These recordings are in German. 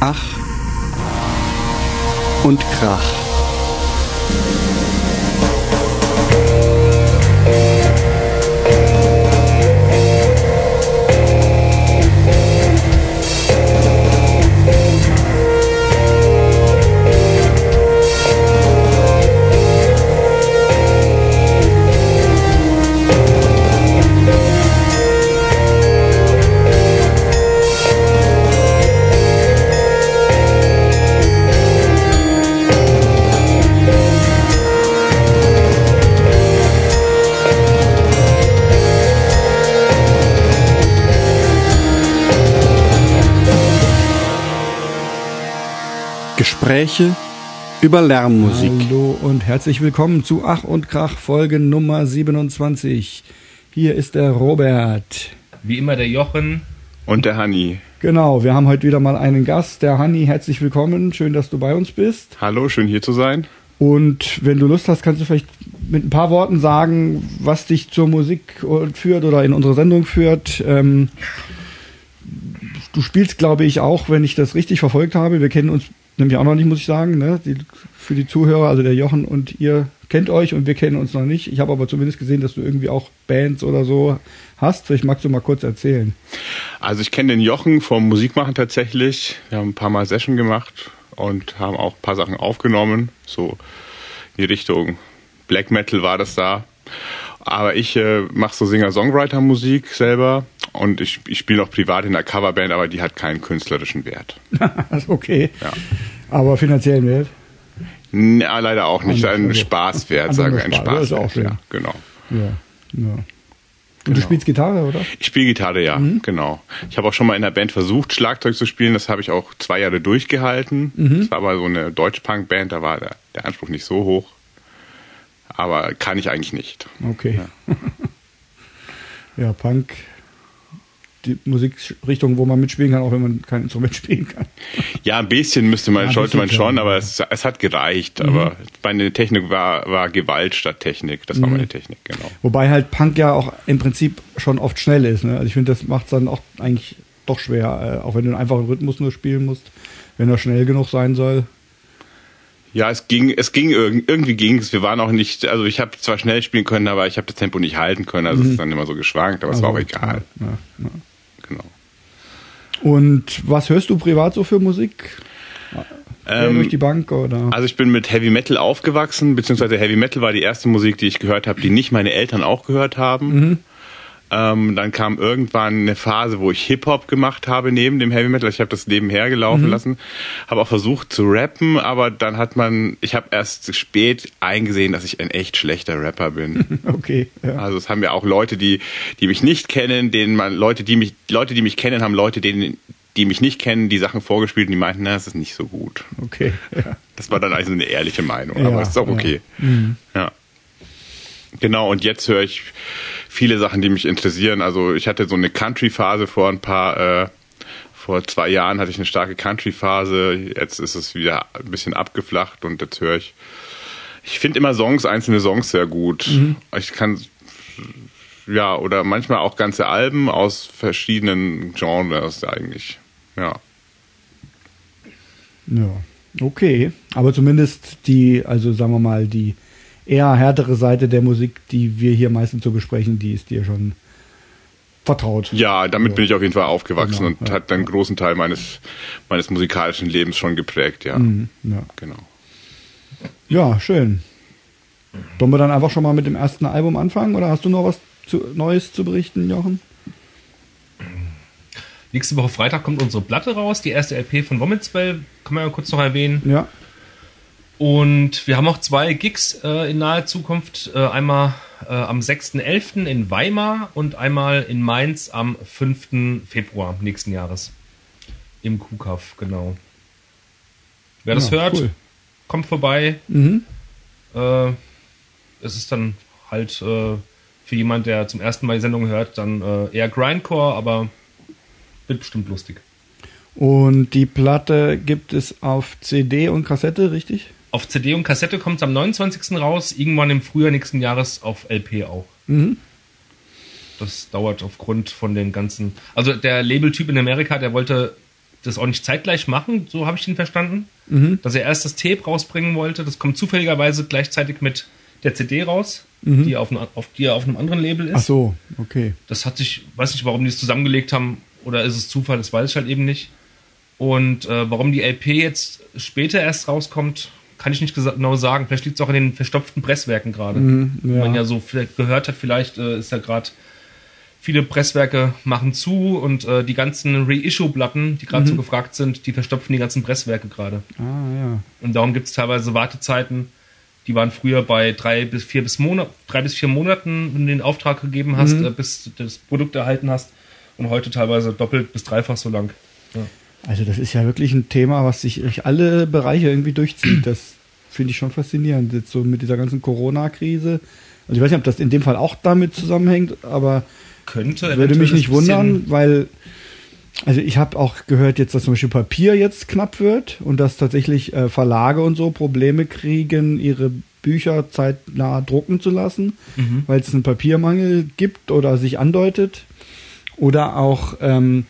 Ach und Krach. Gespräche über Lärmmusik. Hallo und herzlich willkommen zu Ach und Krach Folge Nummer 27. Hier ist der Robert. Wie immer der Jochen. Und der Hanni. Genau, wir haben heute wieder mal einen Gast, der Hanni. Herzlich willkommen, schön, dass du bei uns bist. Hallo, schön hier zu sein. Und wenn du Lust hast, kannst du vielleicht mit ein paar Worten sagen, was dich zur Musik führt oder in unsere Sendung führt. Ähm, du spielst, glaube ich, auch, wenn ich das richtig verfolgt habe. Wir kennen uns nämlich auch noch nicht, muss ich sagen. Ne? Die, für die Zuhörer, also der Jochen und ihr kennt euch und wir kennen uns noch nicht. Ich habe aber zumindest gesehen, dass du irgendwie auch Bands oder so hast. Vielleicht magst du mal kurz erzählen. Also ich kenne den Jochen vom Musikmachen tatsächlich. Wir haben ein paar Mal Session gemacht und haben auch ein paar Sachen aufgenommen. So in die Richtung Black Metal war das da. Aber ich äh, mache so Singer-Songwriter-Musik selber und ich, ich spiele noch privat in einer Coverband, aber die hat keinen künstlerischen Wert. okay. Ja. Aber finanziellen Wert? Ja, leider auch nicht. Ein also, Spaßwert, sagen wir. Ein Spaß. Spaßwert, ja, genau. Ja, ja. Und genau. du spielst Gitarre, oder? Ich spiele Gitarre, ja, mhm. genau. Ich habe auch schon mal in der Band versucht, Schlagzeug zu spielen. Das habe ich auch zwei Jahre durchgehalten. Mhm. Das war aber so eine Deutsch-Punk-Band, da war der, der Anspruch nicht so hoch aber kann ich eigentlich nicht. Okay. Ja, ja Punk, die Musikrichtung, wo man mitspielen kann, auch wenn man kein Instrument spielen kann. Ja, ein bisschen müsste man, ja, sollte man schon, ja. aber es, es, hat gereicht. Mhm. Aber meine Technik war, war Gewalt statt Technik. Das war mhm. meine Technik, genau. Wobei halt Punk ja auch im Prinzip schon oft schnell ist. Ne? Also ich finde, das macht es dann auch eigentlich doch schwer, äh, auch wenn du einen einfachen Rhythmus nur spielen musst, wenn er schnell genug sein soll. Ja, es ging, es ging irgendwie ging es. Wir waren auch nicht, also ich habe zwar schnell spielen können, aber ich habe das Tempo nicht halten können. Also mhm. es ist dann immer so geschwankt, aber also, es war auch egal. Ja, ja. Genau. Und was hörst du privat so für Musik? Ähm, durch die Bank oder? Also ich bin mit Heavy Metal aufgewachsen, beziehungsweise Heavy Metal war die erste Musik, die ich gehört habe, die nicht meine Eltern auch gehört haben. Mhm. Ähm, dann kam irgendwann eine Phase, wo ich Hip-Hop gemacht habe neben dem Heavy Metal. Ich habe das nebenher gelaufen mhm. lassen, habe auch versucht zu rappen, aber dann hat man, ich habe erst spät eingesehen, dass ich ein echt schlechter Rapper bin. Okay. Ja. Also es haben ja auch Leute, die, die mich nicht kennen, denen man, Leute, die mich, Leute, die mich kennen, haben Leute, denen, die mich nicht kennen, die Sachen vorgespielt und die meinten, na, das ist nicht so gut. Okay. Ja. Das war dann also eine ehrliche Meinung, ja, aber es ist auch okay. Mhm. ja. Genau, und jetzt höre ich viele Sachen, die mich interessieren. Also ich hatte so eine Country-Phase vor ein paar, äh, vor zwei Jahren hatte ich eine starke Country-Phase. Jetzt ist es wieder ein bisschen abgeflacht und jetzt höre ich. Ich finde immer Songs, einzelne Songs sehr gut. Mhm. Ich kann ja, oder manchmal auch ganze Alben aus verschiedenen Genres eigentlich. Ja. Ja, okay. Aber zumindest die, also sagen wir mal, die eher härtere Seite der Musik, die wir hier meistens so besprechen, die ist dir schon vertraut. Ja, damit also, bin ich auf jeden Fall aufgewachsen genau, und ja, hat einen großen Teil meines, meines musikalischen Lebens schon geprägt, ja. Mhm, ja. Genau. Ja, schön. Wollen wir dann einfach schon mal mit dem ersten Album anfangen oder hast du noch was zu, Neues zu berichten, Jochen? Nächste Woche Freitag kommt unsere Platte raus, die erste LP von Wommelswell, kann man ja kurz noch erwähnen. Ja. Und wir haben auch zwei Gigs äh, in naher Zukunft. Äh, einmal äh, am 6.11. in Weimar und einmal in Mainz am 5. Februar nächsten Jahres. Im Kuhkaff, genau. Wer das ja, hört, cool. kommt vorbei. Mhm. Äh, es ist dann halt äh, für jemand, der zum ersten Mal die Sendung hört, dann äh, eher Grindcore, aber wird bestimmt lustig. Und die Platte gibt es auf CD und Kassette, richtig? Auf CD und Kassette kommt es am 29. raus, irgendwann im Frühjahr nächsten Jahres auf LP auch. Mhm. Das dauert aufgrund von den ganzen. Also der Labeltyp in Amerika, der wollte das auch nicht zeitgleich machen, so habe ich ihn verstanden. Mhm. Dass er erst das Tape rausbringen wollte. Das kommt zufälligerweise gleichzeitig mit der CD raus, mhm. die, auf, auf, die auf einem anderen Label ist. Ach so, okay. Das hat sich, weiß nicht, warum die es zusammengelegt haben, oder ist es Zufall, das weiß ich halt eben nicht. Und äh, warum die LP jetzt später erst rauskommt, kann ich nicht genau sagen. Vielleicht liegt es auch an den verstopften Presswerken gerade. Mhm, ja. Man ja so gehört hat, vielleicht äh, ist ja gerade viele Presswerke machen zu und äh, die ganzen Reissue-Platten, die gerade mhm. so gefragt sind, die verstopfen die ganzen Presswerke gerade. Ah, ja. Und darum gibt es teilweise Wartezeiten, die waren früher bei drei bis vier bis Monat, drei bis vier Monaten, wenn du den Auftrag gegeben hast, mhm. äh, bis du das Produkt erhalten hast. Und heute teilweise doppelt bis dreifach so lang. Ja. Also das ist ja wirklich ein Thema, was sich durch alle Bereiche irgendwie durchzieht. Das finde ich schon faszinierend. Jetzt so mit dieser ganzen Corona-Krise. Also ich weiß nicht, ob das in dem Fall auch damit zusammenhängt, aber könnte würde mich nicht wundern, weil also ich habe auch gehört jetzt, dass zum Beispiel Papier jetzt knapp wird und dass tatsächlich äh, Verlage und so Probleme kriegen, ihre Bücher zeitnah drucken zu lassen, mhm. weil es einen Papiermangel gibt oder sich andeutet. Oder auch, ähm,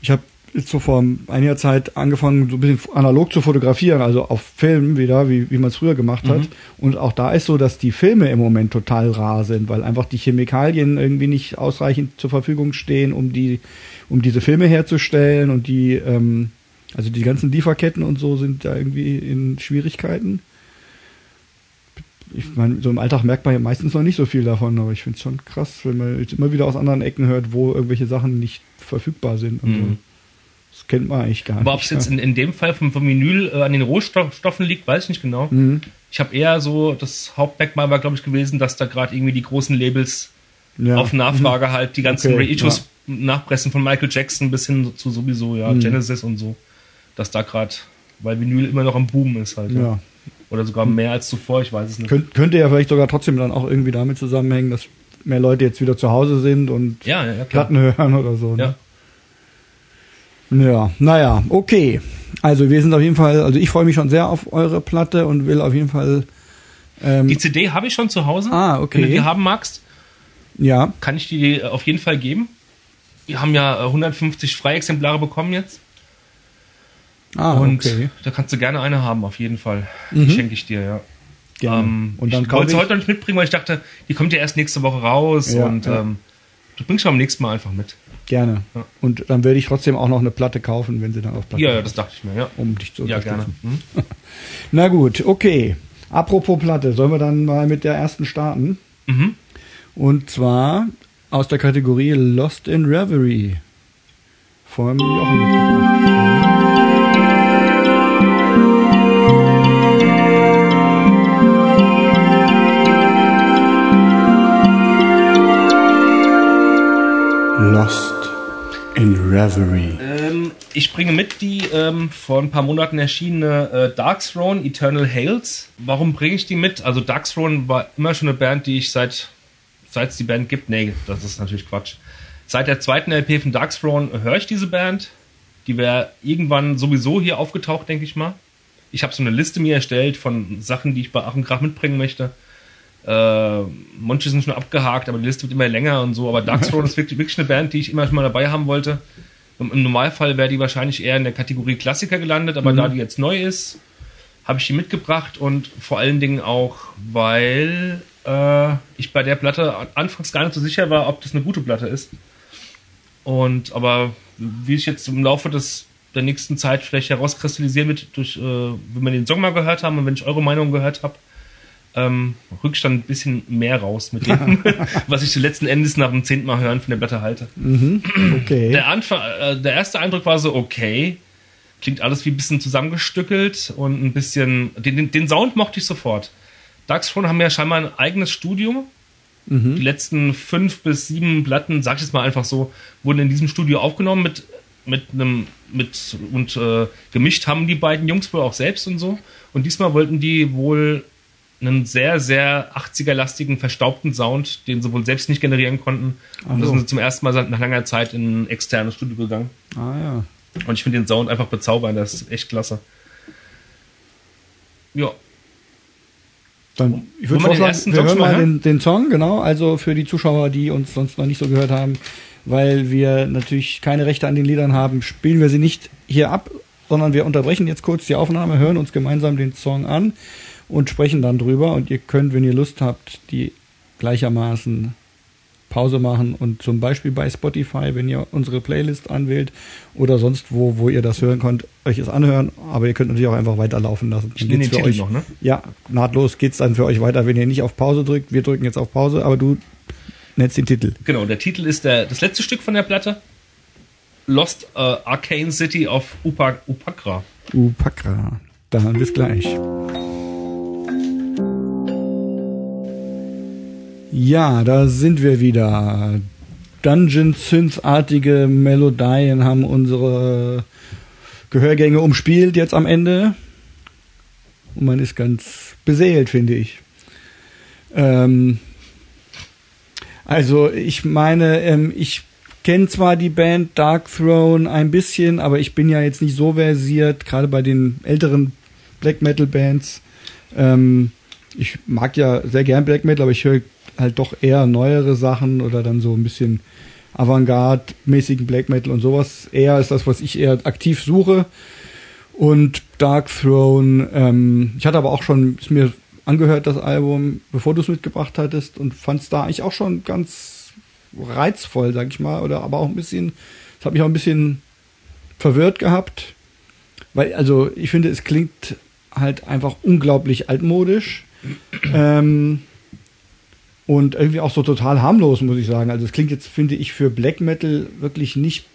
ich habe jetzt so vor einiger Zeit angefangen, so ein bisschen analog zu fotografieren, also auf Film wieder, wie, wie man es früher gemacht mhm. hat. Und auch da ist so, dass die Filme im Moment total rar sind, weil einfach die Chemikalien irgendwie nicht ausreichend zur Verfügung stehen, um die, um diese Filme herzustellen und die, ähm, also die ganzen Lieferketten und so sind da irgendwie in Schwierigkeiten ich meine, so im Alltag merkt man ja meistens noch nicht so viel davon, aber ich finde es schon krass, wenn man jetzt immer wieder aus anderen Ecken hört, wo irgendwelche Sachen nicht verfügbar sind. Mhm. So. Das kennt man eigentlich gar nicht. Aber ob es jetzt in, in dem Fall vom, vom Vinyl äh, an den Rohstoffen liegt, weiß ich nicht genau. Mhm. Ich habe eher so, das Hauptmerkmal war, glaube ich, gewesen, dass da gerade irgendwie die großen Labels ja. auf Nachfrage mhm. halt die ganzen okay, Reissues ja. nachpressen von Michael Jackson bis hin zu sowieso, ja, mhm. Genesis und so. Dass da gerade, weil Vinyl immer noch am Boom ist halt. Ja. ja. Oder sogar mehr als zuvor, ich weiß es nicht. Könnt, könnte ja vielleicht sogar trotzdem dann auch irgendwie damit zusammenhängen, dass mehr Leute jetzt wieder zu Hause sind und ja, ja, Platten hören oder so. Ne? Ja. Ja, naja, okay. Also wir sind auf jeden Fall, also ich freue mich schon sehr auf eure Platte und will auf jeden Fall. Ähm, die CD habe ich schon zu Hause. Ah, okay. Wenn du die haben magst, ja. kann ich die auf jeden Fall geben. Wir haben ja 150 Freiexemplare bekommen jetzt. Ah, und okay. da kannst du gerne eine haben, auf jeden Fall. Mhm. Die schenke ich dir, ja. Ähm, und dann ich wollte sie heute noch nicht mitbringen, weil ich dachte, die kommt ja erst nächste Woche raus ja, und ja. Ähm, du bringst sie beim nächsten Mal einfach mit. Gerne. Ja. Und dann werde ich trotzdem auch noch eine Platte kaufen, wenn sie dann auf Platte Ja, ja das dachte ich mir, ja. Um dich zu unterstützen. Ja, gerne. Mhm. Na gut, okay. Apropos Platte, sollen wir dann mal mit der ersten starten? Mhm. Und zwar aus der Kategorie Lost in Reverie. Von Jochen mitgebracht. In Reverie. Ähm, ich bringe mit die ähm, vor ein paar Monaten erschienene äh, Darkthrone Eternal Hails. Warum bringe ich die mit? Also Darkthrone war immer schon eine Band, die ich seit seit es die Band gibt. Nee, das ist natürlich Quatsch. Seit der zweiten LP von Darkthrone höre ich diese Band. Die wäre irgendwann sowieso hier aufgetaucht, denke ich mal. Ich habe so eine Liste mir erstellt von Sachen, die ich bei Ach und Krach mitbringen möchte. Äh, manche sind schon abgehakt, aber die Liste wird immer länger und so. Aber Darkthrone ist wirklich, wirklich eine Band, die ich immer schon mal dabei haben wollte. Im Normalfall wäre die wahrscheinlich eher in der Kategorie Klassiker gelandet, aber mhm. da die jetzt neu ist, habe ich die mitgebracht und vor allen Dingen auch, weil äh, ich bei der Platte anfangs gar nicht so sicher war, ob das eine gute Platte ist. Und aber wie ich jetzt im Laufe des der nächsten Zeit vielleicht herauskristallisieren wird, durch, äh, wenn wir den Song mal gehört haben und wenn ich eure Meinung gehört habe, ähm, Rückstand ein bisschen mehr raus mit dem, was ich letzten Endes nach dem zehnten Mal hören von der Blätter halte. Mhm, okay. Der, Anfang, äh, der erste Eindruck war so, okay, klingt alles wie ein bisschen zusammengestückelt und ein bisschen, den, den Sound mochte ich sofort. Darkstone haben ja scheinbar ein eigenes Studio. Mhm. Die letzten fünf bis sieben Platten, sag ich jetzt mal einfach so, wurden in diesem Studio aufgenommen mit mit einem mit und äh, gemischt haben die beiden Jungs wohl auch selbst und so. Und diesmal wollten die wohl einen sehr, sehr 80er-lastigen, verstaubten Sound, den sie wohl selbst nicht generieren konnten. Ach und da sind sie zum ersten Mal nach langer Zeit in ein externes Studio gegangen. Ah ja. Und ich finde den Sound einfach bezaubernd, das ist echt klasse. Ja. Dann, ich würde vorschlagen, wir hören mal den, den, Song, genau. Also für die Zuschauer, die uns sonst noch nicht so gehört haben, weil wir natürlich keine Rechte an den Liedern haben, spielen wir sie nicht hier ab, sondern wir unterbrechen jetzt kurz die Aufnahme, hören uns gemeinsam den Song an und sprechen dann drüber. Und ihr könnt, wenn ihr Lust habt, die gleichermaßen Pause machen und zum Beispiel bei Spotify, wenn ihr unsere Playlist anwählt oder sonst wo, wo ihr das hören könnt, euch es anhören. Aber ihr könnt natürlich auch einfach weiterlaufen lassen. Ich den Titel euch, noch, ne? Ja, nahtlos geht's dann für euch weiter, wenn ihr nicht auf Pause drückt. Wir drücken jetzt auf Pause, aber du nennst den Titel. Genau, der Titel ist der, das letzte Stück von der Platte. Lost uh, Arcane City of Upa, Upakra. Upakra. Dann bis gleich. Ja, da sind wir wieder. Dungeon Synth-artige Melodien haben unsere Gehörgänge umspielt jetzt am Ende. Und man ist ganz beseelt, finde ich. Ähm, also ich meine, ähm, ich kenne zwar die Band Dark Throne ein bisschen, aber ich bin ja jetzt nicht so versiert, gerade bei den älteren Black Metal Bands. Ähm, ich mag ja sehr gern Black Metal, aber ich höre halt doch eher neuere Sachen oder dann so ein bisschen Avantgarde-mäßigen Black Metal und sowas. Eher ist das, was ich eher aktiv suche. Und Dark Throne, ähm, ich hatte aber auch schon, mir angehört, das Album, bevor du es mitgebracht hattest und fand es da eigentlich auch schon ganz reizvoll, sag ich mal, oder aber auch ein bisschen, es hat mich auch ein bisschen verwirrt gehabt, weil, also ich finde, es klingt halt einfach unglaublich altmodisch. Ähm, und irgendwie auch so total harmlos, muss ich sagen. Also es klingt jetzt, finde ich, für Black Metal wirklich nicht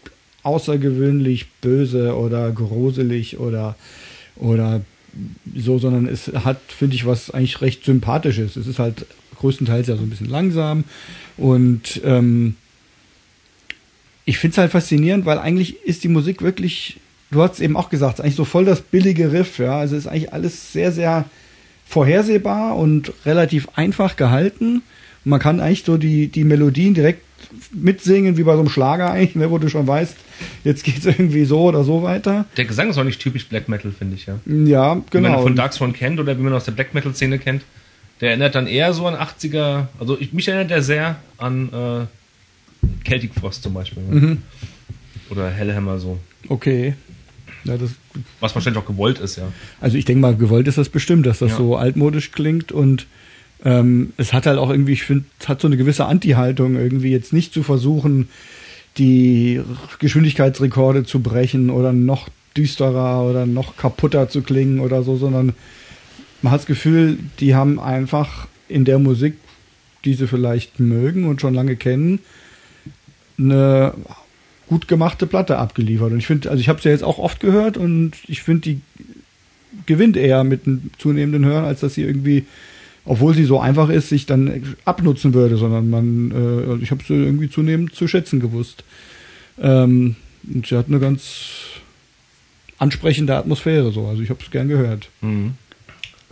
außergewöhnlich böse oder gruselig oder, oder so, sondern es hat, finde ich, was eigentlich recht sympathisches. Es ist halt größtenteils ja so ein bisschen langsam und ähm, ich finde es halt faszinierend, weil eigentlich ist die Musik wirklich, du hast es eben auch gesagt, eigentlich so voll das billige Riff, ja. Also ist eigentlich alles sehr, sehr vorhersehbar und relativ einfach gehalten man kann eigentlich so die, die Melodien direkt mitsingen, wie bei so einem Schlager eigentlich, ne, wo du schon weißt, jetzt geht es irgendwie so oder so weiter. Der Gesang ist auch nicht typisch Black Metal, finde ich, ja. Ja, genau. Wie man von Darkthrone kennt oder wie man aus der Black Metal-Szene kennt, der erinnert dann eher so an 80er, also ich, mich erinnert der sehr an äh, Celtic Frost zum Beispiel. Ne? Mhm. Oder Hellhammer so. Okay. Ja, das, Was wahrscheinlich auch gewollt ist, ja. Also ich denke mal, gewollt ist das bestimmt, dass das ja. so altmodisch klingt und ähm, es hat halt auch irgendwie, ich finde, es hat so eine gewisse Anti-Haltung, irgendwie jetzt nicht zu versuchen, die Geschwindigkeitsrekorde zu brechen oder noch düsterer oder noch kaputter zu klingen oder so, sondern man hat das Gefühl, die haben einfach in der Musik, die sie vielleicht mögen und schon lange kennen, eine gut gemachte Platte abgeliefert. Und ich finde, also ich habe sie ja jetzt auch oft gehört und ich finde, die gewinnt eher mit einem zunehmenden Hören, als dass sie irgendwie obwohl sie so einfach ist, sich dann abnutzen würde, sondern man, äh, also ich habe sie irgendwie zunehmend zu schätzen gewusst. Ähm, und sie hat eine ganz ansprechende Atmosphäre, so. Also ich habe es gern gehört. Mhm.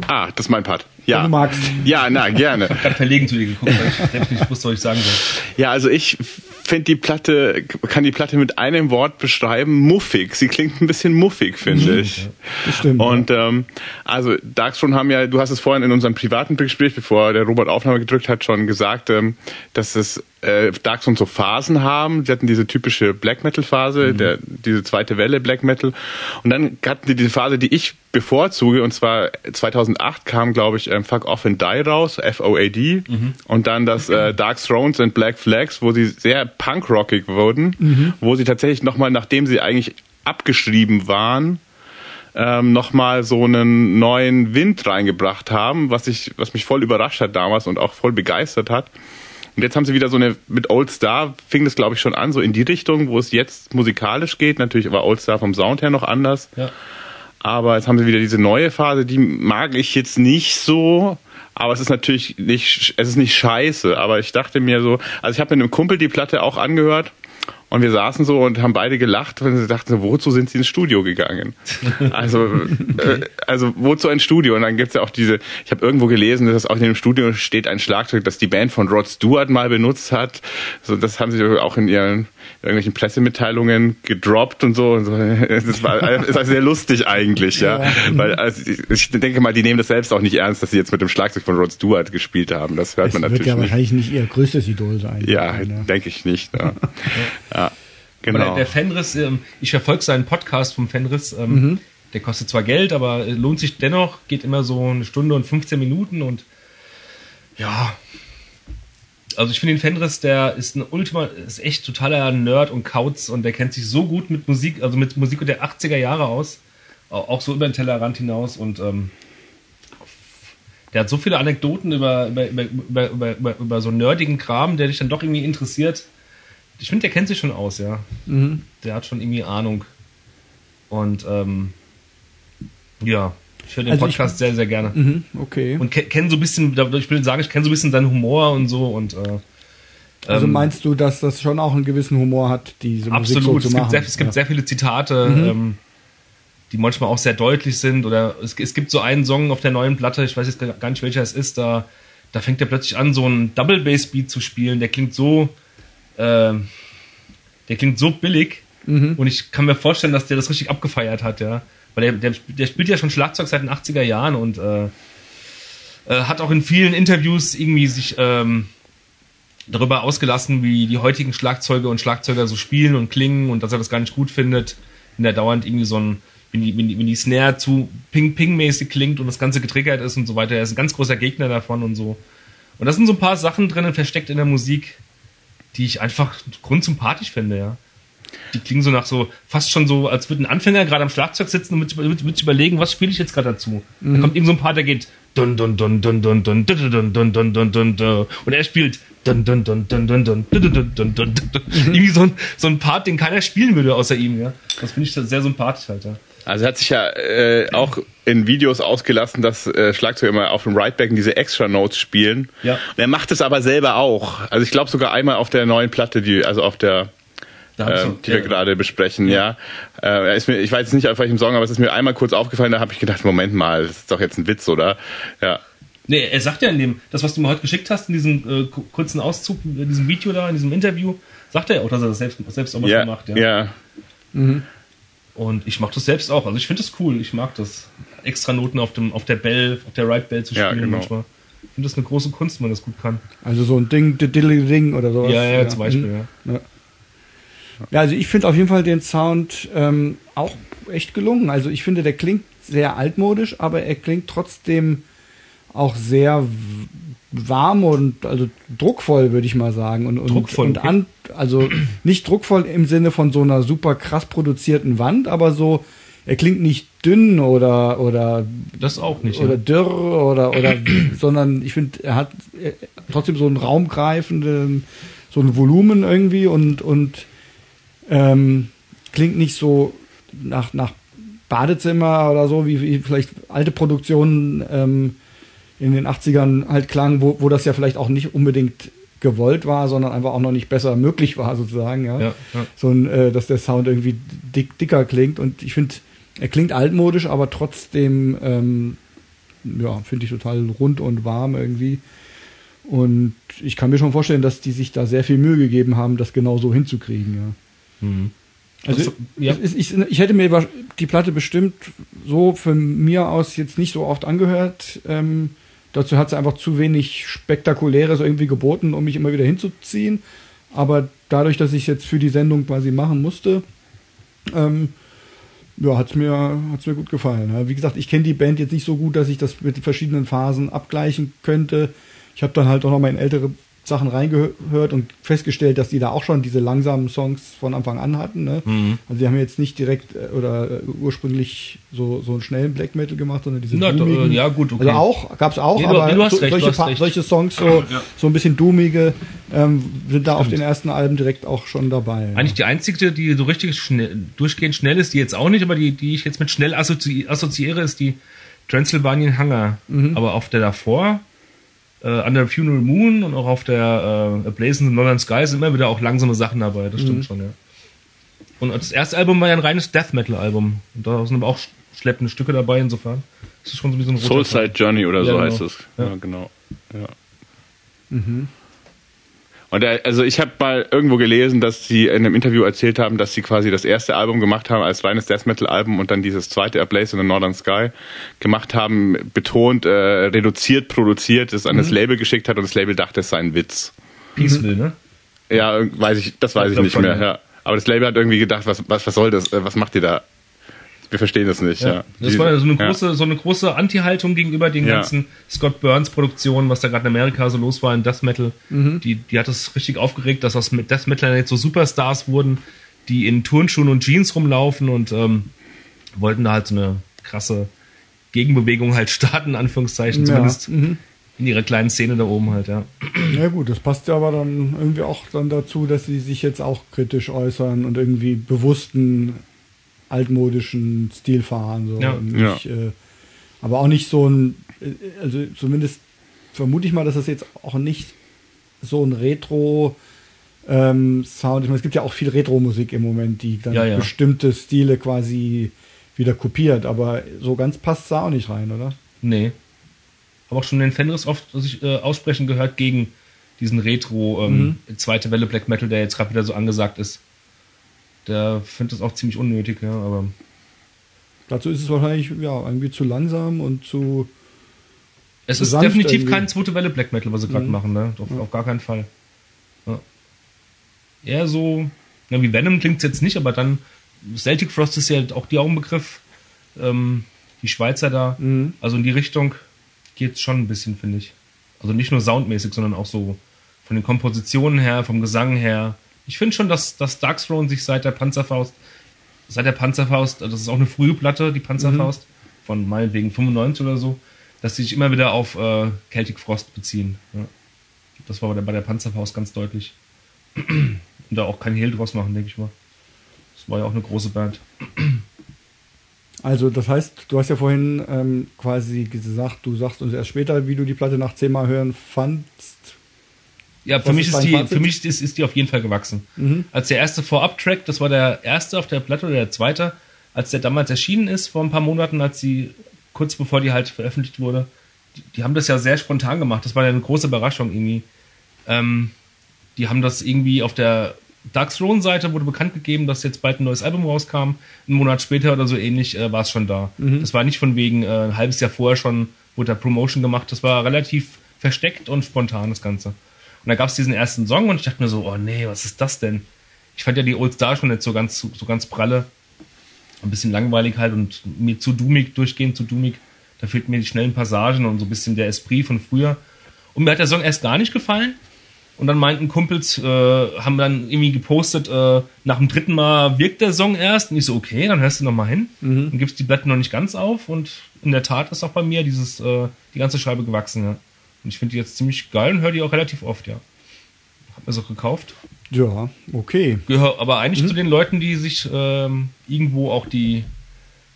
Ah, das ist mein Part. Ja. Wenn du magst. Ja, na, gerne. Ich habe gerade verlegen zu dir geguckt, weil ich selbst nicht wusste, was ich sagen soll. Ja, also ich finde die Platte, kann die Platte mit einem Wort beschreiben, muffig. Sie klingt ein bisschen muffig, finde mhm. ich. Das stimmt. Und ähm, also Darkstone haben ja, du hast es vorhin in unserem privaten Gespräch, bevor der Robert Aufnahme gedrückt hat, schon gesagt, ähm, dass es äh, Darkstone so Phasen haben. Sie hatten diese typische Black Metal Phase, mhm. der, diese zweite Welle Black Metal. Und dann hatten die diese Phase, die ich bevorzuge, und zwar 2008 kam, glaube ich, ähm, Fuck Off and Die raus, F-O-A-D. Mhm. Und dann das äh, Dark Thrones and Black Flags, wo sie sehr punkrockig wurden, mhm. wo sie tatsächlich nochmal, nachdem sie eigentlich abgeschrieben waren, ähm, nochmal so einen neuen Wind reingebracht haben, was ich, was mich voll überrascht hat damals und auch voll begeistert hat. Und jetzt haben sie wieder so eine, mit Old Star fing das glaube ich schon an, so in die Richtung, wo es jetzt musikalisch geht. Natürlich war Old Star vom Sound her noch anders. Ja. Aber jetzt haben sie wieder diese neue Phase, die mag ich jetzt nicht so. Aber es ist natürlich nicht, es ist nicht scheiße. Aber ich dachte mir so, also ich habe mit einem Kumpel die Platte auch angehört Und wir saßen so und haben beide gelacht, weil sie dachten, wozu sind sie ins Studio gegangen? Also, äh, also wozu ein Studio? Und dann gibt's ja auch diese, ich habe irgendwo gelesen, dass auch in dem Studio steht ein Schlagzeug, das die Band von Rod Stewart mal benutzt hat. So, das haben sie auch in ihren irgendwelchen Pressemitteilungen gedroppt und so. Und so. Das war, das war sehr lustig eigentlich, ja. ja. Weil also ich denke mal, die nehmen das selbst auch nicht ernst, dass sie jetzt mit dem Schlagzeug von Rod Stewart gespielt haben. Das hört das man natürlich. Das wird ja wahrscheinlich nicht ihr größtes Idol sein. Ja, ja. denke ich nicht. Ja. ja. Genau. Der, der, Fenris, ähm, ich verfolge seinen Podcast vom Fenris. Ähm, mhm. Der kostet zwar Geld, aber lohnt sich dennoch. Geht immer so eine Stunde und 15 Minuten und ja, also ich finde den Fenris, der ist ein Ultima, ist echt totaler Nerd und Kauz und der kennt sich so gut mit Musik, also mit Musik der 80er Jahre aus, auch so über den Tellerrand hinaus und ähm, der hat so viele Anekdoten über, über, über, über, über, über so nerdigen Kram, der dich dann doch irgendwie interessiert. Ich finde, der kennt sich schon aus, ja. Mhm. Der hat schon irgendwie Ahnung. Und ähm, ja, ich höre den also Podcast ich, sehr, sehr gerne. Mhm, okay. Und kenne so ein bisschen, ich will sagen, ich kenne so ein bisschen seinen Humor und so und äh, also ähm, meinst du, dass das schon auch einen gewissen Humor hat, diese Musik so zu es machen? Gibt sehr, es gibt ja. sehr viele Zitate, mhm. ähm, die manchmal auch sehr deutlich sind. Oder es, es, gibt so einen Song auf der neuen Platte, ich weiß jetzt gar nicht, welcher es ist, da, da fängt er plötzlich an, so einen Double Bass Beat zu spielen. Der klingt so, äh, der klingt so billig. Mhm. Und ich kann mir vorstellen, dass der das richtig abgefeiert hat, ja. Weil der, der, der spielt ja schon Schlagzeug seit den 80er Jahren und äh, äh, hat auch in vielen Interviews irgendwie sich ähm, darüber ausgelassen, wie die heutigen Schlagzeuge und Schlagzeuger so spielen und klingen und dass er das gar nicht gut findet, wenn der dauernd irgendwie so ein, wenn die, wenn die, wenn die Snare zu Ping-Ping-mäßig klingt und das Ganze getriggert ist und so weiter. Er ist ein ganz großer Gegner davon und so. Und das sind so ein paar Sachen drinnen versteckt in der Musik, die ich einfach grundsympathisch finde, ja die klingen so nach so, fast schon so, als würde ein Anfänger gerade am Schlagzeug sitzen und mit, mit, überlegen, was spiele ich jetzt gerade dazu. Mhm. Da kommt irgend so ein Part, der geht dun dun dun dun dun dun dun dun dun dun dun dun dun und er spielt dun dun dun dun dun dun dun dun dun dun dun irgendwie so ein, so ein Part, den keiner spielen würde außer ihm, ja. Das finde ich sehr sympathisch halt, ja. Also er hat sich ja äh, auch in Videos ausgelassen, dass äh, Schlagzeuger immer auf dem Rightbacken diese Extra Notes spielen. Ja. Und er macht es aber selber auch. Also ich glaube sogar einmal auf der neuen Platte, die also auf der äh, die wir gerade besprechen, ja. ja. Äh, ist mir, ich weiß jetzt nicht auf welchem Song, aber es ist mir einmal kurz aufgefallen, da habe ich gedacht, Moment mal, das ist doch jetzt ein Witz, oder? Ja. Nee, er sagt ja in dem, das, was du mir heute geschickt hast, in diesem äh, kurzen Auszug, in diesem Video da, in diesem Interview, sagt er ja auch, dass er das selbst, selbst auch mal ja, macht. Ja. ja. Mhm. Und ich mache das selbst auch. Also ich finde das cool. Ich mag das. Extra Noten auf dem, auf der Bell, auf der Right Bell zu spielen ja, genau. manchmal. Ich finde das eine große Kunst, wenn man das gut kann. Also so ein Ding, Diddly Ding oder sowas. Ja, ja, ja. zum Beispiel, mhm. ja. Ja, also ich finde auf jeden Fall den Sound ähm, auch echt gelungen. Also ich finde, der klingt sehr altmodisch, aber er klingt trotzdem auch sehr warm und also druckvoll, würde ich mal sagen. Und, und, druckvoll, und an, also nicht druckvoll im Sinne von so einer super krass produzierten Wand, aber so, er klingt nicht dünn oder oder das auch nicht oder ja. dürr oder oder sondern ich finde er hat trotzdem so einen raumgreifenden so ein Volumen irgendwie und und ähm, klingt nicht so nach, nach Badezimmer oder so, wie, wie vielleicht alte Produktionen ähm, in den 80ern halt klangen, wo, wo das ja vielleicht auch nicht unbedingt gewollt war, sondern einfach auch noch nicht besser möglich war, sozusagen, ja. ja, ja. So ein, äh, dass der Sound irgendwie dick, dicker klingt. Und ich finde, er klingt altmodisch, aber trotzdem, ähm, ja, finde ich total rund und warm irgendwie. Und ich kann mir schon vorstellen, dass die sich da sehr viel Mühe gegeben haben, das genau so hinzukriegen, ja. Mhm. Also, ja. ist, ich, ich, hätte mir die Platte bestimmt so von mir aus jetzt nicht so oft angehört. Ähm, dazu hat sie einfach zu wenig Spektakuläres irgendwie geboten, um mich immer wieder hinzuziehen. Aber dadurch, dass ich jetzt für die Sendung quasi machen musste, ähm, ja, hat es mir, hat's mir gut gefallen. Wie gesagt, ich kenne die Band jetzt nicht so gut, dass ich das mit verschiedenen Phasen abgleichen könnte. Ich habe dann halt auch noch mal in ältere Sachen reingehört und festgestellt, dass die da auch schon diese langsamen Songs von Anfang an hatten. Ne? Mhm. Also die haben jetzt nicht direkt äh, oder äh, ursprünglich so, so einen schnellen Black Metal gemacht, sondern diese Na, doomigen, Ja gut, okay. Also auch, gab es auch, nee, aber du so, recht, solche, solche, Songs, so, ja. so ein bisschen doomige, ähm, sind da Stimmt. auf den ersten Alben direkt auch schon dabei. Eigentlich ja. die einzige, die so richtig schnell, durchgehend schnell ist, die jetzt auch nicht, aber die, die ich jetzt mit schnell assozi assoziiere, ist die Transylvanian Hunger. Mhm. Aber auf der davor äh, Under Funeral Moon und auch auf der äh, Blazing the Northern Sky sind immer wieder auch langsame Sachen dabei, das stimmt mhm. schon, ja. Und das erste Album war ja ein reines Death Metal Album. Und da sind aber auch schleppende Stücke dabei, insofern. Das ist schon so wie so ein Soulside Journey oder ja, so genau. heißt es. Ja, ja genau. Ja. Mhm. Und er, also ich habe mal irgendwo gelesen, dass sie in einem Interview erzählt haben, dass sie quasi das erste Album gemacht haben als reines Death Metal Album und dann dieses zweite A Blaze in the Northern Sky gemacht haben, betont, äh, reduziert, produziert, es an mhm. das Label geschickt hat und das Label dachte, es sei ein Witz. Peaceful, mhm. ne? Ja, weiß ich, das weiß ich, ich nicht mehr. Ja. Aber das Label hat irgendwie gedacht, was, was, was soll das? Äh, was macht ihr da? Wir verstehen das nicht. Ja. ja. Das war so eine große, ja. so eine große Anti-Haltung gegenüber den ja. ganzen Scott Burns Produktionen, was da gerade in Amerika so los war in Death Metal. Mhm. Die, die hat das richtig aufgeregt, dass aus Death Metal jetzt so Superstars wurden, die in Turnschuhen und Jeans rumlaufen und ähm, wollten da halt so eine krasse Gegenbewegung halt starten, in Anführungszeichen, zumindest mhm. in ihrer kleinen Szene da oben halt, ja. Ja gut, das passt ja aber dann irgendwie auch dann dazu, dass sie sich jetzt auch kritisch äußern und irgendwie bewussten altmodischen Stil fahren. So. Ja. Ja. Äh, aber auch nicht so ein, also zumindest vermute ich mal, dass das jetzt auch nicht so ein Retro ähm, Sound. Ich meine, es gibt ja auch viel Retro-Musik im Moment, die dann ja, ja. bestimmte Stile quasi wieder kopiert, aber so ganz passt es da auch nicht rein, oder? Nee. Habe auch schon den Fenris oft sich äh, aussprechen gehört gegen diesen Retro ähm, mhm. zweite Welle Black Metal, der jetzt gerade wieder so angesagt ist der findet das auch ziemlich unnötig, ja, aber. Dazu ist es wahrscheinlich ja irgendwie zu langsam und zu. Es zu ist definitiv irgendwie. kein zweite Welle Black Metal, was sie gerade mhm. machen, ne? Auf, ja. auf, gar keinen Fall. Ja. Eher so, ja, wie Venom klingt es jetzt nicht, aber dann Celtic Frost ist ja auch die Augenbegriff. Ähm, die Schweizer da. Mhm. Also in die Richtung geht es schon ein bisschen, finde ich. Also nicht nur soundmäßig, sondern auch so von den Kompositionen her, vom Gesang her, ich finde schon, dass, dass Darkthrone sich seit der Panzerfaust, seit der Panzerfaust, das ist auch eine frühe Platte, die Panzerfaust, mhm. von meinetwegen 95 oder so, dass sie sich immer wieder auf äh, Celtic Frost beziehen. Ja. Das war bei der Panzerfaust ganz deutlich. Und da auch kein Hehl draus machen, denke ich mal. Das war ja auch eine große Band. Also das heißt, du hast ja vorhin ähm, quasi gesagt, du sagst uns erst später, wie du die Platte nach zehnmal hören fandst. Ja, für mich, ist die, für mich ist, ist die auf jeden Fall gewachsen. Mhm. Als der erste Vorab-Track, das war der erste auf der Platte oder der zweite, als der damals erschienen ist, vor ein paar Monaten, als sie, kurz bevor die halt veröffentlicht wurde, die, die haben das ja sehr spontan gemacht. Das war ja eine große Überraschung irgendwie. Ähm, die haben das irgendwie auf der Dark Throne-Seite wurde bekannt gegeben, dass jetzt bald ein neues Album rauskam. Einen Monat später oder so ähnlich äh, war es schon da. Mhm. Das war nicht von wegen, äh, ein halbes Jahr vorher schon wurde da Promotion gemacht. Das war relativ versteckt und spontan, das Ganze. Und da gab es diesen ersten Song und ich dachte mir so, oh nee, was ist das denn? Ich fand ja die Old Star schon nicht so ganz, so ganz pralle. Ein bisschen langweilig halt und mir zu doomig, durchgehend zu doomig. Da fehlten mir die schnellen Passagen und so ein bisschen der Esprit von früher. Und mir hat der Song erst gar nicht gefallen. Und dann meinten Kumpels, äh, haben dann irgendwie gepostet, äh, nach dem dritten Mal wirkt der Song erst. Und ich so, okay, dann hörst du noch mal hin. Mhm. Dann gibst die Blätter noch nicht ganz auf. Und in der Tat ist auch bei mir dieses, äh, die ganze Scheibe gewachsen, ja. Und ich finde die jetzt ziemlich geil und höre die auch relativ oft, ja. Hab mir so gekauft. Ja, okay. Gehöre aber eigentlich mhm. zu den Leuten, die sich ähm, irgendwo auch die,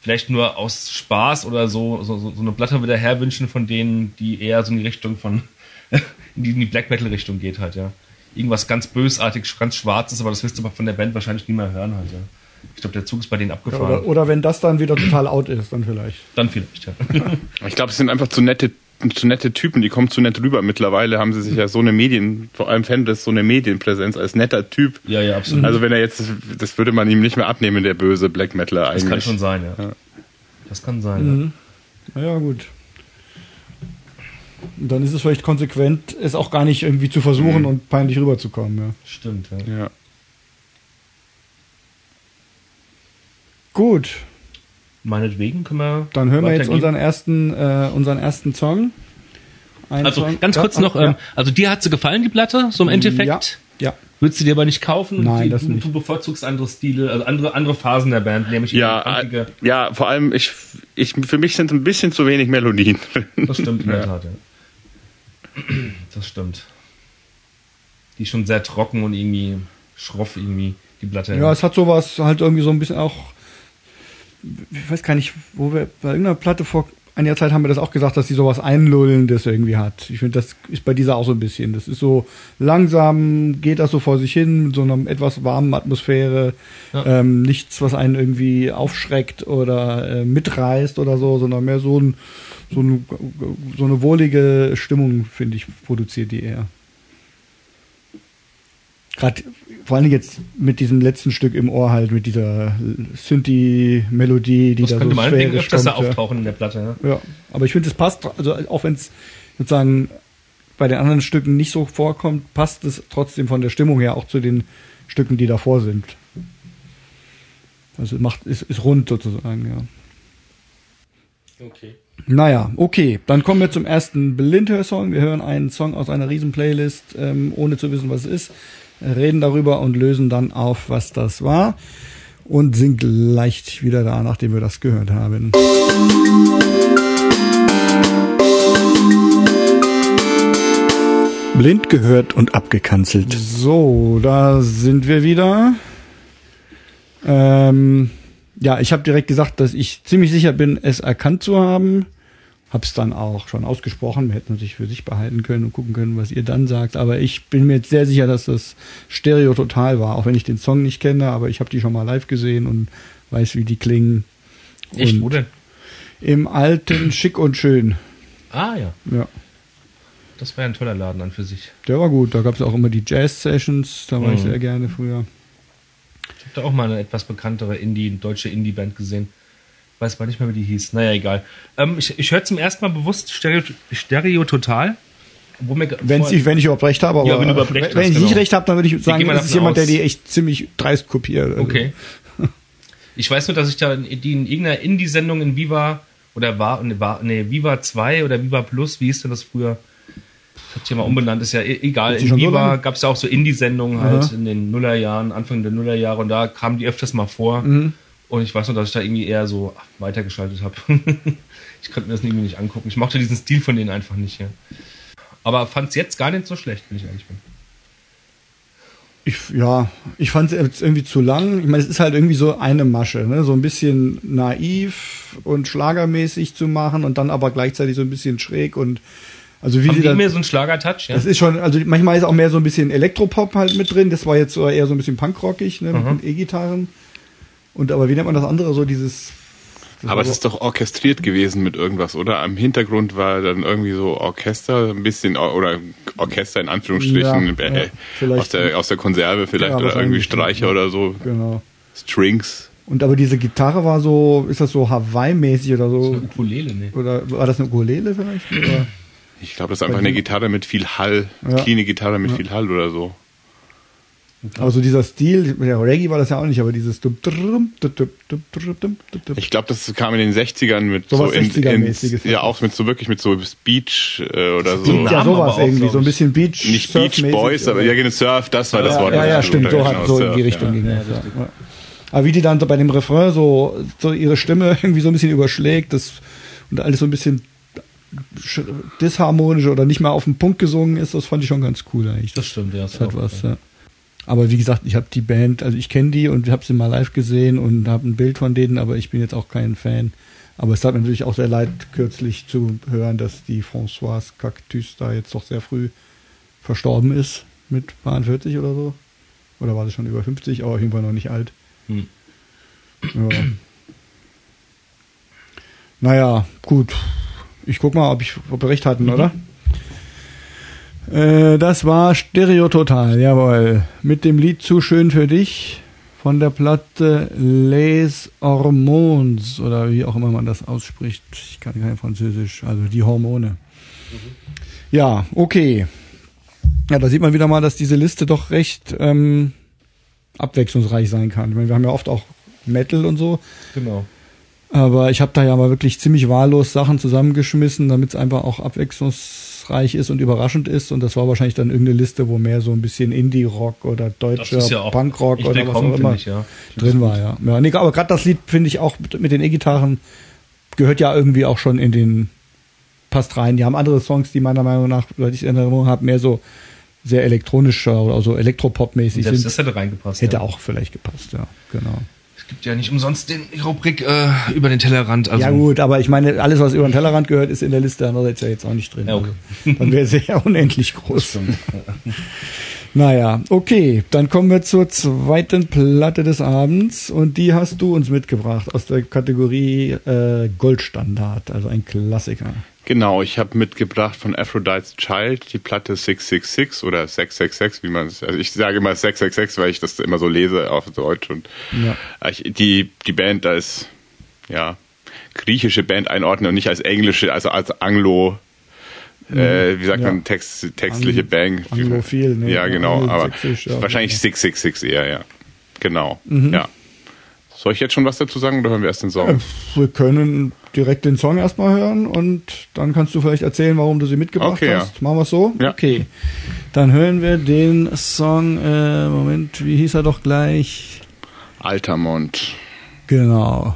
vielleicht nur aus Spaß oder so, so, so eine Platte wieder herwünschen von denen, die eher so in die Richtung von, in die, in die Black Metal Richtung geht halt, ja. Irgendwas ganz bösartig, ganz schwarzes, aber das wirst du aber von der Band wahrscheinlich nie mehr hören halt, ja. Ich glaube, der Zug ist bei denen abgefahren. Ja, oder, oder, wenn das dann wieder total out ist, dann vielleicht. Dann vielleicht, ja. ich glaube, es sind einfach zu nette zu nette Typen, die kommen zu nett rüber. Mittlerweile haben sie sich ja so eine Medien, vor allem Fan so eine Medienpräsenz als netter Typ. Ja, ja, absolut. Also wenn er jetzt, das würde man ihm nicht mehr abnehmen, der böse Black Metaler eigentlich. Das kann schon sein, ja. ja. Das kann sein, mhm. ja. Ja, gut. Und dann ist es vielleicht konsequent, es auch gar nicht irgendwie zu versuchen mhm. und peinlich rüberzukommen, ja. Stimmt, ja. ja. Gut. Meinetwegen können wir. Dann hören wir jetzt unseren ersten, äh, unseren ersten Song. Einen also Song. ganz kurz ja, noch, ja. Ähm, also dir hat sie gefallen, die Platte, so im Endeffekt? Ja. ja. Würdest du dir aber nicht kaufen? Nein, die, das du, nicht. Du bevorzugst andere Stile, also andere, andere Phasen der Band, nämlich ja, äh, ja, vor allem ich, ich, für mich sind ein bisschen zu wenig Melodien. Das stimmt in der Tat, ja. Das stimmt. Die ist schon sehr trocken und irgendwie schroff irgendwie die Platte. Ja, es hat sowas halt irgendwie so ein bisschen auch ich weiß gar nicht, wo wir bei irgendeiner Platte vor einiger Zeit haben wir das auch gesagt, dass sie sowas Einlullendes irgendwie hat. Ich finde, das ist bei dieser auch so ein bisschen. Das ist so langsam, geht das so vor sich hin, mit so einer etwas warmen Atmosphäre. Ja. Ähm, nichts, was einen irgendwie aufschreckt oder äh, mitreißt oder so, sondern mehr so, ein, so, ein, so eine wohlige Stimmung, finde ich, produziert die eher. Gerade vor allem jetzt mit diesem letzten Stück im Ohr halt, mit dieser Synthi-Melodie, die das da könnte so man denken, öfters da auftauchen in der Platte. Ja, ja aber ich finde, es passt, also auch wenn es sozusagen bei den anderen Stücken nicht so vorkommt, passt es trotzdem von der Stimmung her auch zu den Stücken, die davor sind. Also macht, ist, ist rund sozusagen, ja. Okay. Naja, okay. Dann kommen wir zum ersten Blindhör-Song. Wir hören einen Song aus einer riesen Playlist, ähm, ohne zu wissen, was es ist reden darüber und lösen dann auf, was das war und sind gleich wieder da, nachdem wir das gehört haben. Blind gehört und abgekanzelt. So, da sind wir wieder. Ähm, ja, ich habe direkt gesagt, dass ich ziemlich sicher bin, es erkannt zu haben habe es dann auch schon ausgesprochen. Wir hätten natürlich für sich behalten können und gucken können, was ihr dann sagt. Aber ich bin mir jetzt sehr sicher, dass das Stereo total war, auch wenn ich den Song nicht kenne, aber ich habe die schon mal live gesehen und weiß, wie die klingen. Echt, wo denn? Im alten Schick und Schön. Ah ja. Ja. Das wäre ein toller Laden an für sich. Der war gut. Da gab es auch immer die Jazz-Sessions. Da war mhm. ich sehr gerne früher. Ich habe da auch mal eine etwas bekanntere Indie, deutsche Indie-Band gesehen weiß mal nicht mehr, wie die hieß. Naja, egal. Ähm, ich ich höre zum ersten Mal bewusst Stereo, Stereo Total. Wenn ich, wenn ich überhaupt recht habe, aber ja, wenn, wenn, wenn ich genau. nicht recht habe, dann würde ich sagen, das ist jemand, aus. der die echt ziemlich dreist kopiert. Also. Okay. ich weiß nur, dass ich da die in irgendeiner Indie-Sendung in Viva oder war, nee, Viva 2 oder Viva Plus, wie hieß denn das früher? Ich hab hier mal umbenannt, ist ja e-, egal. In Viva so gab es ja auch so Indie-Sendungen halt ja. in den Nullerjahren, Anfang der Nullerjahre und da kamen die öfters mal vor. Mhm. Und ich weiß nur, dass ich da irgendwie eher so weitergeschaltet habe. ich konnte mir das irgendwie nicht angucken. Ich mochte diesen Stil von denen einfach nicht. Ja. Aber fand es jetzt gar nicht so schlecht, wenn ich ehrlich bin. Ich, ja, ich fand es jetzt irgendwie zu lang. Ich meine, es ist halt irgendwie so eine Masche, ne? so ein bisschen naiv und schlagermäßig zu machen und dann aber gleichzeitig so ein bisschen schräg und also wie Haben sie die mehr so ein Schlager-Touch, ja? Das ist schon, also manchmal ist auch mehr so ein bisschen Elektropop halt mit drin. Das war jetzt eher so ein bisschen punkrockig, ne, mit E-Gitarren. Und aber wie nennt man das andere? So dieses. aber es ist doch orchestriert gewesen mit irgendwas, oder? Am Hintergrund war dann irgendwie so Orchester, ein bisschen, oder Orchester in Anführungsstrichen, ja, äh, ja, aus, der, aus der Konserve vielleicht, ja, oder irgendwie Streicher oder so. Genau. Strings. Und aber diese Gitarre war so, ist das so Hawaii-mäßig oder so? Das ist eine Ukulele, ne? Oder war das eine Ukulele vielleicht? Oder? Ich glaube, das ist einfach eine Gitarre mit viel Hall, ja. cleane Gitarre mit viel Hall oder so. Aber so dieser Stil, der Reggae war das ja auch nicht, aber dieses. Ich glaube, das kam in den 60ern mit so, so in, in, ja auch mit so wirklich mit so Beach äh, oder so. Ja, sowas irgendwie, so ein bisschen Beach. Nicht Beach Boys, aber ja, genau, Surf, das war das Wort. Ja, ja, stimmt, so hat so in die Richtung ging das. Ja. Aber wie die dann bei dem Refrain so, so ihre Stimme irgendwie so ein bisschen überschlägt, das und alles so ein bisschen disharmonisch oder nicht mehr auf den Punkt gesungen ist, das fand ich schon ganz cool eigentlich. Das stimmt, ja. Das hat was, ja. Aber wie gesagt, ich habe die Band, also ich kenne die und habe sie mal live gesehen und habe ein Bild von denen, aber ich bin jetzt auch kein Fan. Aber es hat mir natürlich auch sehr leid, kürzlich zu hören, dass die Françoise Cactus da jetzt doch sehr früh verstorben ist, mit 40 oder so. Oder war sie schon über 50, aber auf jeden Fall noch nicht alt. Hm. Ja. Naja, gut. Ich guck mal, ob ich ob wir recht hatten, mhm. oder? Äh, das war Stereo Total, jawohl. Mit dem Lied Zu schön für dich von der Platte Les Hormones oder wie auch immer man das ausspricht. Ich kann kein Französisch, also die Hormone. Mhm. Ja, okay. Ja, da sieht man wieder mal, dass diese Liste doch recht ähm, abwechslungsreich sein kann. Ich meine, wir haben ja oft auch Metal und so. Genau. Aber ich habe da ja mal wirklich ziemlich wahllos Sachen zusammengeschmissen, damit es einfach auch abwechslungsreich abwechslungsreich ist und überraschend ist. Und das war wahrscheinlich dann irgendeine Liste, wo mehr so ein bisschen Indie-Rock oder deutscher ja Punkrock oder was auch immer ich, ja. drin war. Ja, ja nee, aber gerade das Lied finde ich auch mit den E-Gitarren gehört ja irgendwie auch schon in den passt rein. Die haben andere Songs, die meiner Meinung nach, weil ich in Erinnerung habe, mehr so sehr elektronischer oder so Elektropop-mäßig sind. Das hätte reingepasst. Hätte ja. auch vielleicht gepasst, ja, genau. Es gibt ja nicht umsonst den Rubrik äh, über den Tellerrand. Also ja gut, aber ich meine, alles, was über den Tellerrand gehört, ist in der Liste andererseits ja jetzt auch nicht drin. Ja, okay. also, dann wäre sie ja unendlich groß. naja, okay, dann kommen wir zur zweiten Platte des Abends und die hast du uns mitgebracht aus der Kategorie äh, Goldstandard, also ein Klassiker. Genau, ich habe mitgebracht von Aphrodite's Child die Platte 666 oder 666, wie man es, also ich sage immer 666, weil ich das immer so lese auf Deutsch und ja. ich, die, die Band, da ist, ja, griechische Band einordnen und nicht als englische, also als Anglo, mhm. äh, wie sagt ja. man, Text, textliche Ang Band. Anglophil, ne? Ja, genau, aber ja, wahrscheinlich 666 eher, ja. Genau, mhm. ja. Soll ich jetzt schon was dazu sagen oder hören wir erst den Song? Äh, wir können direkt den Song erstmal hören und dann kannst du vielleicht erzählen, warum du sie mitgebracht okay, hast. Ja. Machen wir es so? Ja. Okay. Dann hören wir den Song, äh, Moment, wie hieß er doch gleich? Altamont. Genau.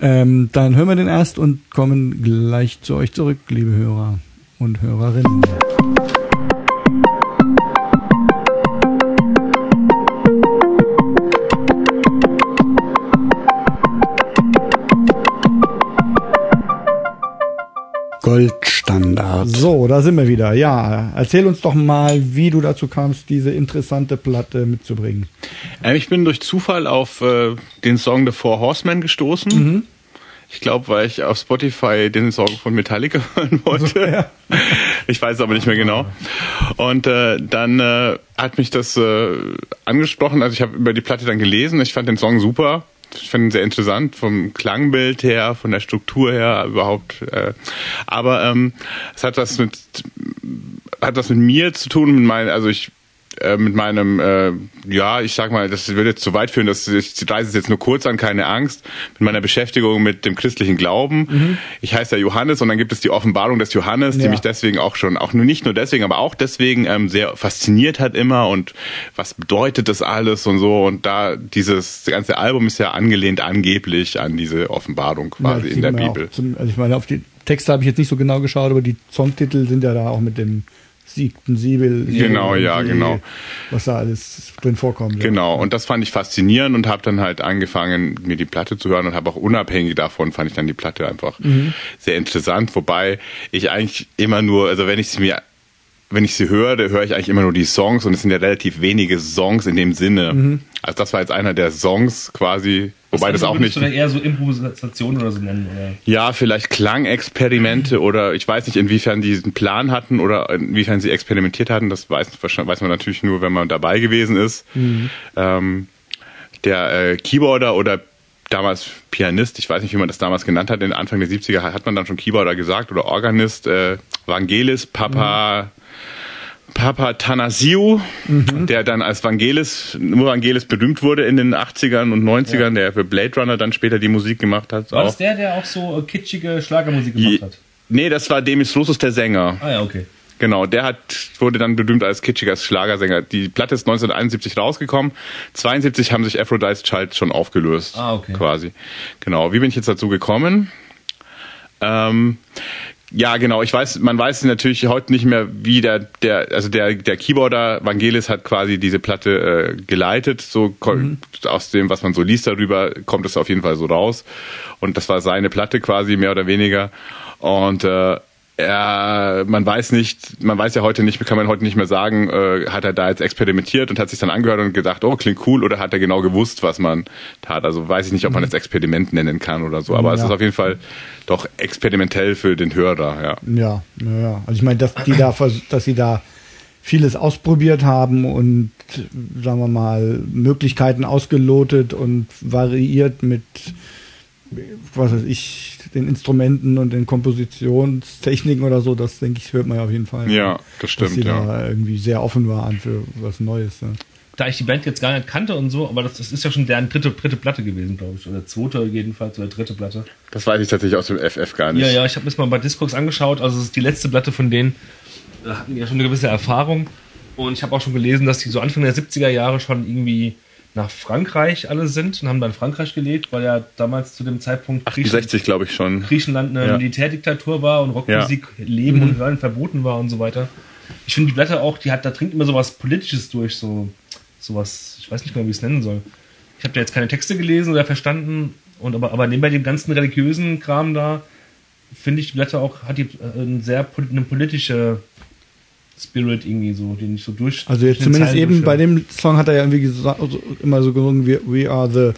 Ähm, dann hören wir den erst und kommen gleich zu euch zurück, liebe Hörer und Hörerinnen. Goldstandard. So, da sind wir wieder. Ja, erzähl uns doch mal, wie du dazu kamst, diese interessante Platte mitzubringen. Ähm, ich bin durch Zufall auf äh, den Song The Four Horsemen gestoßen. Mhm. Ich glaube, weil ich auf Spotify den Song von Metallica hören wollte. Ja. Ich weiß aber nicht mehr genau. Und äh, dann äh, hat mich das äh, angesprochen. Also ich habe über die Platte dann gelesen. Ich fand den Song super ich finde ihn sehr interessant vom Klangbild her, von der Struktur her überhaupt. Äh, aber ähm, es hat was mit hat was mit mir zu tun, mit meinen, also ich äh, mit meinem, äh, ja, ich sag mal, das würde jetzt zu weit führen, dass ich reise jetzt nur kurz an, keine Angst, mit meiner Beschäftigung mit dem christlichen Glauben. Mhm. Ich heiße ja Johannes und dann gibt es die Offenbarung des Johannes, ja. die mich deswegen auch schon, auch nur nicht nur deswegen, aber auch deswegen ähm, sehr fasziniert hat immer und was bedeutet das alles und so und da dieses ganze Album ist ja angelehnt angeblich an diese Offenbarung quasi ja, in der Bibel. Zum, also ich meine, auf die Texte habe ich jetzt nicht so genau geschaut, aber die Songtitel sind ja da auch mit dem siegten Siebel. Genau, ja, die, genau. Was da alles drin vorkommt. Genau, und das fand ich faszinierend und habe dann halt angefangen, mir die Platte zu hören und habe auch unabhängig davon, fand ich dann die Platte einfach mhm. sehr interessant. Wobei ich eigentlich immer nur, also wenn ich sie mir wenn ich sie höre, höre ich eigentlich immer nur die Songs und es sind ja relativ wenige Songs in dem Sinne. Mhm. Also das war jetzt einer der Songs quasi, wobei das, das auch nicht. Du eher so Improvisation oder so nennen, oder? Ja, vielleicht Klangexperimente mhm. oder ich weiß nicht, inwiefern die einen Plan hatten oder inwiefern sie experimentiert hatten. Das weiß, weiß man natürlich nur, wenn man dabei gewesen ist. Mhm. Ähm, der äh, Keyboarder oder damals Pianist, ich weiß nicht, wie man das damals genannt hat, in Anfang der 70er hat man dann schon Keyboarder gesagt oder Organist, äh, Vangelis, Papa mhm. Papa Tanasiu, mhm. der dann als Vangelis, nur Vangelis berühmt wurde in den 80ern und 90ern, ja. der für Blade Runner dann später die Musik gemacht hat. War auch. das der, der auch so kitschige Schlagermusik gemacht hat? Nee, das war Demis Roussos, der Sänger. Ah ja, okay. Genau, der hat, wurde dann berühmt als kitschiger Schlagersänger. Die Platte ist 1971 rausgekommen. 72 haben sich Aphrodite's Child schon aufgelöst. Ah, okay. Quasi. Genau. Wie bin ich jetzt dazu gekommen? Ähm, ja, genau. Ich weiß, man weiß natürlich heute nicht mehr, wie der, der, also der, der Keyboarder Vangelis hat quasi diese Platte äh, geleitet. So mhm. aus dem, was man so liest darüber, kommt es auf jeden Fall so raus. Und das war seine Platte quasi mehr oder weniger. Und äh, er, man weiß nicht, man weiß ja heute nicht, kann man heute nicht mehr sagen, äh, hat er da jetzt experimentiert und hat sich dann angehört und gedacht, oh, klingt cool, oder hat er genau gewusst, was man tat. Also weiß ich nicht, ob man es mhm. Experiment nennen kann oder so, aber ja. es ist auf jeden Fall doch experimentell für den Hörer, ja. Ja, ja. Also ich meine, dass die da, dass sie da vieles ausprobiert haben und sagen wir mal Möglichkeiten ausgelotet und variiert mit was weiß ich, den Instrumenten und den Kompositionstechniken oder so, das denke ich, hört man ja auf jeden Fall. Ja, das stimmt, dass sie ja. da irgendwie sehr offen waren für was Neues. Ne? Da ich die Band jetzt gar nicht kannte und so, aber das, das ist ja schon deren dritte, dritte Platte gewesen, glaube ich. Oder zweite jedenfalls, oder dritte Platte. Das weiß ich tatsächlich aus dem FF gar nicht. Ja, ja, ich habe mir das mal bei Discogs angeschaut. Also, es ist die letzte Platte von denen. Da hatten die ja schon eine gewisse Erfahrung. Und ich habe auch schon gelesen, dass die so Anfang der 70er Jahre schon irgendwie nach Frankreich alle sind und haben dann Frankreich gelebt, weil ja damals zu dem Zeitpunkt 68, glaube ich schon. Griechenland eine ja. Militärdiktatur war und Rockmusik ja. leben mhm. und hören verboten war und so weiter. Ich finde die Blätter auch, die hat, da dringt immer sowas Politisches durch, so sowas, ich weiß nicht mehr, wie ich es nennen soll. ich habe da jetzt keine Texte gelesen oder verstanden, und aber, aber neben dem ganzen religiösen Kram da, finde ich, die Platte auch, hat die äh, eine sehr eine politische Spirit irgendwie so, den ich so durch. Also jetzt zumindest eben bei dem Song hat er ja irgendwie gesagt, also immer so gesungen, we, we are the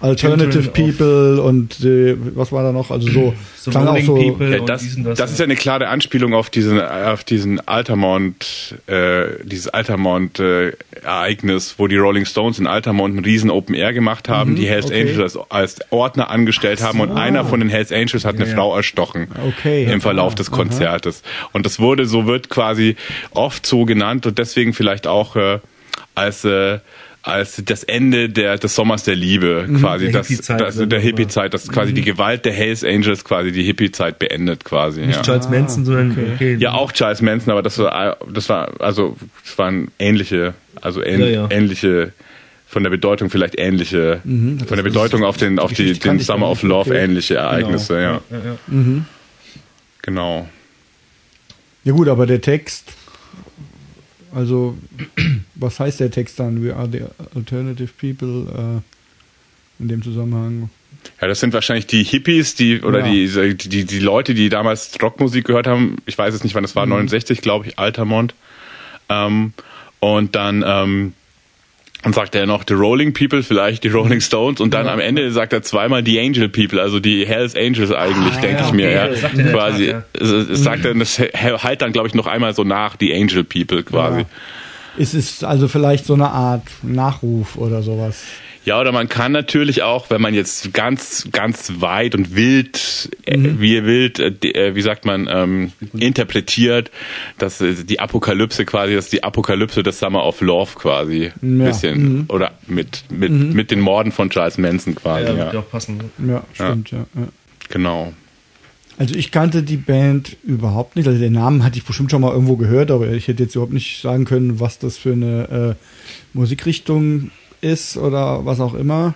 Alternative People und äh, was war da noch? Also so, so klang auch so. Ja, das, das, das, ist ja eine klare Anspielung auf diesen auf diesen Altamont, äh, dieses Altamont äh, Ereignis, wo die Rolling Stones in Altamont einen riesen Open Air gemacht haben, mhm, die Hells okay. Angels als, als, Ordner angestellt so. haben und einer von den Hells Angels hat eine ja, Frau erstochen okay. im Verlauf des Konzertes. Aha. Und das wurde so wird quasi oft so genannt und deswegen vielleicht auch äh, als äh, als das Ende der, des Sommers der Liebe, mhm, quasi, der das, Hippie-Zeit, das, der Hippie-Zeit, dass quasi mhm. die Gewalt der Hells Angels quasi die Hippie-Zeit beendet, quasi. Nicht ja. Charles Manson, sondern, okay. okay. Ja, auch Charles Manson, aber das war, das war, also, es waren ähnliche, also ähn, ja, ja. ähnliche, von der Bedeutung vielleicht ähnliche, mhm, von der Bedeutung auf den, auf die, den Summer of Love okay. ähnliche genau. Ereignisse, genau. ja. ja, mhm. Genau. Ja gut, aber der Text also, was heißt der Text dann? We are the alternative people äh, in dem Zusammenhang? Ja, das sind wahrscheinlich die Hippies, die oder ja. die, die, die Leute, die damals Rockmusik gehört haben. Ich weiß es nicht, wann das war, mhm. 69, glaube ich, Altamont. Ähm, und dann ähm, und sagt er noch The Rolling People, vielleicht die Rolling Stones und dann ja. am Ende sagt er zweimal die Angel People, also die Hells Angels eigentlich, ah, denke ja, ich mir. Ja. ja. Quasi, Tat, ja. Es, sagt er, das halt dann glaube ich noch einmal so nach die Angel People quasi. Es ist also vielleicht so eine Art Nachruf oder sowas. Ja, oder man kann natürlich auch, wenn man jetzt ganz, ganz weit und wild, äh, mhm. wie wild, äh, äh, wie sagt man, ähm, interpretiert, dass äh, die Apokalypse quasi, dass die Apokalypse des Summer of Love quasi ein ja. bisschen, mhm. oder mit, mit, mhm. mit den Morden von Charles Manson quasi. Ja, ja. ja. auch passen. Ja, stimmt, ja. ja. Genau. Also ich kannte die Band überhaupt nicht. Also den Namen hatte ich bestimmt schon mal irgendwo gehört, aber ich hätte jetzt überhaupt nicht sagen können, was das für eine äh, Musikrichtung ist oder was auch immer.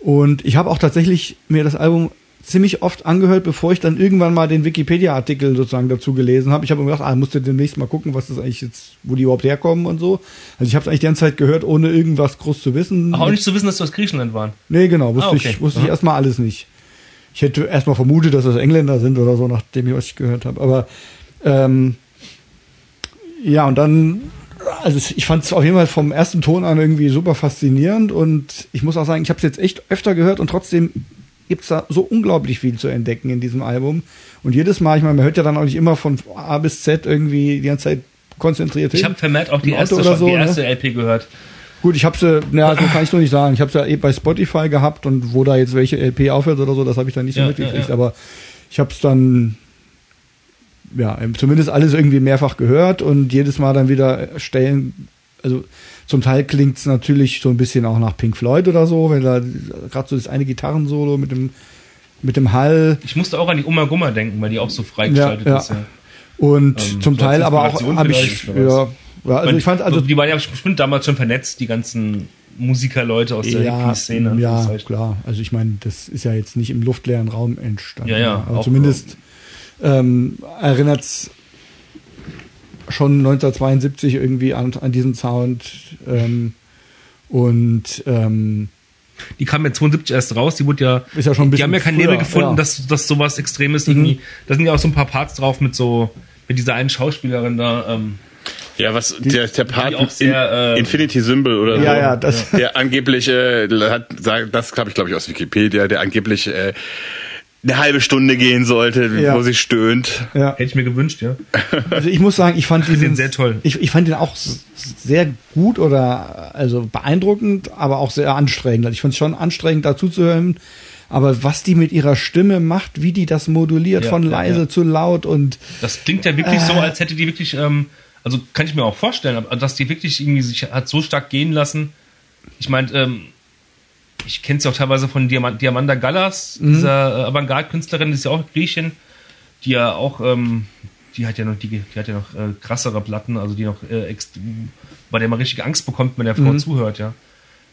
Und ich habe auch tatsächlich mir das Album ziemlich oft angehört, bevor ich dann irgendwann mal den Wikipedia-Artikel sozusagen dazu gelesen habe. Ich habe mir gedacht, ah, musst du demnächst mal gucken, was das eigentlich jetzt, wo die überhaupt herkommen und so. Also ich habe es eigentlich die ganze Zeit gehört, ohne irgendwas groß zu wissen. auch nicht zu wissen, dass du aus Griechenland waren. Nee, genau, wusste ah, okay. ich, wusste ich erstmal alles nicht. Ich hätte erstmal vermutet, dass das Engländer sind oder so, nachdem ich was gehört habe. Aber ähm, ja, und dann also ich fand es auf jeden Fall vom ersten Ton an irgendwie super faszinierend und ich muss auch sagen, ich habe es jetzt echt öfter gehört und trotzdem gibt es da so unglaublich viel zu entdecken in diesem Album. Und jedes Mal, ich meine, man hört ja dann auch nicht immer von A bis Z irgendwie die ganze Zeit konzentriert Ich habe vermehrt auch die erste, so, die erste ne? LP gehört. Gut, ich habe sie, ja, so kann ich nur nicht sagen. Ich habe sie ja eh bei Spotify gehabt und wo da jetzt welche LP aufhört oder so, das habe ich dann nicht so ja, mitgekriegt. Ja, ja. Aber ich habe es dann ja, zumindest alles irgendwie mehrfach gehört und jedes Mal dann wieder Stellen, also zum Teil klingt es natürlich so ein bisschen auch nach Pink Floyd oder so, wenn da gerade so das eine Gitarrensolo mit dem mit dem Hall. Ich musste auch an die Oma Gummer denken, weil die auch so freigestaltet ja, ja. ist. Ja. Und ähm, zum Teil aber auch habe ich ja, ja, also ich fand also die waren ja bestimmt damals schon vernetzt, die ganzen Musikerleute aus der ja, Szene. Ja, klar. Also ich meine, das ist ja jetzt nicht im luftleeren Raum entstanden. Ja, ja. Aber zumindest ähm, erinnert es schon 1972 irgendwie an, an diesen Sound. Ähm, und ähm, die kam ja 72 erst raus, die wurde ja, ist ja schon ein bisschen die haben ja kein Nebel gefunden, ja. dass, dass sowas Extremes mhm. irgendwie, da sind ja auch so ein paar Parts drauf mit so, mit dieser einen Schauspielerin da, ähm, ja, was die, der, der Part sehr, äh, Infinity Symbol oder ja, so, ja, das der angeblich äh, hat, das habe ich glaube ich aus Wikipedia, der angeblich äh, eine halbe Stunde gehen sollte, ja. wo sie stöhnt. Ja. Hätte ich mir gewünscht, ja. Also ich muss sagen, ich fand diesen, den sehr toll. Ich, ich fand den auch sehr gut oder also beeindruckend, aber auch sehr anstrengend. Also ich fand es schon anstrengend dazu zu hören. Aber was die mit ihrer Stimme macht, wie die das moduliert ja, von leise ja. zu laut und das klingt ja wirklich äh, so, als hätte die wirklich, ähm, also kann ich mir auch vorstellen, dass die wirklich irgendwie sich hat so stark gehen lassen. Ich meine, ähm, ich kenne ja auch teilweise von Diamant, Diamanda Gallas, mhm. dieser äh, Avantgarde-Künstlerin, die ist ja auch Griechin, die ja auch, ähm, die hat ja noch, die, die hat ja noch äh, krassere Platten, also die noch, äh, bei der man richtig Angst bekommt, wenn der Frau mhm. zuhört, ja.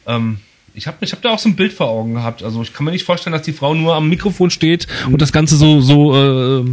Ähm, ich habe ich hab da auch so ein Bild vor Augen gehabt. Also ich kann mir nicht vorstellen, dass die Frau nur am Mikrofon steht mhm. und das Ganze so, so äh,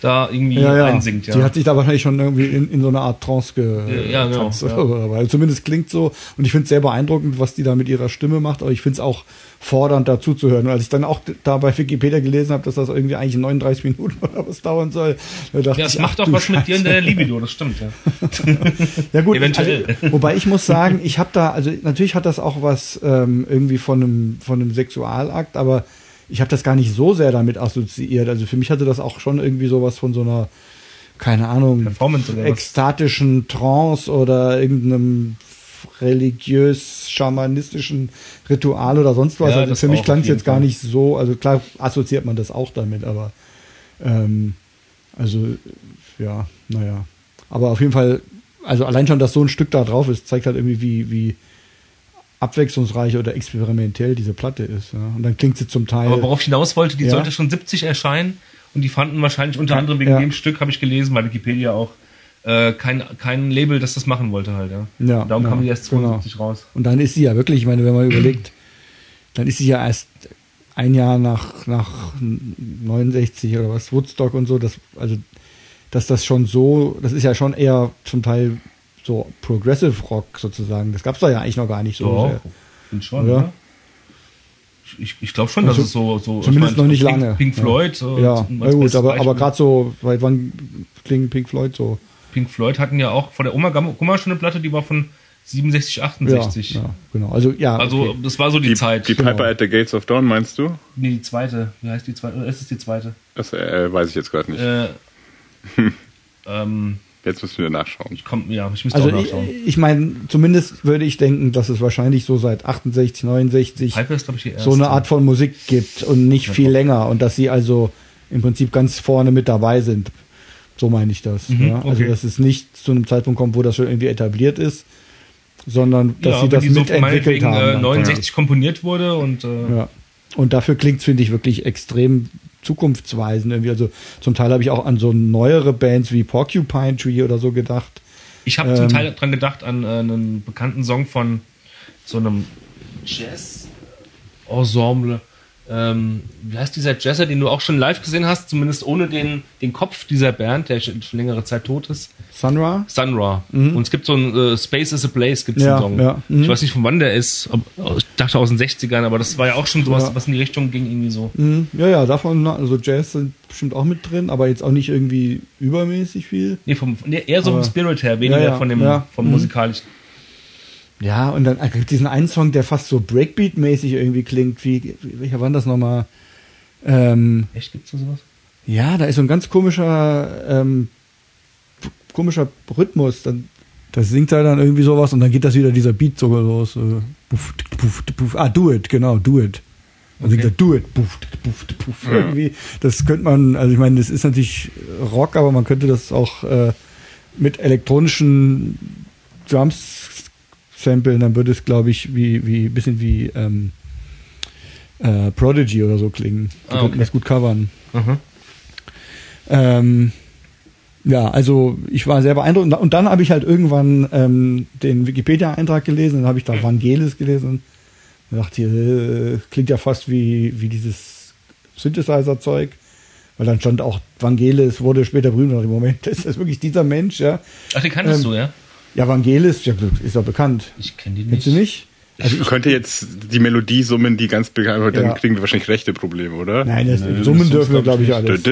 da irgendwie ja, ja. einsingt. Ja. Die hat sich da wahrscheinlich schon irgendwie in, in so eine Art Trance ge ja, genau, ja. Weil zumindest klingt so. Und ich finde es sehr beeindruckend, was die da mit ihrer Stimme macht. Aber ich finde es auch fordernd, dazu zu hören. Und als ich dann auch da bei Wikipedia gelesen habe, dass das irgendwie eigentlich 39 Minuten oder was dauern soll, da dachte ja, das ich, macht doch was Scheiße. mit dir in der Libido, das stimmt, ja. ja gut, Eventuell. Also, wobei ich muss sagen, ich habe da, also natürlich hat das auch was ähm, irgendwie von einem, von einem Sexualakt, aber ich habe das gar nicht so sehr damit assoziiert. Also für mich hatte das auch schon irgendwie sowas von so einer, keine Ahnung, ekstatischen Trance oder irgendeinem religiös-schamanistischen Ritual oder sonst was. Ja, also für mich klang es jetzt gar nicht so, also klar assoziiert man das auch damit, aber ähm, also ja, naja. Aber auf jeden Fall, also allein schon, dass so ein Stück da drauf ist, zeigt halt irgendwie, wie, wie abwechslungsreich oder experimentell diese Platte ist. Ja. Und dann klingt sie zum Teil. Aber worauf ich hinaus wollte, die ja. sollte schon 70 erscheinen und die fanden wahrscheinlich unter anderem wegen ja. dem Stück, habe ich gelesen, bei Wikipedia auch, äh, kein, kein Label, das das machen wollte halt. Ja. ja und darum kam die erst 72 genau. raus. Und dann ist sie ja wirklich, ich meine, wenn man überlegt, dann ist sie ja erst ein Jahr nach, nach 69 oder was, Woodstock und so, das, also, dass das schon so, das ist ja schon eher zum Teil so Progressive Rock sozusagen. Das gab es da ja eigentlich noch gar nicht so. Doch, sehr. schon, oder? Ja? Ich, ich glaube schon, also, dass es so, so zumindest ich mein, noch nicht Pink, lange. Pink Floyd. Ja, ja na gut, aber, aber gerade so, seit wann klingt Pink Floyd so? Pink Floyd hatten ja auch vor der Oma Gumma schon eine Platte, die war von 67, 68. Ja, ja, genau. Also, ja. Also, okay. das war so die, die Zeit. Die genau. Piper at the Gates of Dawn, meinst du? Nee, die zweite. Wie heißt die zweite? Oder ist es die zweite? Das äh, weiß ich jetzt gerade nicht. Äh, ähm, Jetzt müssen wir nachschauen. Ich komm, ja, ich müsste also auch nachschauen. Ich, ich meine, zumindest würde ich denken, dass es wahrscheinlich so seit 68, 69 ist, ich, so eine Art von Musik gibt und nicht ja, viel länger und dass sie also im Prinzip ganz vorne mit dabei sind. So meine ich das. Mhm, ja? Also okay. dass es nicht zu einem Zeitpunkt kommt, wo das schon irgendwie etabliert ist, sondern dass ja, sie das die mitentwickelt so haben. Äh, 69 komponiert wurde und äh ja. Und dafür klingt es, finde ich, wirklich extrem zukunftsweisend irgendwie. Also zum Teil habe ich auch an so neuere Bands wie Porcupine Tree oder so gedacht. Ich habe ähm, zum Teil dran gedacht an äh, einen bekannten Song von so einem Jazz-Ensemble ähm, wie heißt dieser Jazzer, den du auch schon live gesehen hast, zumindest ohne den, den Kopf dieser Band, der schon längere Zeit tot ist? Sun Sun Ra. Mhm. Und es gibt so ein äh, Space is a Place, gibt es ja, einen Song. Ja. Mhm. Ich weiß nicht, von wann der ist. Ich dachte aus den 60ern, aber das war ja auch schon sowas, ja. was in die Richtung ging, irgendwie so. Mhm. Ja, ja, davon, also Jazz sind bestimmt auch mit drin, aber jetzt auch nicht irgendwie übermäßig viel. Nee, vom, nee eher so aber, vom Spirit her, weniger von dem vom mhm. musikalischen. Ja, und dann gibt diesen einen Song, der fast so Breakbeat-mäßig irgendwie klingt. Wie, welcher war das nochmal? Ähm, Echt, gibt's da sowas? Ja, da ist so ein ganz komischer, ähm, komischer Rhythmus. Dann, das singt er dann irgendwie sowas und dann geht das wieder dieser Beat sogar los. Äh, puff, puff, puff. Ah, do it, genau, do it. Dann okay. singt er do it, puff, puff, puff. Ja. Irgendwie, das könnte man, also ich meine, das ist natürlich Rock, aber man könnte das auch äh, mit elektronischen Drums samplen, dann würde es, glaube ich, wie, wie, bisschen wie ähm, äh, Prodigy oder so klingen. Die ah, okay. das gut covern. Mhm. Ähm, ja, also ich war sehr beeindruckt. Und dann habe ich halt irgendwann ähm, den Wikipedia-Eintrag gelesen, dann habe ich da Vangelis gelesen. Und dachte, äh, klingt ja fast wie, wie dieses Synthesizer-Zeug. Weil dann stand auch Vangelis, wurde später berühmt. Und im Moment, ist das wirklich dieser Mensch, ja. Ach, den kanntest ähm, du, ja? Ja, Evangelis, ja, ist ja bekannt. Ich kenne die nicht. Kennst du nicht? Also ich, könnte jetzt die Melodie summen, die ganz bekannt wird, dann ja. kriegen wir wahrscheinlich rechte Probleme, oder? Nein, das, Nein, summen dürfen wir, glaube ich, alles.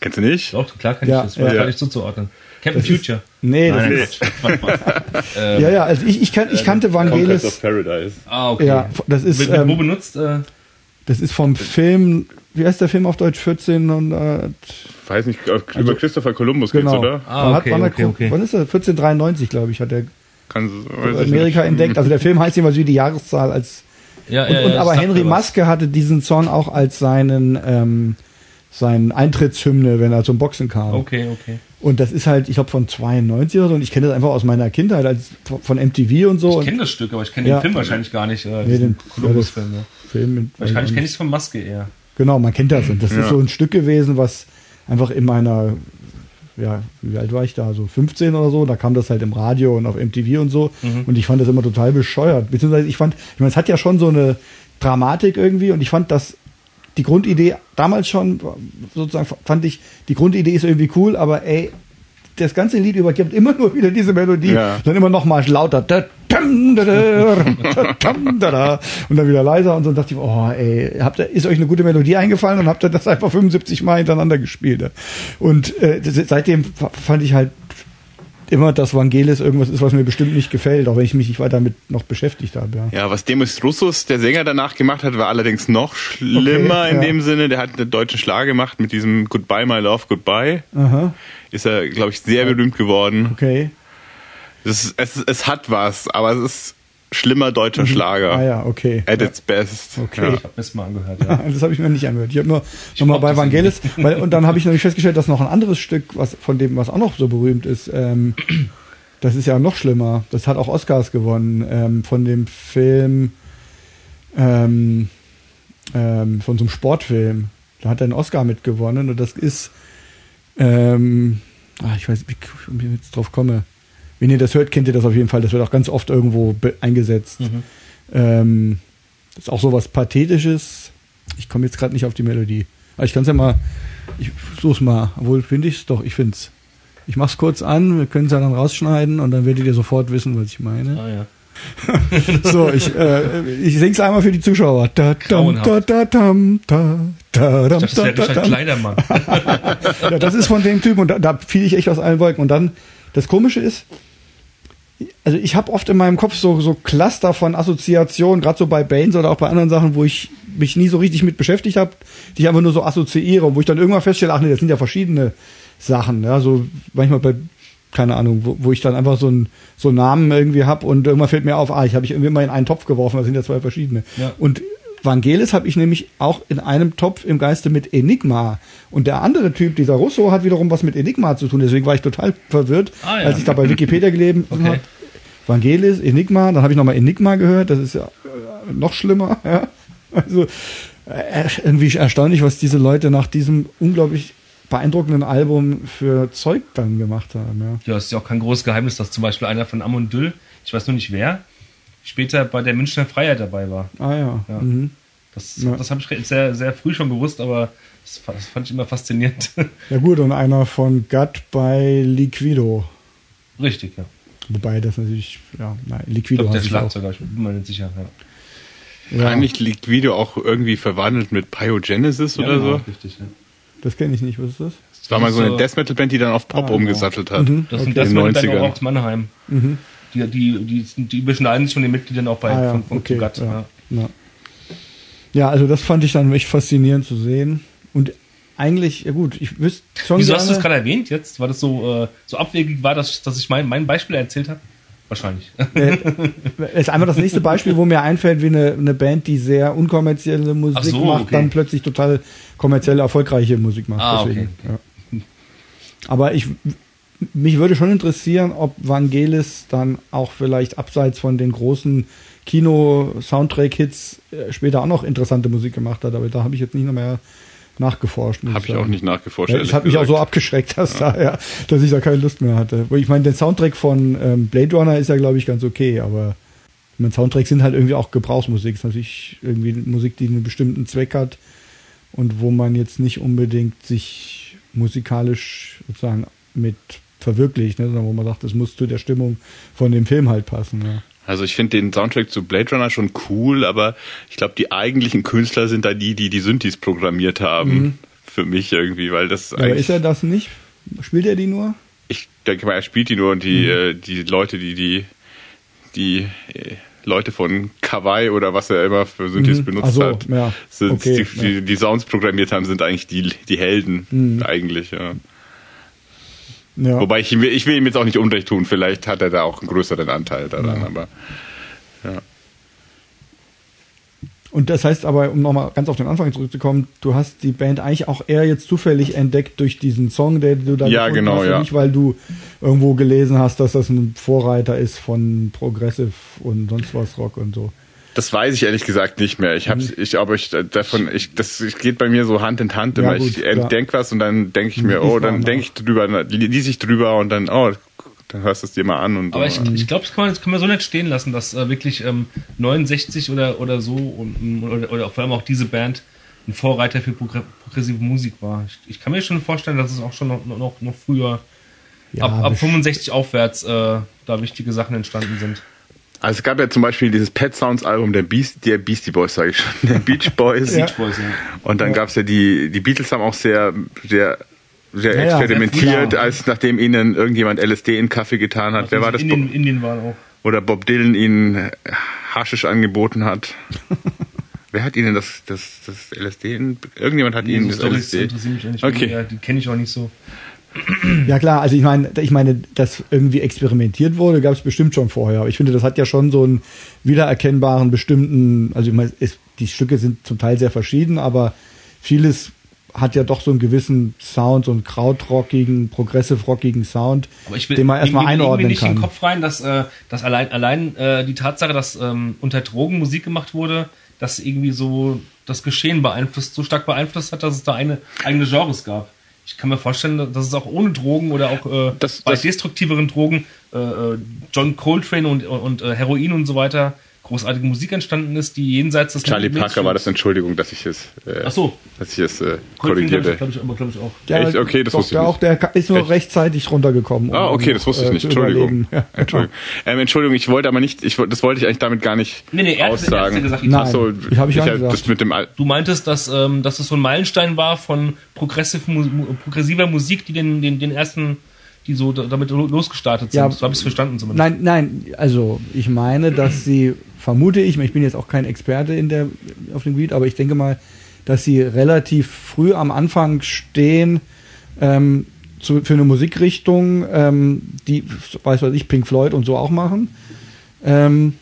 Kennst du nicht? Doch, klar kann ja, ich das. Ja. War nicht zuzuordnen. Captain Future. Nee, Nein, das ist. ja, ja, also ich, ich, kan, ich kannte Vangelis. of Paradise. Ah, okay. Ja, das ist. Wo, wo benutzt? Äh, das ist vom Film wie heißt der Film auf Deutsch? 1400. Weiß nicht, über also, Christopher Columbus genau. geht's, oder? Ah, okay, hat, okay, okay. Wann ist er? 1493, glaube ich, hat er Kann, Amerika entdeckt. Also der Film heißt jeweils wie die Jahreszahl als. Ja, und, ja, und aber Henry Maske hatte diesen Song auch als seinen ähm, seinen Eintrittshymne, wenn er zum Boxen kam. Okay, okay. Und das ist halt, ich glaube, von 92 oder so. Und ich kenne das einfach aus meiner Kindheit, als von MTV und so. Ich kenne das Stück, aber ich kenne ja. den Film wahrscheinlich gar nicht. Äh, nee, den Columbus-Film. Ja, Film wahrscheinlich kenne ich es von Maske eher. Genau, man kennt das. Und das ja. ist so ein Stück gewesen, was einfach in meiner, ja, wie alt war ich da? So 15 oder so. Da kam das halt im Radio und auf MTV und so. Mhm. Und ich fand das immer total bescheuert. Beziehungsweise ich fand, ich meine, es hat ja schon so eine Dramatik irgendwie und ich fand das die Grundidee damals schon, sozusagen fand ich, die Grundidee ist irgendwie cool, aber ey, das ganze Lied übergibt immer nur wieder diese Melodie, ja. dann immer noch mal lauter und dann wieder leiser und so und dachte ich, oh ey, habt ihr, ist euch eine gute Melodie eingefallen und habt ihr das einfach 75 Mal hintereinander gespielt. Und äh, seitdem fand ich halt immer, dass Vangelis irgendwas ist, was mir bestimmt nicht gefällt, auch wenn ich mich nicht weiter damit noch beschäftigt habe. Ja, ja was Demis Russos, der Sänger, danach gemacht hat, war allerdings noch schlimmer okay, in ja. dem Sinne. Der hat einen deutschen Schlag gemacht mit diesem Goodbye, My Love, Goodbye. Aha. Ist er, glaube ich, sehr berühmt geworden. Okay. Es, es, es hat was, aber es ist schlimmer deutscher mhm. Schlager. Ah ja, okay. At its best. Okay. Ja. Ich habe das mal angehört, ja. das habe ich mir nicht angehört. Ich habe nur nochmal bei Vangelis, weil, und dann habe ich nämlich festgestellt, dass noch ein anderes Stück, was von dem, was auch noch so berühmt ist, ähm, das ist ja noch schlimmer. Das hat auch Oscars gewonnen, ähm, von dem Film, ähm, ähm, von so einem Sportfilm. Da hat er einen Oscar mitgewonnen und das ist, ähm, ach, ich weiß nicht, wie ich jetzt drauf komme. Wenn ihr das hört, kennt ihr das auf jeden Fall. Das wird auch ganz oft irgendwo eingesetzt. Mhm. Ähm, das ist auch so was Pathetisches. Ich komme jetzt gerade nicht auf die Melodie. Aber ich kann es ja mal, ich such's mal. Obwohl, finde ich es doch, ich finde es. Ich mach's kurz an, wir können es ja dann rausschneiden und dann werdet ihr sofort wissen, was ich meine. Ah ja. So, ich, äh, ich sing's einmal für die Zuschauer. Da, dam, da, da, dam, da, da, dam, das da, da, Kleidermann. ja, das ist von dem Typ und da, da fiel ich echt aus allen Wolken. Und dann, das Komische ist, also ich habe oft in meinem Kopf so, so Cluster von Assoziationen, gerade so bei Baines oder auch bei anderen Sachen, wo ich mich nie so richtig mit beschäftigt habe, die ich einfach nur so assoziiere, wo ich dann irgendwann feststelle, ach nee, das sind ja verschiedene Sachen. Ja, so manchmal bei, keine Ahnung, wo, wo ich dann einfach so einen so Namen irgendwie hab und irgendwann fällt mir auf, ah, ich habe ich irgendwie immer in einen Topf geworfen, das sind ja zwei verschiedene. Ja. Und Vangelis habe ich nämlich auch in einem Topf im Geiste mit Enigma. Und der andere Typ, dieser Russo, hat wiederum was mit Enigma zu tun. Deswegen war ich total verwirrt, ah, ja. als ich da bei Wikipedia gelesen okay. habe. Vangelis, Enigma, dann habe ich nochmal Enigma gehört, das ist ja äh, noch schlimmer. Ja? Also äh, irgendwie erstaunlich, was diese Leute nach diesem unglaublich beeindruckenden Album für Zeug dann gemacht haben. Ja, ja es ist ja auch kein großes Geheimnis, dass zum Beispiel einer von Amundül, ich weiß nur nicht wer, später bei der Münchner Freiheit dabei war. Ah ja. ja. Mhm. Das, ja. das habe ich sehr, sehr früh schon gewusst, aber das, das, fand ich immer faszinierend. Ja gut, und einer von Gut bei Liquido. Richtig, ja. Wobei das natürlich, ja, nein, Liquido. Ich glaub, der Schlagzeuger, ich bin mir nicht sicher, ja. Ja. Eigentlich Liquido auch irgendwie verwandelt mit Pyogenesis ja, oder genau, so? Richtig, ja. Das kenne ich nicht, was ist das? Das war mal so eine Death Metal Band, die dann auf Pop ah, umgesattelt hat. Mhm. Das ist okay. ein Death Metal Band auch aus Mannheim. Mhm die, die, die, die beschneiden sich von den Mitgliedern auch bei ah, ja, von, von okay, Gatt, ja. Ja. ja. also das fand ich dann echt faszinierend zu sehen. Und eigentlich, ja gut, ich wüsste schon. Wieso gerne, hast du das gerade erwähnt jetzt? Weil das so, äh, so abwegig war, dass, dass ich mein, mein Beispiel erzählt habe? Wahrscheinlich. Äh, ist einfach das nächste Beispiel, wo mir einfällt, wie eine, eine Band, die sehr unkommerzielle Musik so, macht, okay. dann plötzlich total kommerziell erfolgreiche Musik macht. Ah, Deswegen, okay. ja. Aber ich mich würde schon interessieren, ob Vangelis dann auch vielleicht abseits von den großen Kino-Soundtrack-Hits äh, später auch noch interessante Musik gemacht hat, aber da habe ich jetzt nicht noch mehr nachgeforscht. Habe ich auch nicht nachgeforscht. Ja, das hat mich auch so abgeschreckt, dass, ja. da, ja, dass ich da keine Lust mehr hatte. Ich meine, der Soundtrack von ähm, Blade Runner ist ja, glaube ich, ganz okay, aber mein Soundtracks sind halt irgendwie auch Gebrauchsmusik. Das ist natürlich irgendwie Musik, die einen bestimmten Zweck hat und wo man jetzt nicht unbedingt sich musikalisch sozusagen mit verwirklicht, ne? sondern wo man sagt, es muss zu der Stimmung von dem Film halt passen. Ja. Also ich finde den Soundtrack zu Blade Runner schon cool, aber ich glaube, die eigentlichen Künstler sind da die, die die Synthes programmiert haben. Mhm. Für mich irgendwie, weil das. Aber ist er das nicht? Spielt er die nur? Ich denke mal, er spielt die nur und die, mhm. äh, die Leute, die die, die äh, Leute von Kawaii oder was er immer für Synthes mhm. benutzt so, hat, ja. sind, okay, die, ja. die, die Sounds programmiert haben, sind eigentlich die, die Helden mhm. eigentlich, ja. Ja. Wobei ich, ich will ihm jetzt auch nicht Unrecht tun, vielleicht hat er da auch einen größeren Anteil daran, ja. aber ja. Und das heißt aber, um nochmal ganz auf den Anfang zurückzukommen, du hast die Band eigentlich auch eher jetzt zufällig entdeckt durch diesen Song, den du da ja, genau, hast, ja. nicht weil du irgendwo gelesen hast, dass das ein Vorreiter ist von Progressive und sonst was Rock und so. Das weiß ich ehrlich gesagt nicht mehr. Ich hab's, mhm. ich aber ich davon, ich das geht bei mir so Hand in Hand immer. Ja, gut, ich entdenk was und dann denke ich mir, oh, dann denke ich drüber, lese ich drüber und dann, oh, dann hörst du es dir mal an und. Aber ich, ich glaube, das kann man, das kann man so nicht stehen lassen, dass äh, wirklich ähm, 69 oder oder so und oder, oder vor allem auch diese Band ein Vorreiter für progressive Musik war. Ich, ich, kann mir schon vorstellen, dass es auch schon noch, noch, noch früher, ja, ab, ab 65 aufwärts, äh, da wichtige Sachen entstanden sind. Also es gab ja zum Beispiel dieses Pet Sounds Album der, Beast, der Beastie Boys, sage ich schon, der Beach Boys. ja. Beach Boys ja. Und dann ja. gab's ja die, die Beatles haben auch sehr, sehr, sehr ja, experimentiert, als nachdem ihnen irgendjemand LSD in Kaffee getan hat. Also Wer war das? Indien, Indien war auch. Oder Bob Dylan ihnen Haschisch angeboten hat. Wer hat Ihnen das, das, das LSD? In, irgendjemand hat nee, Ihnen so das LSD? interessiert mich eigentlich okay. Ja, die kenne ich auch nicht so. Ja klar, also ich meine, ich meine, dass irgendwie experimentiert wurde, gab es bestimmt schon vorher. Aber ich finde, das hat ja schon so einen wiedererkennbaren bestimmten, also ich meine, es, die Stücke sind zum Teil sehr verschieden, aber vieles hat ja doch so einen gewissen Sound, so einen krautrockigen, progressive-rockigen Sound, den man erstmal einordnen nicht kann. in den Kopf rein, dass, äh, dass allein, allein äh, die Tatsache, dass ähm, unter Drogen Musik gemacht wurde, das irgendwie so das Geschehen beeinflusst, so stark beeinflusst hat, dass es da eine eigene Genres gab. Ich kann mir vorstellen, dass es auch ohne Drogen oder auch äh, das, bei das destruktiveren Drogen äh, äh John Coltrane und, und äh, Heroin und so weiter großartige Musik entstanden ist, die jenseits des Charlie Parker war das, Entschuldigung, dass ich es, äh, Ach so. dass ich es äh, korrigierte. Glaube ich, glaub ich, auch. Der, Echt? Okay, das doch, wusste ich nicht. Auch, der ist nur Echt? rechtzeitig runtergekommen. ah, okay, das wusste ich äh, nicht. Entschuldigung. Ja, Entschuldigung. Ähm, Entschuldigung, ich wollte aber nicht, ich, das wollte ich eigentlich damit gar nicht nee, nee, er aussagen. Er gesagt, Nein, so, ich habe ich, ich gesagt. Das mit dem du meintest, dass, ähm, dass es so ein Meilenstein war von progressiv, progressiver Musik, die den, den, den ersten die so damit losgestartet sind. Ja, so habe ich es verstanden zumindest. Nein, nein, also ich meine, dass sie, vermute ich, ich bin jetzt auch kein Experte in der, auf dem Gebiet, aber ich denke mal, dass sie relativ früh am Anfang stehen ähm, zu, für eine Musikrichtung, ähm, die, weiß was ich, Pink Floyd und so auch machen. Ähm,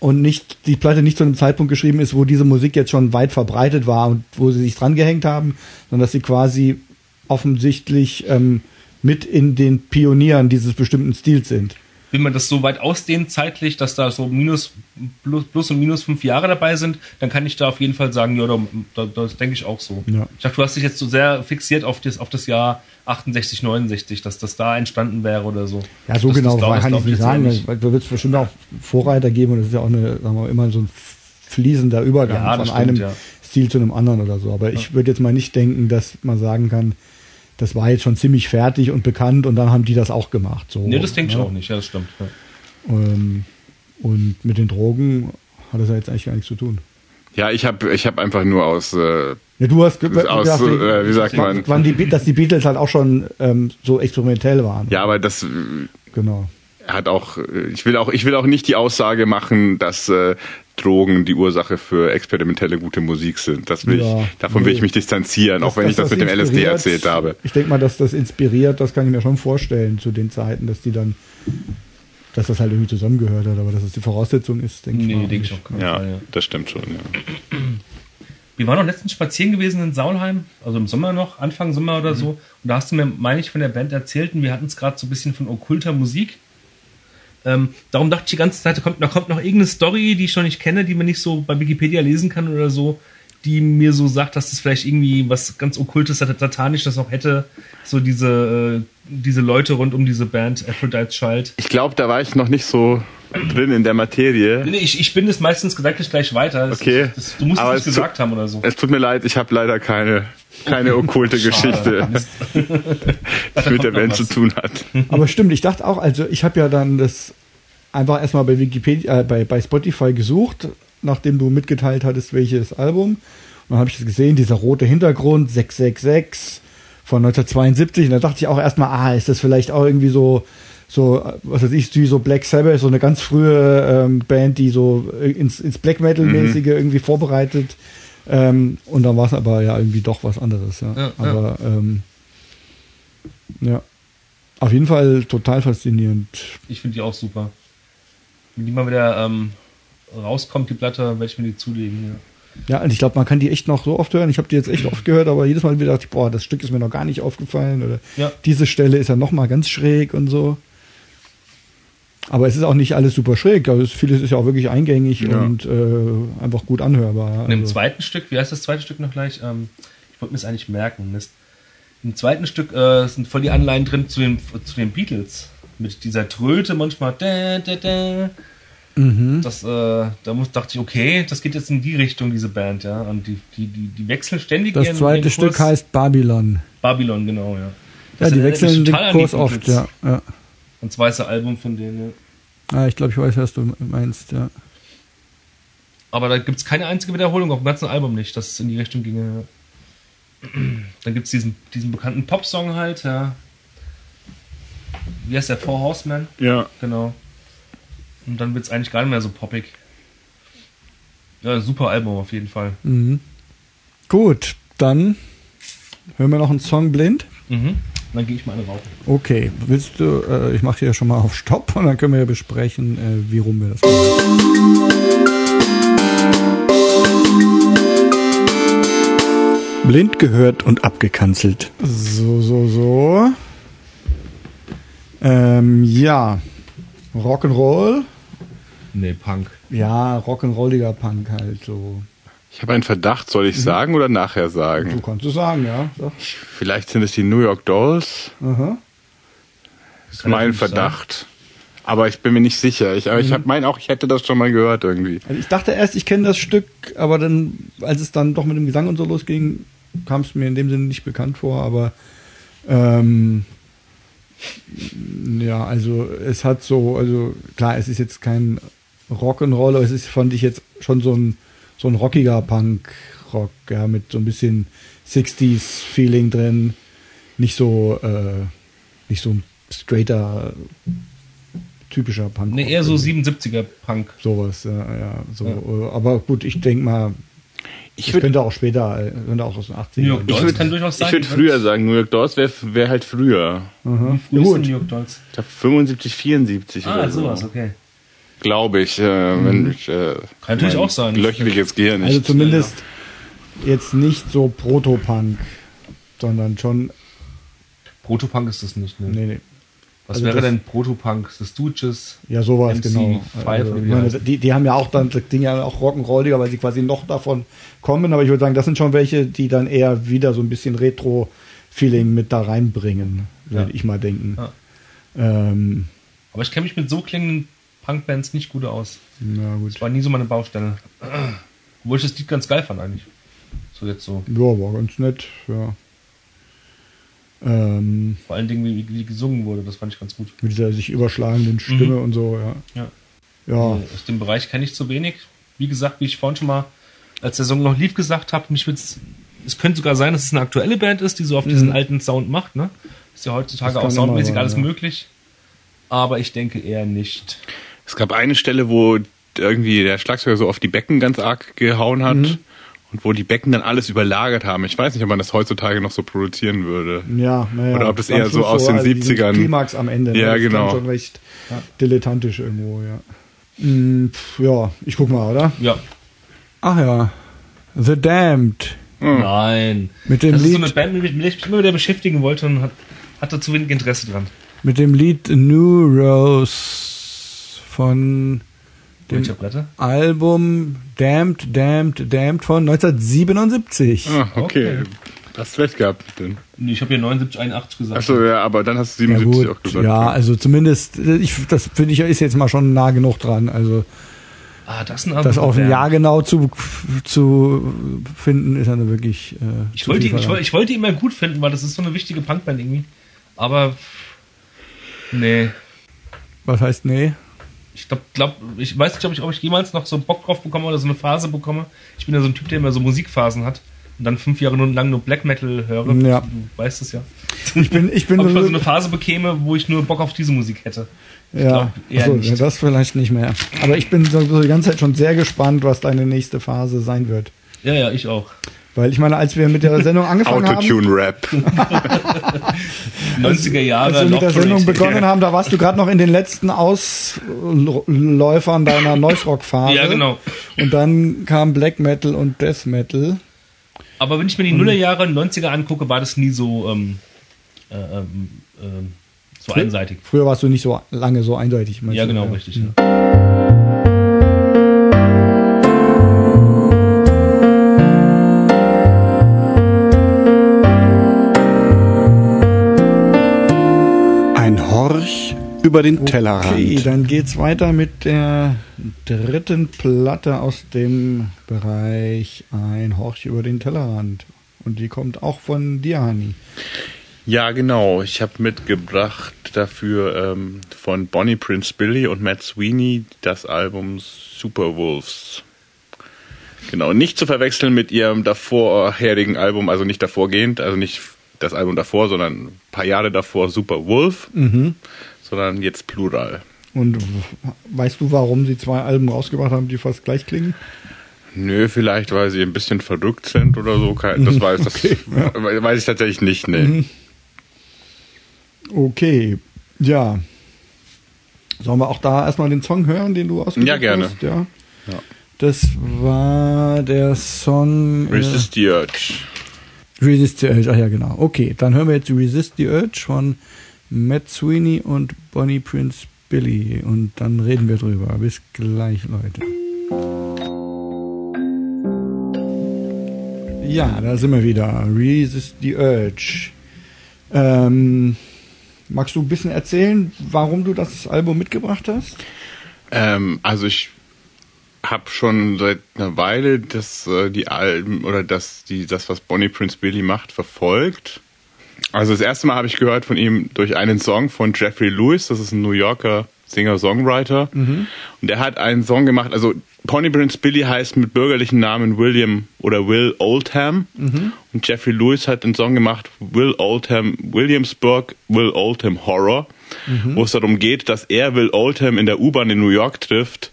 und nicht die Platte nicht zu einem Zeitpunkt geschrieben ist, wo diese Musik jetzt schon weit verbreitet war und wo sie sich dran gehängt haben, sondern dass sie quasi offensichtlich ähm, mit in den Pionieren dieses bestimmten Stils sind. Wenn man das so weit ausdehnt zeitlich, dass da so minus, plus, plus und minus fünf Jahre dabei sind, dann kann ich da auf jeden Fall sagen, ja, da, da, das denke ich auch so. Ja. Ich dachte, du hast dich jetzt so sehr fixiert auf das, auf das Jahr 68, 69, dass das da entstanden wäre oder so. Ja, so das, genau das kann ich nicht sagen. Da wird es bestimmt auch Vorreiter geben und das ist ja auch eine, sagen wir, immer so ein fließender Übergang ja, von stimmt, einem ja. Stil zu einem anderen oder so. Aber ich würde jetzt mal nicht denken, dass man sagen kann, das war jetzt schon ziemlich fertig und bekannt und dann haben die das auch gemacht. So, nee, das denke ich ne? auch nicht, ja, das stimmt. Ja. Ähm, und mit den Drogen hat das ja jetzt eigentlich gar nichts zu tun. Ja, ich habe ich hab einfach nur aus. Äh, ja, du hast aus, gedacht, äh, wie sagt man? Wann die, dass die Beatles halt auch schon ähm, so experimentell waren. Ja, aber das. Genau hat auch, ich will auch, ich will auch nicht die Aussage machen, dass äh, Drogen die Ursache für experimentelle gute Musik sind. Das will ja, ich, davon nee. will ich mich distanzieren, das, auch wenn ich das, das mit dem LSD erzählt habe. Ich denke mal, dass das inspiriert, das kann ich mir schon vorstellen zu den Zeiten, dass die dann, dass das halt irgendwie zusammengehört hat, aber dass es die Voraussetzung ist, denke nee, ich mal. Denke ich auch ja, ja, das stimmt schon, ja. Wir waren noch letztens spazieren gewesen in Saulheim, also im Sommer noch, Anfang Sommer oder mhm. so. Und da hast du mir, meine ich, von der Band erzählt und wir hatten es gerade so ein bisschen von okkulter Musik. Ähm, darum dachte ich die ganze Zeit, da kommt, da kommt noch irgendeine Story, die ich schon nicht kenne, die man nicht so bei Wikipedia lesen kann oder so, die mir so sagt, dass das vielleicht irgendwie was ganz Okkultes, Satanisches noch hätte. So diese, äh, diese Leute rund um diese Band, Aphrodite Child. Ich glaube, da war ich noch nicht so drin in der Materie. Nee, ich, ich bin es meistens gedanklich gleich weiter. Das, okay. Das, du musst es nicht gesagt haben oder so. Es tut mir leid, ich habe leider keine, keine okkulte Geschichte, die mit der Band zu tun hat. Aber stimmt, ich dachte auch, also ich habe ja dann das einfach erstmal bei Wikipedia, äh, bei, bei Spotify gesucht, nachdem du mitgeteilt hattest, welches Album. Und dann habe ich es gesehen, dieser rote Hintergrund, 666 von 1972. Und da dachte ich auch erstmal, ah, ist das vielleicht auch irgendwie so, so, was weiß ich, wie so Black Sabbath, so eine ganz frühe ähm, Band, die so ins, ins Black Metal-mäßige mhm. irgendwie vorbereitet. Ähm, und dann war es aber ja irgendwie doch was anderes. Ja. ja aber ja. Ähm, ja. Auf jeden Fall total faszinierend. Ich finde die auch super. Wenn die mal wieder ähm, rauskommt, die Platte, werde ich mir die zulegen. Ja. Ja, und ich glaube, man kann die echt noch so oft hören. Ich habe die jetzt echt oft gehört, aber jedes Mal wieder dachte ich, boah, das Stück ist mir noch gar nicht aufgefallen. Oder ja. diese Stelle ist ja noch mal ganz schräg und so. Aber es ist auch nicht alles super schräg. Also vieles ist ja auch wirklich eingängig ja. und äh, einfach gut anhörbar. Und im also. zweiten Stück, wie heißt das zweite Stück noch gleich? Ähm, ich wollte mir das eigentlich merken. Mist. Im zweiten Stück äh, sind voll die Anleihen drin zu den, zu den Beatles. Mit dieser Tröte manchmal. Da, da, da. Mhm. Das, äh, da muss, dachte ich, okay, das geht jetzt in die Richtung, diese Band, ja. Und die, die, die, die wechseln ständig. Das zweite Stück heißt Babylon. Babylon, genau, ja. Das ja, die wechseln den Kurs oft, ja, ja. Und das weiße Album von denen, ja. Ah, ich glaube, ich weiß, was du meinst, ja. Aber da gibt es keine einzige Wiederholung, auf dem ganzen Album nicht, dass es in die Richtung ginge. Dann gibt es diesen, diesen bekannten Popsong halt, ja. Wie heißt der? Four Horsemen? Ja. Genau. Und dann wird es eigentlich gar nicht mehr so poppig. Ja, super Album auf jeden Fall. Mhm. Gut, dann hören wir noch einen Song blind. Mhm. Dann gehe ich mal eine rauchen. Okay, willst du, äh, ich mache hier schon mal auf Stopp und dann können wir ja besprechen, äh, wie rum wir das machen. Blind gehört und abgekanzelt. So, so, so. Ähm, ja. Rock'n'Roll. Nee, Punk. Ja, Rock'n'Rolliger Punk halt so. Ich habe einen Verdacht, soll ich mhm. sagen oder nachher sagen? Du kannst es sagen, ja. Sag. Vielleicht sind es die New York Dolls. Aha. Das ist Kann mein Verdacht. Sein. Aber ich bin mir nicht sicher. Ich, aber mhm. ich meine auch, ich hätte das schon mal gehört irgendwie. Also ich dachte erst, ich kenne das Stück, aber dann, als es dann doch mit dem Gesang und so losging, kam es mir in dem Sinne nicht bekannt vor, aber ähm, ja, also es hat so, also klar, es ist jetzt kein Rock'n'Roll, aber es ist, fand ich jetzt schon so ein, so ein rockiger Punk-Rock, ja, mit so ein bisschen 60s-Feeling drin. Nicht so, äh, nicht so ein straighter, typischer Punk. Nee, eher so 77er Punk. Sowas, ja, ja. So, ja. Aber gut, ich denke mal, ich würd, könnte auch später, äh, könnte auch aus den 80ern. New York Dolls ich würd, kann durchaus sein. Ich würde früher sagen, New York Dolls wäre wär halt früher. Mhm. Wie früh New York Dolls? Ich glaube 75, 74 ah, oder so. sowas, okay. Glaube ich. Äh, mhm. wenn ich äh, kann natürlich auch sein. Löchriges Gehirn nicht. Also zumindest ja. jetzt nicht so Proto-Punk, sondern schon. Proto-Punk ist das nicht, ne? Nee, nee. Was also wäre denn Protopunk? The Stooges? Ja, sowas, MC genau. Also, meine, die, die haben ja auch dann das Ding ja auch rock'n'rolliger, weil sie quasi noch davon kommen. Aber ich würde sagen, das sind schon welche, die dann eher wieder so ein bisschen Retro-Feeling mit da reinbringen, würde ja. ich mal denken. Ja. Ähm, aber ich kenne mich mit so klingenden Punkbands nicht gut aus. Na gut. Das war nie so meine Baustelle. Obwohl ich das Lied ganz geil fand eigentlich. So jetzt so. Ja, war ganz nett, ja. Ähm, Vor allen Dingen, wie, wie, gesungen wurde, das fand ich ganz gut. Mit dieser sich überschlagenden Stimme mhm. und so, ja. Ja. ja. Aus dem Bereich kenne ich zu wenig. Wie gesagt, wie ich vorhin schon mal, als der Song noch lief, gesagt habe, mich wird's, es könnte sogar sein, dass es eine aktuelle Band ist, die so auf mhm. diesen alten Sound macht, ne? Ist ja heutzutage auch soundmäßig sein, alles ja. möglich. Aber ich denke eher nicht. Es gab eine Stelle, wo irgendwie der Schlagzeuger so auf die Becken ganz arg gehauen hat. Mhm und wo die Becken dann alles überlagert haben. Ich weiß nicht, ob man das heutzutage noch so produzieren würde. Ja, naja. Oder ob das eher so aus so, den also 70ern. Klimax am Ende. Ne? Ja, das genau. schon recht ja. dilettantisch irgendwo, ja. Hm, pf, ja, ich guck mal, oder? Ja. Ach ja. The Damned. Hm. Nein. Mit dem das Lied. ist so eine Band, mit der ich mich immer wieder beschäftigen wollte und hat, hatte zu wenig Interesse dran. Mit dem Lied New Rose von dem Album Damned, Damned, Damned von 1977. Ah, okay. okay. Hast du recht gehabt, denn? Ich habe hier 79, 81 gesagt. Achso, ja, aber dann hast du 77 ja, auch gesagt. Ja, also zumindest, ich, das finde ich ist jetzt mal schon nah genug dran. Also ah, das, das auf ein Jahr genau zu, zu finden, ist dann wirklich. Äh, ich, wollte ihn, ich, wollte, ich wollte ihn mal gut finden, weil das ist so eine wichtige Punkband irgendwie. Aber nee. Was heißt nee? Ich glaube, glaub, ich weiß nicht, ob ich, ob ich jemals noch so Bock drauf bekomme oder so eine Phase bekomme. Ich bin ja so ein Typ, der immer so Musikphasen hat und dann fünf Jahre lang nur Black Metal höre. Ja. Du weißt es ja. Ich bin, ich bin ob ich mal so eine Phase bekäme, wo ich nur Bock auf diese Musik hätte. Ich ja, Achso, nicht. das vielleicht nicht mehr. Aber ich bin so die ganze Zeit schon sehr gespannt, was deine nächste Phase sein wird. Ja, ja, ich auch. Weil ich meine, als wir mit der Sendung angefangen haben. Autotune-Rap. 90er Jahre. Als wir mit der Sendung begonnen haben, da warst du gerade noch in den letzten Ausläufern deiner Noise Rock Phase. Ja, genau. Und dann kam Black Metal und Death Metal. Aber wenn ich mir die Nullerjahre, 90er angucke, war das nie so, ähm, äh, äh, so Frü einseitig. Früher warst du nicht so lange so eindeutig. Ja, genau, ja. richtig. Ja. Über den Tellerrand. Okay, dann geht's weiter mit der dritten Platte aus dem Bereich Ein Horch über den Tellerrand. Und die kommt auch von dir, Hani. Ja, genau. Ich habe mitgebracht dafür ähm, von Bonnie Prince Billy und Matt Sweeney das Album Super Wolves. Genau, nicht zu verwechseln mit ihrem davorherigen Album, also nicht davorgehend, also nicht das Album davor, sondern ein paar Jahre davor Super Wolf, mhm. sondern jetzt Plural. Und weißt du, warum sie zwei Alben rausgebracht haben, die fast gleich klingen? Nö, vielleicht, weil sie ein bisschen verrückt sind oder so. Das mhm. weiß, das okay, ja. weiß ich tatsächlich nicht, ne. Okay, ja. Sollen wir auch da erstmal den Song hören, den du ausgesucht hast? Ja, gerne. Hast? Ja. ja. Das war der Song. Äh, Resist the Urge. Ach ja, genau. Okay, dann hören wir jetzt Resist the Urge von Matt Sweeney und Bonnie Prince Billy. Und dann reden wir drüber. Bis gleich, Leute. Ja, da sind wir wieder. Resist the Urge. Ähm, magst du ein bisschen erzählen, warum du das Album mitgebracht hast? Ähm, also ich habe schon seit einer Weile das äh, die Alben oder das die das was Bonnie Prince Billy macht verfolgt. Also das erste Mal habe ich gehört von ihm durch einen Song von Jeffrey Lewis, das ist ein New Yorker Singer-Songwriter. Mhm. Und der hat einen Song gemacht, also Bonnie Prince Billy heißt mit bürgerlichen Namen William oder Will Oldham. Mhm. Und Jeffrey Lewis hat einen Song gemacht, Will Oldham, Williamsburg, Will Oldham Horror, mhm. wo es darum geht, dass er Will Oldham in der U-Bahn in New York trifft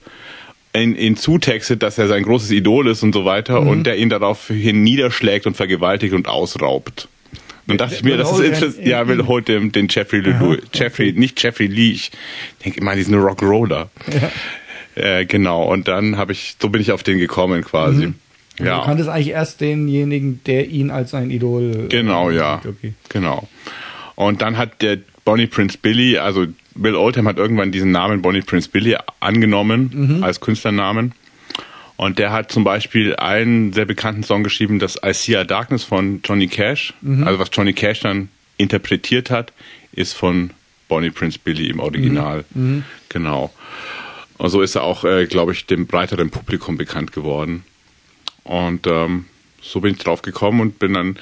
ihn, ihn zutextet, dass er sein großes Idol ist und so weiter mhm. und der ihn daraufhin niederschlägt und vergewaltigt und ausraubt. Dann dachte ich mir, das ist interessant. Ja, will heute den, den Jeffrey Lee, Jeffrey, nicht Jeffrey Lee, ich denke immer, diesen Rockroller. Ja. Äh, genau, und dann habe ich, so bin ich auf den gekommen quasi. Mhm. Ja. Du kanntest eigentlich erst denjenigen, der ihn als sein Idol. Genau, äh, ja. Okay. Genau. Und dann hat der Bonnie Prince Billy, also Bill Oldham hat irgendwann diesen Namen Bonnie Prince Billy angenommen mhm. als Künstlernamen. Und der hat zum Beispiel einen sehr bekannten Song geschrieben, das I See a Darkness von Johnny Cash. Mhm. Also was Johnny Cash dann interpretiert hat, ist von Bonnie Prince Billy im Original. Mhm. mhm. Genau. Und so ist er auch, äh, glaube ich, dem breiteren Publikum bekannt geworden. Und ähm, so bin ich drauf gekommen und bin dann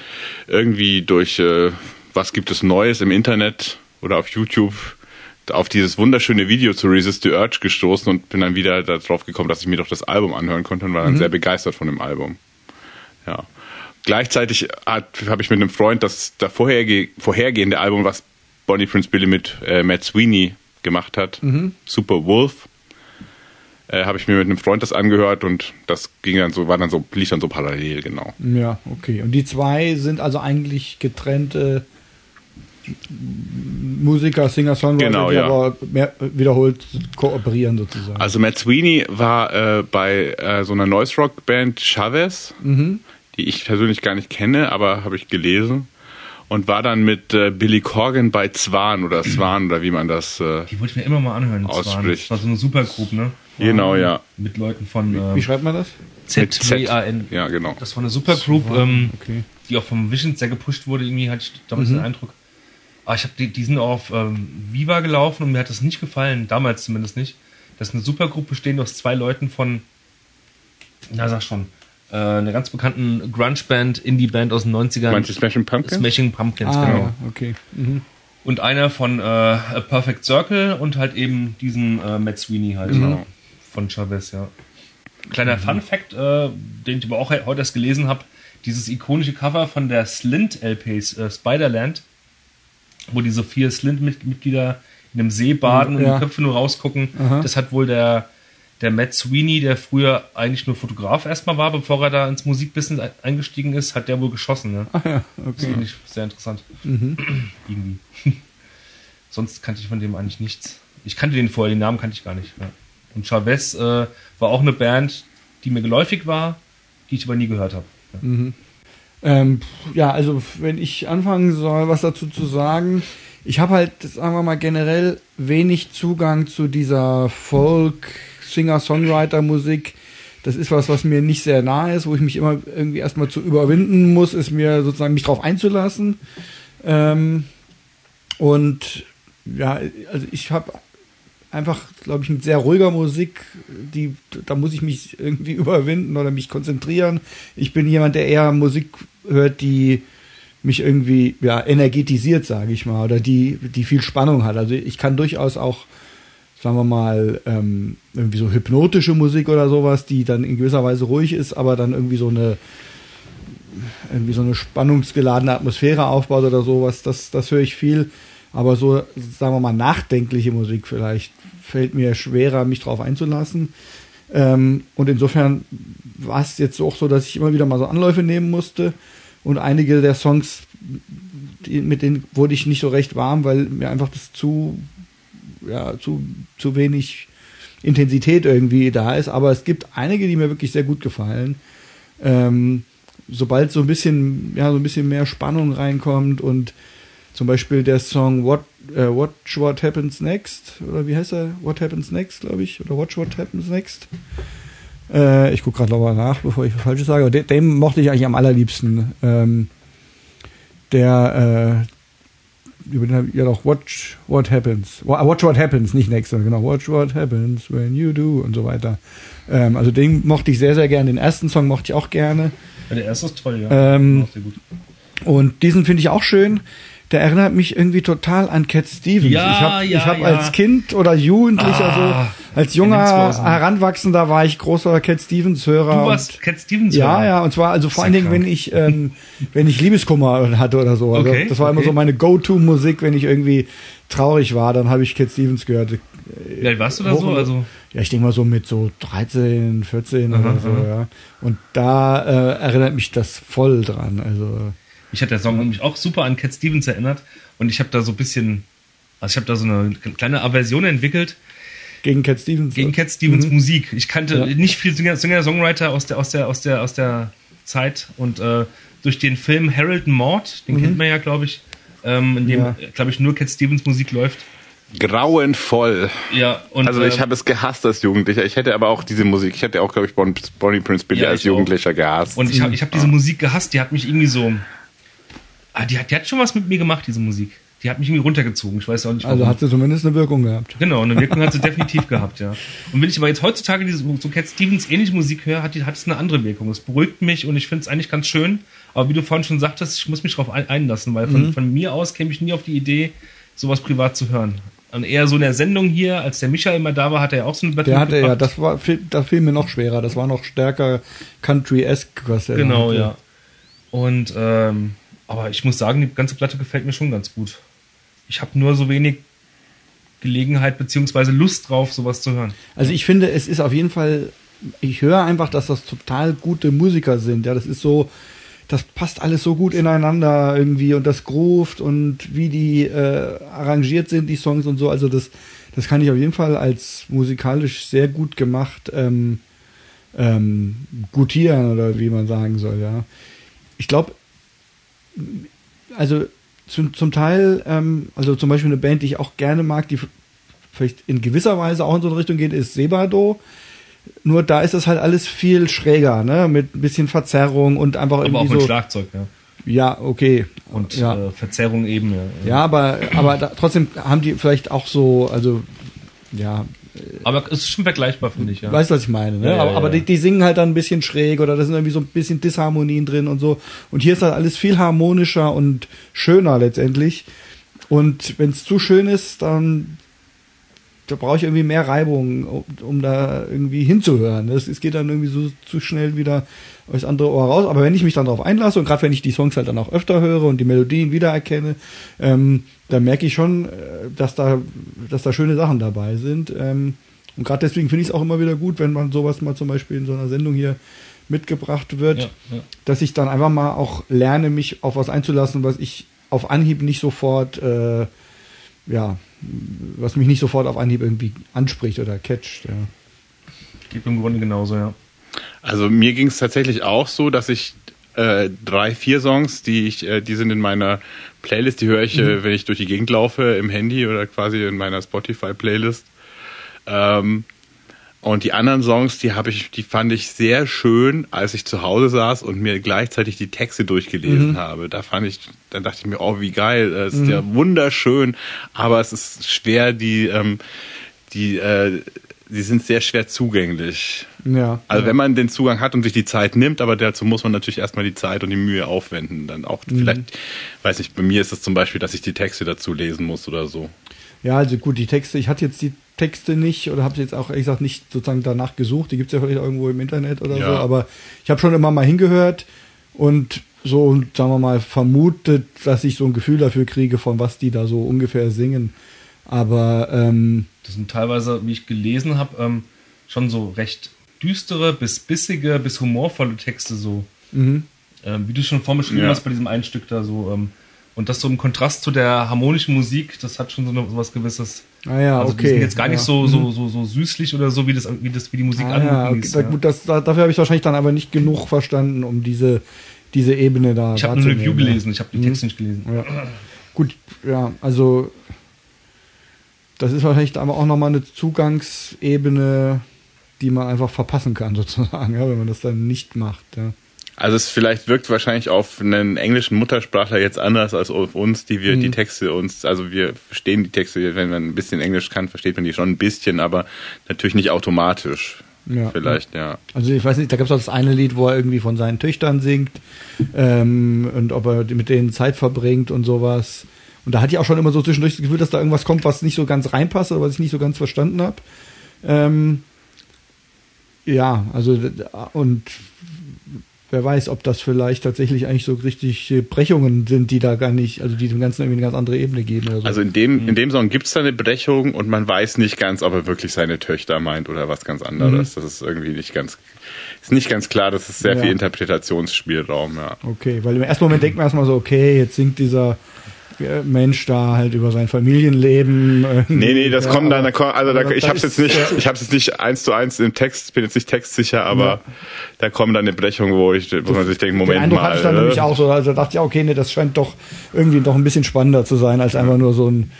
irgendwie durch äh, was gibt es Neues im Internet oder auf YouTube auf dieses wunderschöne Video zu Resist the Urge gestoßen und bin dann wieder darauf gekommen, dass ich mir doch das Album anhören konnte und war dann mhm. sehr begeistert von dem Album. Ja. Gleichzeitig habe ich mit einem Freund das da vorherge vorhergehende Album, was Bonnie Prince Billy mit äh, Matt Sweeney gemacht hat, mhm. Super Wolf, äh, habe ich mir mit einem Freund das angehört und das ging dann so, war dann so, lief dann so parallel, genau. Ja, okay. Und die zwei sind also eigentlich getrennte Musiker, Singer, Songwriter, genau, die ja. aber mehr, wiederholt kooperieren sozusagen. Also Matt Sweeney war äh, bei äh, so einer Noise Rock Band Chavez, mhm. die ich persönlich gar nicht kenne, aber habe ich gelesen. Und war dann mit äh, Billy Corgan bei Zwan oder Swan oder wie man das äh, Die wollte ich mir immer mal anhören. Ausspricht. Das war so eine Supergroup, ne? Genau, ja. Mit Leuten von. Wie, wie schreibt man das? Z-W-A-N. Ja, genau. Das war eine Supergroup, ähm, okay. die auch vom Vision sehr gepusht wurde. Irgendwie hatte ich damals mhm. den Eindruck. Aber ich habe die, die sind auf ähm, Viva gelaufen und mir hat das nicht gefallen, damals zumindest nicht. Das ist eine Supergruppe bestehend aus zwei Leuten von, na sag schon, äh, einer ganz bekannten Grunge-Band, Indie-Band aus den 90ern. Meinst du Smashing Pumpkins? Smashing Pumpkins, ah, genau. okay. Mhm. Und einer von äh, A Perfect Circle und halt eben diesen äh, Matt Sweeney halt. Mhm. Von Chavez, ja. Kleiner mhm. Fun-Fact, äh, den ich aber auch heute erst gelesen habe: dieses ikonische Cover von der Slint-LPs, äh, Spiderland, wo diese vier Slint-Mitglieder in einem See baden ja. und die Köpfe nur rausgucken. Aha. Das hat wohl der, der Matt Sweeney, der früher eigentlich nur Fotograf erstmal war, bevor er da ins Musikbusiness eingestiegen ist, hat der wohl geschossen. Ne? Ach ja, okay. Das finde ich sehr interessant. Mhm. Irgendwie. Sonst kannte ich von dem eigentlich nichts. Ich kannte den vorher, den Namen kannte ich gar nicht. Ja. Und Chavez äh, war auch eine Band, die mir geläufig war, die ich aber nie gehört habe. Ja. Mhm. Ähm, ja, also wenn ich anfangen soll, was dazu zu sagen, ich habe halt, sagen wir mal, generell wenig Zugang zu dieser Folk, Singer-Songwriter-Musik. Das ist was, was mir nicht sehr nahe ist, wo ich mich immer irgendwie erstmal zu überwinden muss, ist mir sozusagen mich drauf einzulassen. Ähm, und ja, also ich habe einfach, glaube ich, mit sehr ruhiger Musik, die, da muss ich mich irgendwie überwinden oder mich konzentrieren. Ich bin jemand, der eher Musik hört, die mich irgendwie ja energetisiert, sage ich mal, oder die die viel Spannung hat. Also ich kann durchaus auch sagen wir mal, ähm, irgendwie so hypnotische Musik oder sowas, die dann in gewisser Weise ruhig ist, aber dann irgendwie so eine irgendwie so eine spannungsgeladene Atmosphäre aufbaut oder sowas, das, das höre ich viel. Aber so, sagen wir mal, nachdenkliche Musik vielleicht fällt mir schwerer, mich drauf einzulassen. Ähm, und insofern war es jetzt auch so, dass ich immer wieder mal so Anläufe nehmen musste. Und einige der Songs, die, mit denen wurde ich nicht so recht warm, weil mir einfach das zu ja, zu, zu wenig Intensität irgendwie da ist. Aber es gibt einige, die mir wirklich sehr gut gefallen. Ähm, sobald so ein bisschen, ja, so ein bisschen mehr Spannung reinkommt und zum Beispiel der Song What, äh, Watch What Happens Next, oder wie heißt er? What Happens Next, glaube ich, oder Watch What Happens Next. Äh, ich gucke gerade nochmal nach, bevor ich was Falsches sage. Den, den, mochte ich eigentlich am allerliebsten. Ähm, der, äh, über den ja doch Watch What Happens. Watch What Happens, nicht Next, sondern genau Watch What Happens When You Do und so weiter. Ähm, also den mochte ich sehr, sehr gerne. Den ersten Song mochte ich auch gerne. Ja, der erste ist toll, ja. Ähm, und diesen finde ich auch schön der erinnert mich irgendwie total an Cat Stevens. Ja, ich habe ja, hab ja. als Kind oder Jugendlicher Ah, so, als junger Heranwachsender war ich großer Cat Stevens Hörer. Du warst und, Cat Stevens Ja, Hörer? ja, und zwar also vor allen Dingen, wenn ich ähm, wenn ich Liebeskummer hatte oder so. Also Okay, das war immer okay. so meine Go-To-Musik, wenn ich irgendwie traurig war, dann habe ich Cat Stevens gehört. Wie alt warst du da so? Also, Ja, ich denke mal so mit so 13, 14 Aha, oder so, aha. ja. Und da äh, erinnert mich das voll dran. Also mich hat der Song mich auch super an Cat Stevens erinnert und ich habe da so ein bisschen, also ich habe da so eine kleine Aversion entwickelt gegen Cat Stevens. gegen Cat Stevens Musik. Ich kannte Ja. nicht viel Singer, Singer Songwriter aus der aus der aus der aus der Zeit und äh, durch den Film Harold and Maude, den kennt man ja, glaube ich, ähm, in dem Ja. glaube ich nur Cat Stevens Musik läuft. Grauenvoll. Ja, und Also ich ähm, habe es gehasst als Jugendlicher. Ich hätte aber auch diese Musik, ich hätte auch, glaube ich, Bon- Bonnie Prince Billy Ja, als ich auch. Jugendlicher gehasst. Und ich habe ich hab diese Musik gehasst, die hat mich irgendwie so. Ah, die hat, die hat schon was mit mir gemacht, diese Musik. Die hat mich irgendwie runtergezogen. Ich weiß auch nicht warum. Also hat sie zumindest eine Wirkung gehabt. Genau, eine Wirkung hat sie definitiv gehabt, ja. Und wenn ich aber jetzt heutzutage diese, so Cat Stevens ähnliche Musik höre, hat, die, hat es eine andere Wirkung. Es beruhigt mich und ich finde es eigentlich ganz schön. Aber wie du vorhin schon sagtest, ich muss mich darauf ein, einlassen, weil von, von mir aus käme ich nie auf die Idee, sowas privat zu hören. Und eher so in der Sendung hier, als der Michael immer da war, hat er ja auch so eine Battle Der hatte ja, mitgebracht. das war, da fiel mir noch schwerer. Das war noch stärker Country-esque, was er Genau, ja. Und ähm, aber ich muss sagen, die ganze Platte gefällt mir schon ganz gut. Ich habe nur so wenig Gelegenheit beziehungsweise Lust drauf, sowas zu hören. Also ich finde, es ist auf jeden Fall, ich höre einfach, dass das total gute Musiker sind. Ja, das ist so, das passt alles so gut ineinander irgendwie und das groovt und wie die äh, arrangiert sind, die Songs und so. Also das, das kann ich auf jeden Fall als musikalisch sehr gut gemacht ähm, ähm, gutieren oder wie man sagen soll, ja. Ich glaube, also zum, zum Teil, ähm, also zum Beispiel eine Band, die ich auch gerne mag, die vielleicht in gewisser Weise auch in so eine Richtung geht, ist Sebado. Nur da ist das halt alles viel schräger, ne? Mit ein bisschen Verzerrung und einfach Aber auch irgendwie mit so. Schlagzeug, ja. Ja, okay. Und ja. äh, Verzerrung eben, ja. ja, aber, aber da, trotzdem haben die vielleicht auch so, also, ja, Aber es ist schon vergleichbar, finde ich, ja. Weißt du, was ich meine? Ne? Ja, ja, aber aber ja. Die, die singen halt dann ein bisschen schräg oder da sind irgendwie so ein bisschen Disharmonien drin und so. Und hier ist halt alles viel harmonischer und schöner letztendlich. Und wenn es zu schön ist, dann da brauche ich irgendwie mehr Reibung, um, um da irgendwie hinzuhören. Es, es geht dann irgendwie so zu schnell wieder aus andere Ohr raus. Aber wenn ich mich dann darauf einlasse und gerade wenn ich die Songs halt dann auch öfter höre und die Melodien wiedererkenne, ähm, dann merke ich schon, äh, dass da, dass da schöne Sachen dabei sind. Ähm, und gerade deswegen finde ich es auch immer wieder gut, wenn man sowas mal zum Beispiel in so einer Sendung hier mitgebracht wird, Ja, ja. dass ich dann einfach mal auch lerne, mich auf was einzulassen, was ich auf Anhieb nicht sofort, äh, ja, was mich nicht sofort auf Anhieb irgendwie anspricht oder catcht. Ja. Geht im Grunde genauso, ja. Also mir ging es tatsächlich auch so, dass ich äh, drei, vier Songs, die ich, äh, die sind in meiner Playlist, die höre ich, äh, wenn ich durch die Gegend laufe, im Handy oder quasi in meiner Spotify-Playlist. Ähm, und die anderen Songs, die habe ich, die fand ich sehr schön, als ich zu Hause saß und mir gleichzeitig die Texte durchgelesen habe. Da fand ich, dann dachte ich mir, oh, wie geil, das ist ja wunderschön, aber es ist schwer, die, ähm, die, äh, die sind sehr schwer zugänglich. Ja. Also ja. wenn man den Zugang hat und sich die Zeit nimmt, aber dazu muss man natürlich erstmal die Zeit und die Mühe aufwenden. Dann auch Mhm. vielleicht, weiß nicht, bei mir ist es zum Beispiel, dass ich die Texte dazu lesen muss oder so. Ja, also gut, die Texte, ich hatte jetzt die Texte nicht oder habe jetzt auch ehrlich gesagt nicht sozusagen danach gesucht. Die gibt's ja vielleicht irgendwo im Internet oder Ja. so, aber ich habe schon immer mal hingehört und so, sagen wir mal, vermutet, dass ich so ein Gefühl dafür kriege, von was die da so ungefähr singen. Aber ähm, Das sind teilweise, wie ich gelesen habe, ähm, schon so recht düstere bis bissige bis humorvolle Texte so. mhm. Ähm, wie du schon vorhin beschrieben Ja. hast bei diesem einen Stück da so. Ähm, und das so im Kontrast zu der harmonischen Musik, das hat schon so, eine, so was gewisses. ah ja, also die okay. sind jetzt gar nicht ja. so, so, so, so süßlich oder so, wie das, wie das, wie die Musik Ah, ja, okay. gut, das, da, dafür habe ich wahrscheinlich dann aber nicht genug verstanden, um diese, diese Ebene da Ich habe ein Review gelesen, ich habe die Mhm. Texte nicht gelesen. Ja. Gut, ja, also das ist wahrscheinlich aber auch nochmal eine Zugangsebene, die man einfach verpassen kann, sozusagen, ja, wenn man das dann nicht macht. Ja. Also es vielleicht wirkt wahrscheinlich auf einen englischen Muttersprachler jetzt anders als auf uns, die Mhm. wir die Texte uns, also wir verstehen die Texte, wenn man ein bisschen Englisch kann, versteht man die schon ein bisschen, aber natürlich nicht automatisch. Ja. Vielleicht, ja. Also ich weiß nicht, da gab es auch das eine Lied, wo er irgendwie von seinen Töchtern singt ähm, und ob er mit denen Zeit verbringt und sowas. Und da hatte ich auch schon immer so zwischendurch das Gefühl, dass da irgendwas kommt, was nicht so ganz reinpasst oder was ich nicht so ganz verstanden habe. Ähm, ja, also und wer weiß, ob das vielleicht tatsächlich eigentlich so richtig Brechungen sind, die da gar nicht, also die dem Ganzen irgendwie eine ganz andere Ebene geben so. Also in dem, in dem Song gibt's da eine Brechung und man weiß nicht ganz, ob er wirklich seine Töchter meint oder was ganz anderes. Das ist irgendwie nicht ganz, ist nicht ganz klar, das ist sehr Ja. viel Interpretationsspielraum, ja. Okay, weil im ersten Moment denkt man erstmal so, okay, jetzt singt dieser Mensch da halt über sein Familienleben. irgendwie. Nee, nee, das Ja, kommt dann, also da, ich ist- jetzt nicht, ich hab's jetzt nicht eins zu eins im Text, bin jetzt nicht textsicher, aber Ja. da kommt dann eine Brechung, wo ich, wo man sich denkt, Den Moment Eindruck mal. hatte ich dann äh, nämlich auch so, also da dachte ich, okay, nee, das scheint doch irgendwie doch ein bisschen spannender zu sein, als einfach nur so ein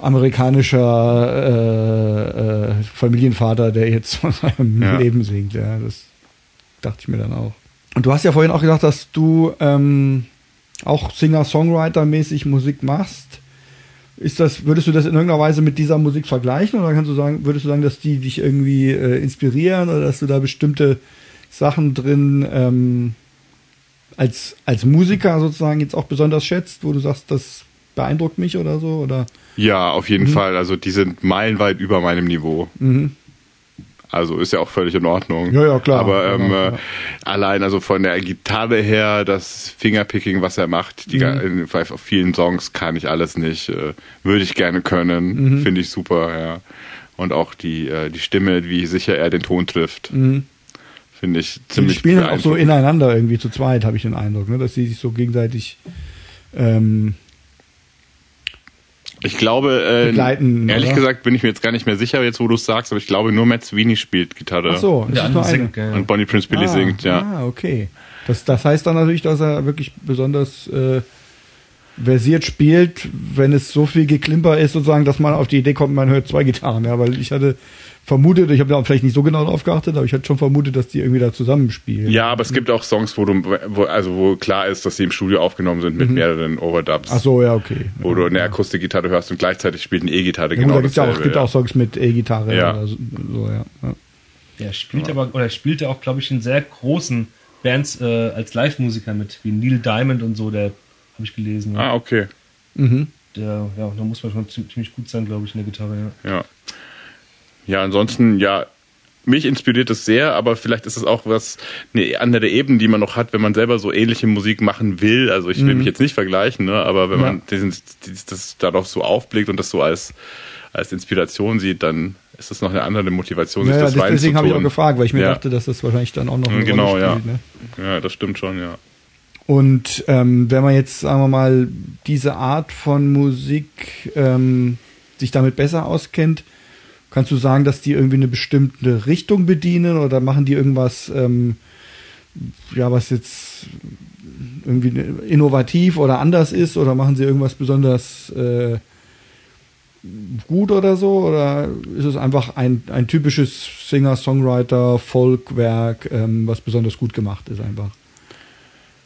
amerikanischer äh, äh, Familienvater, der jetzt von seinem Ja. Leben singt. Ja, das dachte ich mir dann auch. Und du hast ja vorhin auch gesagt, dass du ähm, auch Singer-Songwriter-mäßig Musik machst. Ist das, würdest du das in irgendeiner Weise mit dieser Musik vergleichen oder kannst du sagen, würdest du sagen, dass die dich irgendwie äh, inspirieren oder dass du da bestimmte Sachen drin ähm, als, als Musiker sozusagen jetzt auch besonders schätzt, wo du sagst, das beeindruckt mich oder so? Oder? Ja, auf jeden Fall. Also die sind meilenweit über meinem Niveau. Mhm. Also ist ja auch völlig in Ordnung. Ja, ja, klar. Aber ähm, Ja, ja. äh, allein also von der Gitarre her, das Fingerpicking, was er macht, die, Mhm. in, auf vielen Songs kann ich alles nicht. Äh, Würde ich gerne können. Mhm. Finde ich super, ja. Und auch die, äh, die Stimme, wie sicher er den Ton trifft, Mhm. finde ich Die ziemlich spielen dann auch so ineinander irgendwie zu zweit, habe ich den Eindruck, ne? dass sie sich so gegenseitig ähm, Ich glaube, äh, begleiten, ehrlich oder? gesagt bin ich mir jetzt gar nicht mehr sicher, jetzt wo du es sagst, aber ich glaube nur Matt Sweeney spielt Gitarre. Ach so, das ist nur eine. ja. Und Bonnie Prince Billy ah, singt, ja. Ah, okay. Das, das heißt dann natürlich, dass er wirklich besonders äh, versiert spielt, wenn es so viel Geklimper ist, sozusagen, dass man auf die Idee kommt, man hört zwei Gitarren. Ja, weil ich hatte vermutet, ich habe da vielleicht nicht so genau drauf geachtet, aber ich hatte schon vermutet, dass die irgendwie da zusammenspielen. Ja, aber es gibt auch Songs, wo du, wo, also wo klar ist, dass sie im Studio aufgenommen sind mit mehreren Overdubs. Mhm. Ach so, ja, okay. Wo du eine Akustikgitarre hörst und gleichzeitig spielt eine E-Gitarre Ja, gut, genau da gibt's ja auch, dasselbe. gibt auch Songs mit E-Gitarre Ja. oder so, so ja. ja. Der spielt aber, oder spielte auch, glaube ich, in sehr großen Bands äh, als Live-Musiker mit, wie Neil Diamond und so, der habe ich gelesen. Ah, okay. Mhm. Der, ja, da muss man schon ziemlich, gut sein, glaube ich, in der Gitarre, ja. Ja. Ja, ansonsten, ja, mich inspiriert es sehr, aber vielleicht ist es auch was, eine andere Ebene, die man noch hat, wenn man selber so ähnliche Musik machen will. Also ich will mich jetzt nicht vergleichen, ne, aber wenn Mhm. Ja. man diesen, das darauf so aufblickt und das so als, als Inspiration sieht, dann ist es noch eine andere Motivation, Ja, sich ja, das das, deswegen habe ich auch gefragt, weil ich mir Ja. dachte, dass das wahrscheinlich dann auch noch eine Genau, Rolle ja. spielt. Ne? Ja, das stimmt schon, ja. Und ähm, wenn man jetzt, sagen wir mal, diese Art von Musik ähm, sich damit besser auskennt, kannst du sagen, dass die irgendwie eine bestimmte Richtung bedienen oder machen die irgendwas, ähm, ja, was jetzt irgendwie innovativ oder anders ist oder machen sie irgendwas besonders äh, gut oder so? Oder ist es einfach ein, ein typisches Singer-Songwriter, Folkwerk, ähm, was besonders gut gemacht ist einfach?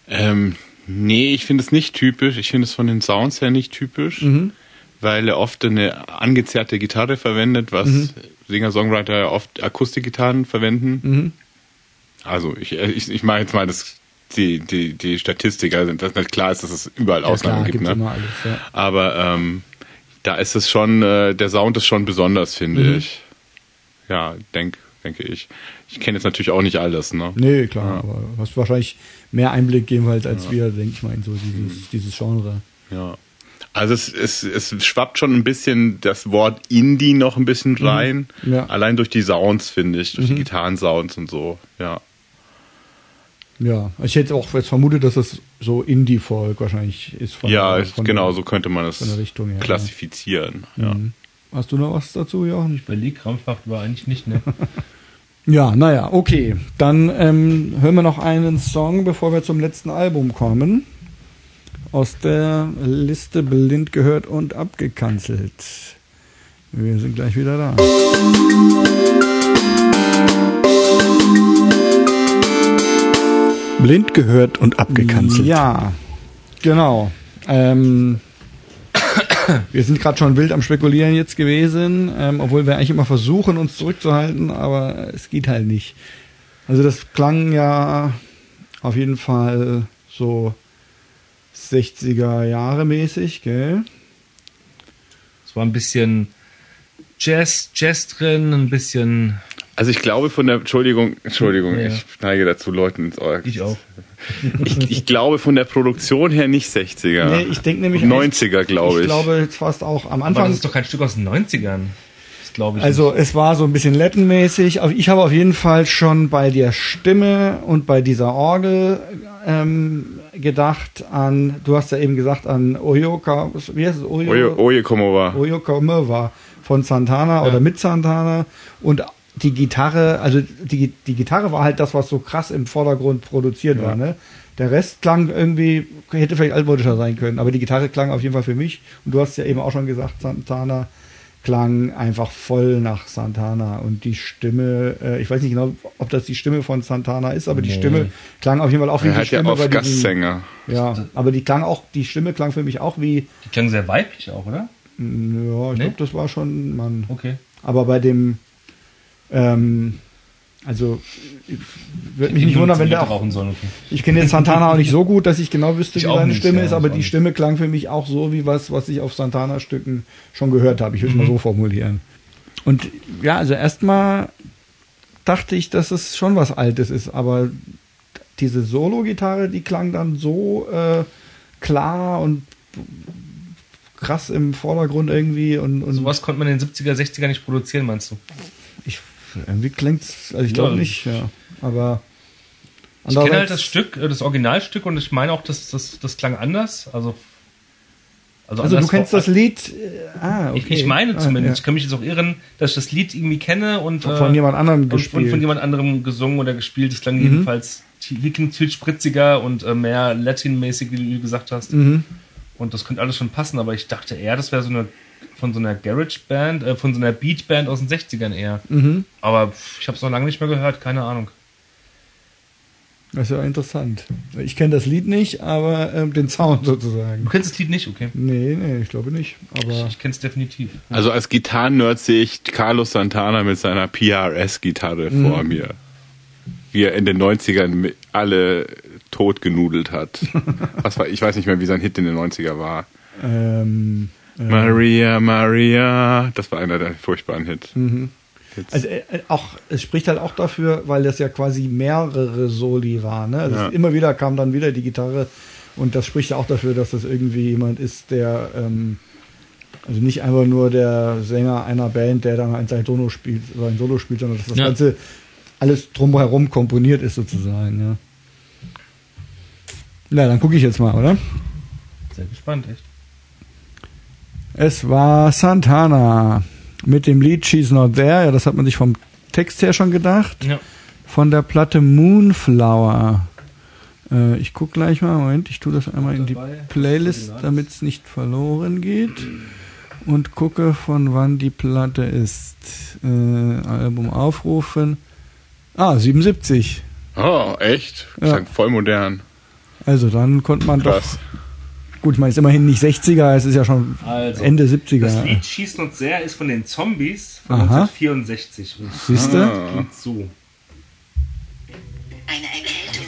Ähm, nee, ich finde es nicht typisch. Ich finde es von den Sounds her nicht typisch. Mhm. weil er oft eine angezerrte Gitarre verwendet, was mhm. Singer-Songwriter ja oft Akustikgitarren verwenden. Mhm. Also ich, ich, ich mache jetzt mal das, die, die, die Statistik, also dass nicht klar ist, dass es überall ja, Ausnahmen klar, gibt. Ne? Alles, ja. Aber ähm, da ist es schon, äh, der Sound ist schon besonders, finde mhm. ich. Ja, denk, denke ich. Ich kenne jetzt natürlich auch nicht alles, ne? Nee, klar, ja. aber hast wahrscheinlich mehr Einblick jedenfalls als ja. wir, denke ich mal, in so dieses, mhm. dieses Genre. Ja. Also es, es, es schwappt schon ein bisschen das Wort Indie noch ein bisschen mhm. rein. Mhm. Ja. Allein durch die Sounds, finde ich, durch mhm. die Gitarrensounds und so, ja. Ja, ich hätte auch jetzt vermutet, dass das so Indie-Folk wahrscheinlich ist. Von ja, von genau, der, so könnte man es klassifizieren. Ja. Mhm. Hast du noch was dazu, Jochen? Ich überlege, Krampfhaft war eigentlich nicht, ne? ja, naja, okay. Dann ähm, hören wir noch einen Song, bevor wir zum letzten Album kommen. Aus der Liste blind gehört und abgekanzelt. Wir sind gleich wieder da. Blind gehört und abgekanzelt. Ja, genau. Ähm, wir sind gerade schon wild am Spekulieren jetzt gewesen, ähm, obwohl wir eigentlich immer versuchen, uns zurückzuhalten, aber es geht halt nicht. Also das klang ja auf jeden Fall so 60er Jahre mäßig, gell? Es war ein bisschen Jazz, Jazz drin, ein bisschen also ich glaube von der, Entschuldigung, Entschuldigung, ja. ich neige dazu, Leuten ins Ohr. Ich auch. Ich, ich glaube von der Produktion her nicht 60er. Nee, ich denke nämlich 90er, glaube ich. Ich glaube fast auch am Anfang. Aber das ist doch kein Stück aus den 90ern. glaube ich. Also nicht. es war so ein bisschen Latin-mäßig. Ich habe auf jeden Fall schon bei der Stimme und bei dieser Orgel ähm, gedacht an, du hast ja eben gesagt, an Oyoka, wie heißt es? Oyo, Oyo, Oye Komova. Oyo Komova von Santana ja. oder mit Santana und die Gitarre, also die, die Gitarre war halt das, was so krass im Vordergrund produziert ja. war, ne? Der Rest klang irgendwie, hätte vielleicht altmodischer sein können, aber die Gitarre klang auf jeden Fall für mich. Und du hast ja eben auch schon gesagt, Santana klang einfach voll nach Santana. Und die Stimme, äh, ich weiß nicht genau, ob das die Stimme von Santana ist, aber nee. die Stimme klang auf jeden Fall auch wie er die Stimme ja oft Gastsänger. Ja, aber die klang auch, die Stimme klang für mich auch wie. Die klang sehr weiblich auch, oder? Ja, ich nee? glaube, das war schon ein Mann. Okay. Aber bei dem ähm, also würde mich nicht wundern, wenn der auch. Sollen, okay. Ich kenne jetzt Santana auch nicht so gut, dass ich genau wüsste, ich wie seine nicht, Stimme ja, ist, aber die Stimme klang für mich auch so wie was, was ich auf Santana-Stücken schon gehört habe. Ich würde es mhm. mal so formulieren. Und ja, also erstmal dachte ich, dass es schon was Altes ist, aber diese Solo-Gitarre, die klang dann so äh, klar und krass im Vordergrund irgendwie. Und, und Sowas konnte man in den 70er, 60er nicht produzieren, meinst du? Irgendwie klingt es, also ich glaube ja. nicht, ja. Aber. Ich kenne halt das Stück, äh, das Originalstück und ich meine auch, dass das, das klang anders. Also, also, also du kennst das Lied. Äh, ah, okay. Ich, ich meine ah, zumindest. Ja. Ich kann mich jetzt auch irren, dass ich das Lied irgendwie kenne und von, von jemand anderem gespielt. Und von jemand anderem gesungen oder gespielt. Das klang mhm. jedenfalls viel spritziger und äh, mehr Latin-mäßig, wie du gesagt hast. Mhm. Und das könnte alles schon passen, aber ich dachte eher, das wäre so eine von so einer Garage-Band, äh, von so einer Beat-Band aus den 60ern eher. Mhm. Aber ich habe es noch lange nicht mehr gehört, keine Ahnung. Das ist ja interessant. Ich kenne das Lied nicht, aber ähm, den Sound sozusagen. Du kennst das Lied nicht, okay? Nee, nee, ich glaube nicht. Aber ich, ich kenne es definitiv. Also als Gitarren-Nerd sehe ich Carlos Santana mit seiner PRS-Gitarre mhm. vor mir. Wie er in den 90ern alle totgenudelt hat. Was war, ich weiß nicht mehr, wie sein Hit in den 90er war. Ähm, Maria, Maria. Das war einer der furchtbaren Hits. Mhm. Also äh, auch, es spricht halt auch dafür, weil das ja quasi mehrere Soli waren. Ne? Also ja. immer wieder kam dann wieder die Gitarre und das spricht ja auch dafür, dass das irgendwie jemand ist, der ähm, also nicht einfach nur der Sänger einer Band, der dann ein Solo spielt, sein Solo spielt, sondern dass das ja. Ganze alles drumherum komponiert ist sozusagen. Ja, ja dann gucke ich jetzt mal, oder? Sehr gespannt, echt. Es war Santana mit dem Lied She's Not There. Ja, das hat man sich vom Text her schon gedacht. Ja. Von der Platte Moonflower. Äh, ich gucke gleich mal. Moment, ich tue das einmal in die Playlist, damit es nicht verloren geht. Und gucke, von wann die Platte ist. Äh, Album aufrufen. Ah, 77. Oh, echt? Ja. Voll modern. Also dann konnte man Krass. doch Gut, ich meine, es ist immerhin nicht 60er, es ist ja schon also, Ende 70er. Das Lied Schießt uns sehr ist von den Zombies von Aha. 1964. Siehst du? Ah. so. Eine Erkältung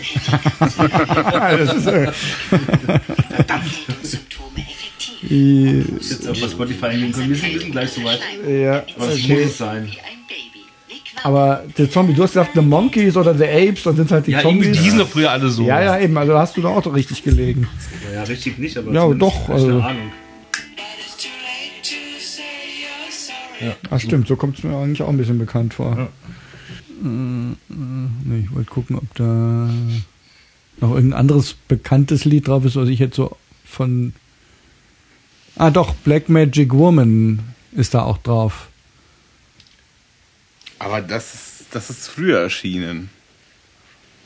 das ist, äh Verdammt, Symptome effektiv. Jetzt auf Spotify eingehen können. Wir sind, gleich soweit. Ja, Was okay. muss es sein? Aber der Zombie, du hast gesagt The Monkeys oder The Apes, dann sind halt die ja, Zombies. Die hießen doch früher alle so. Ja, ja, eben, also hast du da auch richtig gelegen. Ja, richtig nicht, aber ja, doch, also. eine Ahnung. Ja. Ach stimmt, so kommt es mir eigentlich auch ein bisschen bekannt vor. Ja. Äh, nee, ich wollte gucken, ob da noch irgendein anderes bekanntes Lied drauf ist, was ich jetzt so von. Ah doch, Black Magic Woman ist da auch drauf. Aber das ist, das ist früher erschienen.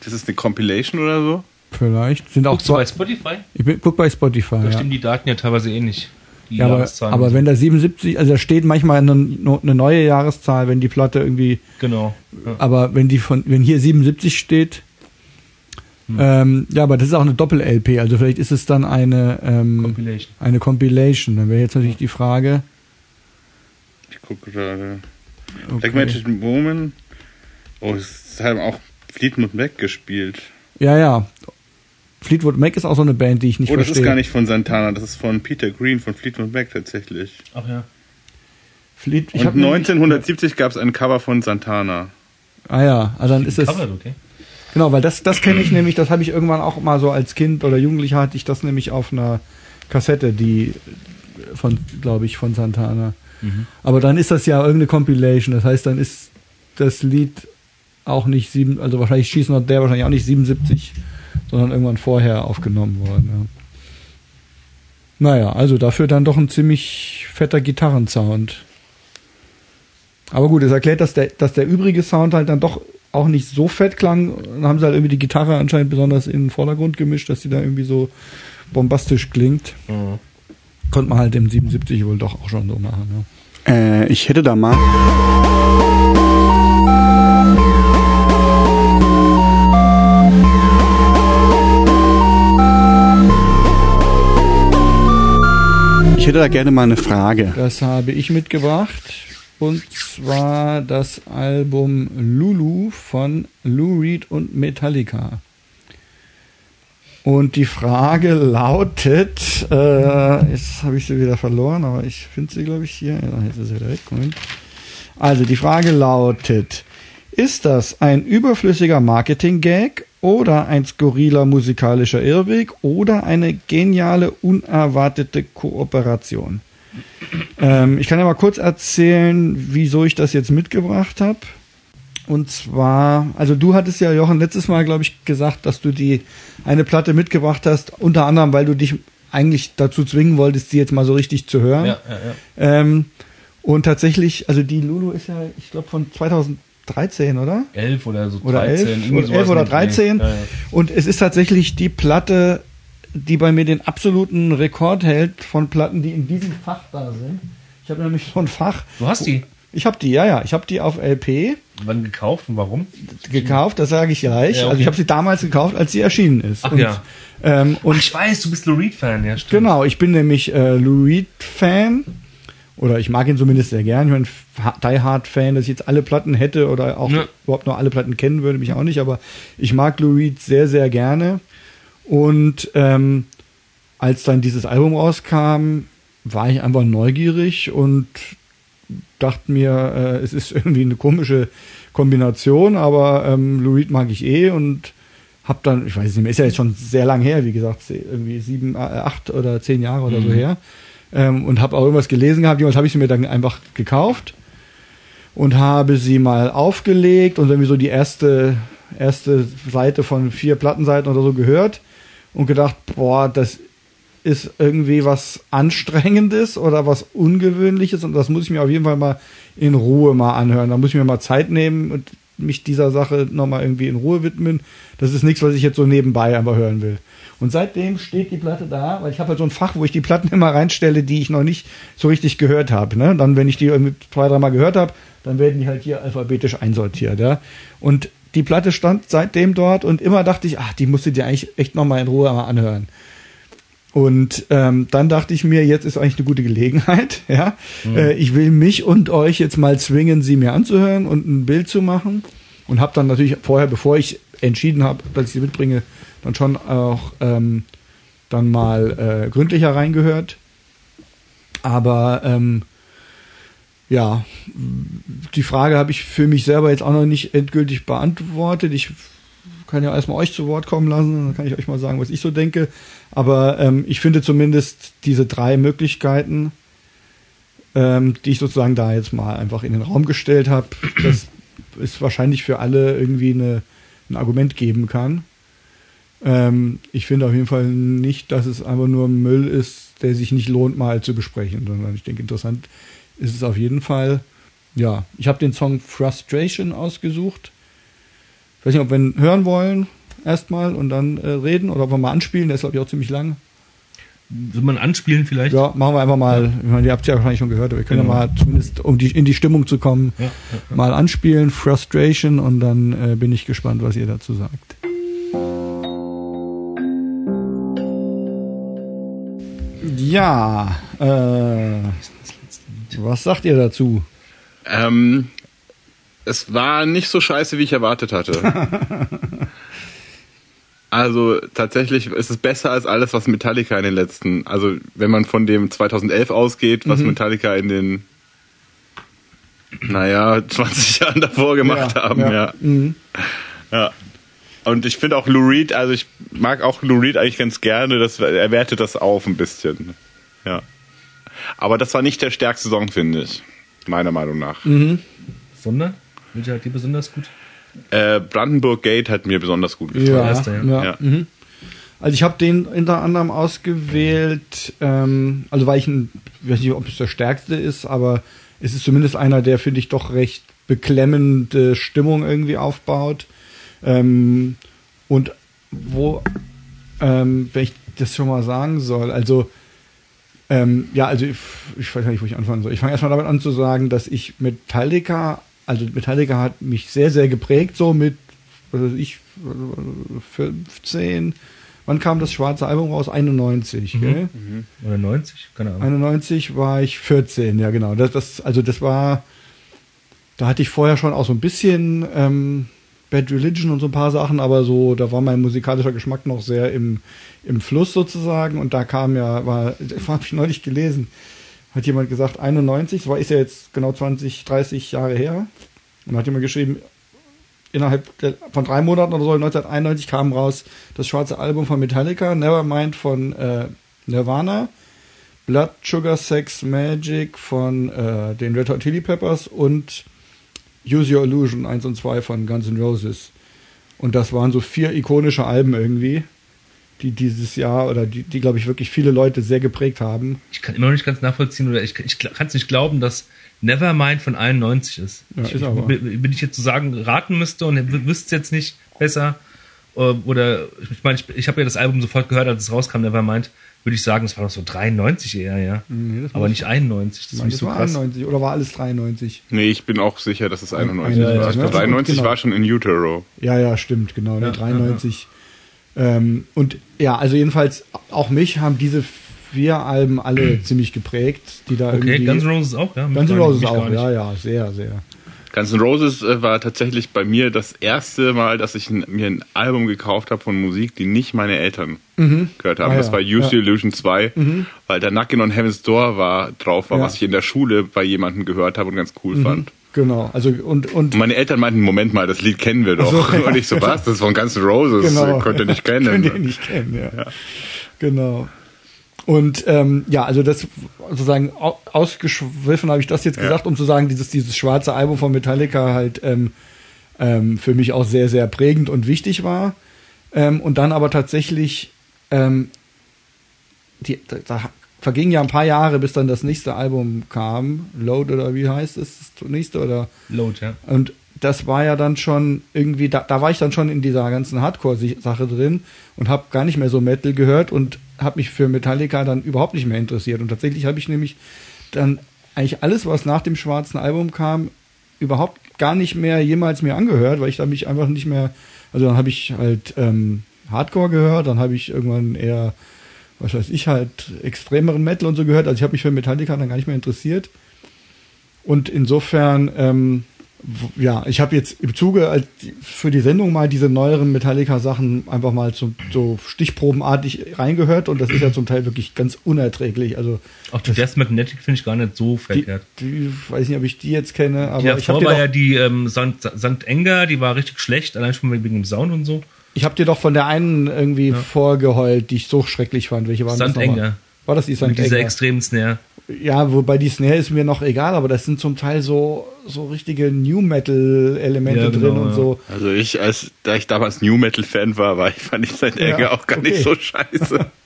Das ist eine Compilation oder so? Vielleicht. Sind auch Guckst du bei Spotify? Ich bin, guck bei Spotify. Da ja. stimmen die Daten ja teilweise ähnlich. Eh ja, aber, aber wenn da 77, also da steht manchmal eine, eine, neue Jahreszahl, wenn die Platte irgendwie. Genau. Ja. Aber wenn die von, wenn hier 77 steht, hm. ähm, ja, aber das ist auch eine Doppel-LP, also vielleicht ist es dann eine ähm, Compilation. Eine Compilation. Dann wäre jetzt natürlich die Frage. Ich gucke gerade. Okay. Woman. Oh, es haben auch Fleetwood Mac gespielt. Ja, ja. Fleetwood Mac ist auch so eine Band, die ich nicht verstehe. Oh, das verstehe. ist gar nicht von Santana, das ist von Peter Green von Fleetwood Mac tatsächlich. Ach ja. Fleet, Und 1970 gab es ein Cover von Santana. Ah ja, also dann ist es. Covered, okay. Genau, weil das, das kenne ich nämlich, das habe ich irgendwann auch mal so als Kind oder Jugendlicher hatte ich das nämlich auf einer Kassette, die von, glaube ich, von Santana. Mhm. Aber dann ist das ja irgendeine Compilation. Das heißt, dann ist das Lied auch nicht sieben, also wahrscheinlich schießen Not der wahrscheinlich auch nicht 77, sondern irgendwann vorher aufgenommen worden. Ja. Naja, also dafür dann doch ein ziemlich fetter Gitarrensound. Aber gut, es erklärt, dass der, dass der übrige Sound halt dann doch auch nicht so fett klang. Dann haben sie halt irgendwie die Gitarre anscheinend besonders in den Vordergrund gemischt, dass sie da irgendwie so bombastisch klingt. Mhm. Konnte man halt im 77 wohl doch auch schon so machen. Ja. Äh, ich hätte da mal. Ich hätte da gerne mal eine Frage. Das habe ich mitgebracht. Und zwar das Album Lulu von Lou Reed und Metallica. Und die Frage lautet, äh, jetzt habe ich sie wieder verloren, aber ich finde sie, glaube ich, hier. Ja, jetzt ist sie wieder weg. Moment. Also die Frage lautet, ist das ein überflüssiger Marketing-Gag oder ein skurriler musikalischer Irrweg oder eine geniale, unerwartete Kooperation? Ähm, ich kann ja mal kurz erzählen, wieso ich das jetzt mitgebracht habe. Und zwar, also du hattest ja, Jochen, letztes Mal, glaube ich, gesagt, dass du die eine Platte mitgebracht hast, unter anderem, weil du dich eigentlich dazu zwingen wolltest, die jetzt mal so richtig zu hören. Ja, ja, ja. Ähm, und tatsächlich, also die Lulu ist ja, ich glaube, von 2013, oder? 11 oder so 13. Oder 11, 11 oder 13. Ja, ja. Und es ist tatsächlich die Platte, die bei mir den absoluten Rekord hält von Platten, die in diesem Fach da sind. Ich habe nämlich so ein Fach. Du hast die? Ich habe die, ja, ja. Ich habe die auf LP. Wann gekauft und warum? Gekauft, das sage ich gleich. Ja, okay. Also ich habe sie damals gekauft, als sie erschienen ist. Ach und, ja. Ähm, und Ach, ich weiß, du bist Lou Reed-Fan, ja, stimmt. Genau, ich bin nämlich äh, Lou Reed-Fan. Oder ich mag ihn zumindest sehr gern. Ich bin Die Hard-Fan, dass ich jetzt alle Platten hätte oder auch ja. überhaupt noch alle Platten kennen würde, mich auch nicht. Aber ich mag Lou Reed sehr, sehr gerne. Und ähm, als dann dieses Album rauskam, war ich einfach neugierig und dachte mir, äh, es ist irgendwie eine komische Kombination, aber ähm, Lou Reed mag ich eh und hab dann, ich weiß nicht mehr, ist ja jetzt schon sehr lang her, wie gesagt, irgendwie sieben, äh, acht oder zehn Jahre oder mhm. so her. Ähm, und habe auch irgendwas gelesen gehabt, jemals habe ich sie mir dann einfach gekauft und habe sie mal aufgelegt und irgendwie so die erste, erste Seite von vier Plattenseiten oder so gehört und gedacht, boah, das ist irgendwie was Anstrengendes oder was Ungewöhnliches und das muss ich mir auf jeden Fall mal in Ruhe mal anhören. Da muss ich mir mal Zeit nehmen und mich dieser Sache nochmal irgendwie in Ruhe widmen. Das ist nichts, was ich jetzt so nebenbei einfach hören will. Und seitdem steht die Platte da, weil ich habe halt so ein Fach, wo ich die Platten immer reinstelle, die ich noch nicht so richtig gehört habe. Ne? Dann, wenn ich die irgendwie zwei, dreimal gehört habe, dann werden die halt hier alphabetisch einsortiert. Ja? Und die Platte stand seitdem dort und immer dachte ich, ach, die musst du dir eigentlich echt nochmal in Ruhe mal anhören. Und ähm, dann dachte ich mir, jetzt ist eigentlich eine gute Gelegenheit. Ja, mhm. äh, ich will mich und euch jetzt mal zwingen, sie mir anzuhören und ein Bild zu machen. Und habe dann natürlich vorher, bevor ich entschieden habe, dass ich sie mitbringe, dann schon auch ähm, dann mal äh, gründlicher reingehört. Aber ähm, ja, die Frage habe ich für mich selber jetzt auch noch nicht endgültig beantwortet. Ich kann ja erstmal euch zu Wort kommen lassen, dann kann ich euch mal sagen, was ich so denke. Aber ähm, ich finde zumindest diese drei Möglichkeiten, ähm, die ich sozusagen da jetzt mal einfach in den Raum gestellt habe, das ist wahrscheinlich für alle irgendwie eine, ein Argument geben kann. Ähm, ich finde auf jeden Fall nicht, dass es einfach nur Müll ist, der sich nicht lohnt, mal zu besprechen, sondern ich denke, interessant ist es auf jeden Fall. Ja, ich habe den Song Frustration ausgesucht. Ich weiß nicht, ob wir ihn hören wollen erstmal und dann äh, reden oder ob wir mal anspielen. Der ist, glaube ich, auch ziemlich lang. Will man anspielen vielleicht? Ja, machen wir einfach mal. Ja. Ich meine, ihr habt es ja wahrscheinlich schon gehört, aber wir können genau. ja mal zumindest, um die, in die Stimmung zu kommen, ja, ja, mal anspielen. Frustration und dann äh, bin ich gespannt, was ihr dazu sagt. Ja, äh, was sagt ihr dazu? Ähm, es war nicht so scheiße, wie ich erwartet hatte. also tatsächlich ist es besser als alles, was Metallica in den letzten, also wenn man von dem 2011 ausgeht, was mhm. Metallica in den, naja, 20 Jahren davor gemacht ja, haben, ja. Ja. Mhm. ja. Und ich finde auch Lou Reed, also ich mag auch Lou Reed eigentlich ganz gerne, das, er wertet das auf ein bisschen. Ja. Aber das war nicht der stärkste Song, finde ich. Meiner Meinung nach. Mhm. Sondern? Welcher hat dir besonders gut? Äh, Brandenburg Gate hat mir besonders gut gefallen. Ja, ja. ja. Mhm. Also ich habe den unter anderem ausgewählt, ähm, also weil ich, ein, ich weiß nicht, ob es der stärkste ist, aber es ist zumindest einer, der, finde ich, doch recht beklemmende Stimmung irgendwie aufbaut. Ähm, und wo, ähm, wenn ich das schon mal sagen soll, also ähm, ja, also ich, ich, weiß gar nicht, wo ich anfangen soll. Ich fange erstmal damit an zu sagen, dass ich Metallica, also Metallica hat mich sehr, sehr geprägt, so mit, was weiß ich, 15. Wann kam das schwarze Album raus? 91, mhm. gell? Mhm. Oder 90? Keine Ahnung. 91 war ich 14, ja genau. Das, das, also das war, da hatte ich vorher schon auch so ein bisschen ähm, Bad Religion und so ein paar Sachen, aber so, da war mein musikalischer Geschmack noch sehr im, im Fluss sozusagen und da kam ja, war, habe ich neulich gelesen, hat jemand gesagt, 91, das war, ist ja jetzt genau 20, 30 Jahre her. Und hat jemand geschrieben, innerhalb von drei Monaten oder so, 1991 kam raus das schwarze Album von Metallica, Nevermind von äh, Nirvana, Blood, Sugar, Sex, Magic von äh, den Red Hot Chili Peppers und Use Your Illusion 1 und 2 von Guns N' Roses. Und das waren so vier ikonische Alben irgendwie, die dieses Jahr oder die, die glaube ich, wirklich viele Leute sehr geprägt haben. Ich kann immer noch nicht ganz nachvollziehen oder ich, ich kann es nicht glauben, dass Nevermind von 91 ist. Ja, ich, ist aber. Wenn ich jetzt so sagen, raten müsste und wüsste jetzt nicht besser, äh, oder ich meine, ich, ich habe ja das Album sofort gehört, als es rauskam, Nevermind würde ich sagen, es war doch so 93 eher, ja. Nee, aber nicht 91. Das, das so war krass. 91 oder war alles 93? Nee, ich bin auch sicher, dass es 91 ja, war. Ja, 93 genau. war schon in Utero. Ja, ja, stimmt, genau. Ja, 93. Ähm, und ja, also jedenfalls auch mich haben diese vier Alben alle ziemlich geprägt, die da okay, irgendwie. Guns N' Roses auch, ja. Guns N' Roses auch, ja, ja, sehr, sehr. Guns N' Roses äh, war tatsächlich bei mir das erste Mal, dass ich mir ein Album gekauft habe von Musik, die nicht meine Eltern mhm. gehört haben. Ah, das ja. war Use ja. Illusion 2, mhm. weil der Knockin' on Heaven's Door war drauf war, ja. was ich in der Schule bei jemandem gehört habe und ganz cool mhm. fand. Genau, also und, und meine Eltern meinten, Moment mal, das Lied kennen wir doch. So, ja. Und ich so, was? Das ist von Guns N' Roses, genau. könnt ihr nicht kennen. könnt ihr nicht kennen, ja. Genau. Und ähm, ja, also das sozusagen ausgeschwiffen habe ich das jetzt ja. gesagt, um zu sagen, dieses, dieses schwarze Album von Metallica halt ähm, ähm, für mich auch sehr, sehr prägend und wichtig war. Ähm, und dann aber tatsächlich, ähm, die, da vergingen ja ein paar Jahre, bis dann das nächste Album kam. Load oder wie heißt es? Das nächste oder? Load, ja. Und das war ja dann schon irgendwie, da, da war ich dann schon in dieser ganzen Hardcore-Sache drin und habe gar nicht mehr so Metal gehört und habe mich für Metallica dann überhaupt nicht mehr interessiert. Und tatsächlich habe ich nämlich dann eigentlich alles, was nach dem schwarzen Album kam, überhaupt gar nicht mehr jemals mir angehört, weil ich da mich einfach nicht mehr, also dann habe ich halt ähm, Hardcore gehört, dann habe ich irgendwann eher was weiß ich halt, extremeren Metal und so gehört. Also ich habe mich für Metallica dann gar nicht mehr interessiert. Und insofern, ähm, ja, ich habe jetzt im Zuge für die Sendung mal diese neueren Metallica-Sachen einfach mal so, so stichprobenartig reingehört und das ist ja zum Teil wirklich ganz unerträglich. Also Auch die Death Magnetic finde ich gar nicht so die, verkehrt. die weiß nicht, ob ich die jetzt kenne, aber Die ich habe war ja die ähm, St. St. Enger, die war richtig schlecht, allein schon wegen dem Sound und so. Ich hab dir doch von der einen irgendwie vorgeheult, die ich so schrecklich fand. Welche waren das St. nochmal? Enger. War das die St. Mit dieser Enger? extremen Snare. Ja, wobei die Snare ist mir noch egal, aber das sind zum Teil so, so richtige New Metal Elemente Ja, genau, drin und ja. so. Also ich, als da ich damals New Metal Fan war, war ich, fand ich seine Ja, Enge auch gar okay. nicht so scheiße.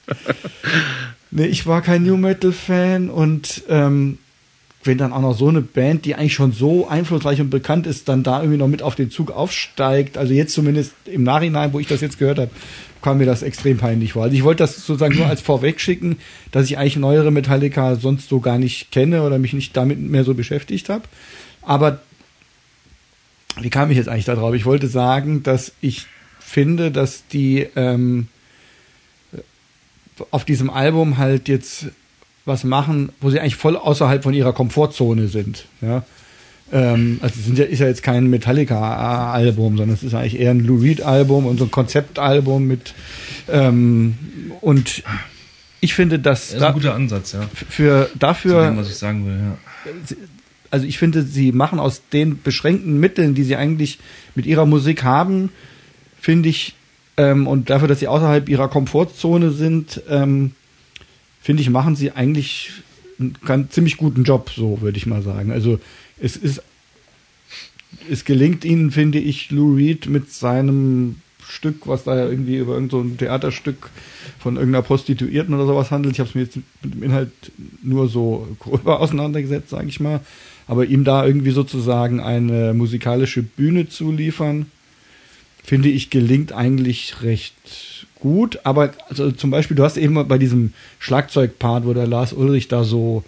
Nee, ich war kein New Metal Fan und ähm, wenn dann auch noch so eine Band, die eigentlich schon so einflussreich und bekannt ist, dann da irgendwie noch mit auf den Zug aufsteigt, also jetzt zumindest im Nachhinein, wo ich das jetzt gehört habe, kam mir das extrem peinlich vor. Also ich wollte das sozusagen nur als vorweg schicken, dass ich eigentlich neuere Metallica sonst so gar nicht kenne oder mich nicht damit mehr so beschäftigt habe. Aber wie kam ich jetzt eigentlich da drauf? Ich wollte sagen, dass ich finde, dass die ähm, auf diesem Album halt jetzt was machen, wo sie eigentlich voll außerhalb von ihrer Komfortzone sind. Ja? Ähm, also es sind ja, ist ja jetzt kein Metallica-Album, sondern es ist eigentlich eher ein Lou Reed-Album und so ein Konzeptalbum mit ähm, und ich finde, dass Das ist ein guter Ansatz, ja. für dafür dem, was ich sagen will, ja. also ich finde, sie machen aus den beschränkten Mitteln, die sie eigentlich mit ihrer Musik haben, finde ich, ähm, und dafür, dass sie außerhalb ihrer Komfortzone sind, ähm, finde ich, machen sie eigentlich einen ziemlich guten Job, so würde ich mal sagen. Also es ist, es gelingt ihnen, finde ich, Lou Reed mit seinem Stück, was da ja irgendwie über irgendein so Theaterstück von irgendeiner Prostituierten oder sowas handelt. Ich habe es mir jetzt mit dem Inhalt nur so gröber auseinandergesetzt, sage ich mal. Aber ihm da irgendwie sozusagen eine musikalische Bühne zu liefern, finde ich, gelingt eigentlich recht gut. Aber also zum Beispiel, du hast eben bei diesem Schlagzeugpart, wo der Lars Ulrich da so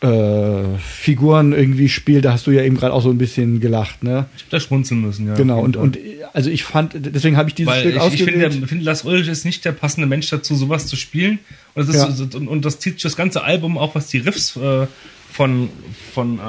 äh, Figuren irgendwie spielt, da hast du ja eben gerade auch so ein bisschen gelacht, ne? Ich hab da schmunzeln müssen, ja. Genau, und, und also ich fand, deswegen habe ich dieses Weil Stück ich, ich finde, finde, Lars Ulrich ist nicht der passende Mensch dazu, sowas zu spielen. Und das, ist, Ja. so- und, und das zieht sich das ganze Album, auch was die Riffs äh, von, von äh,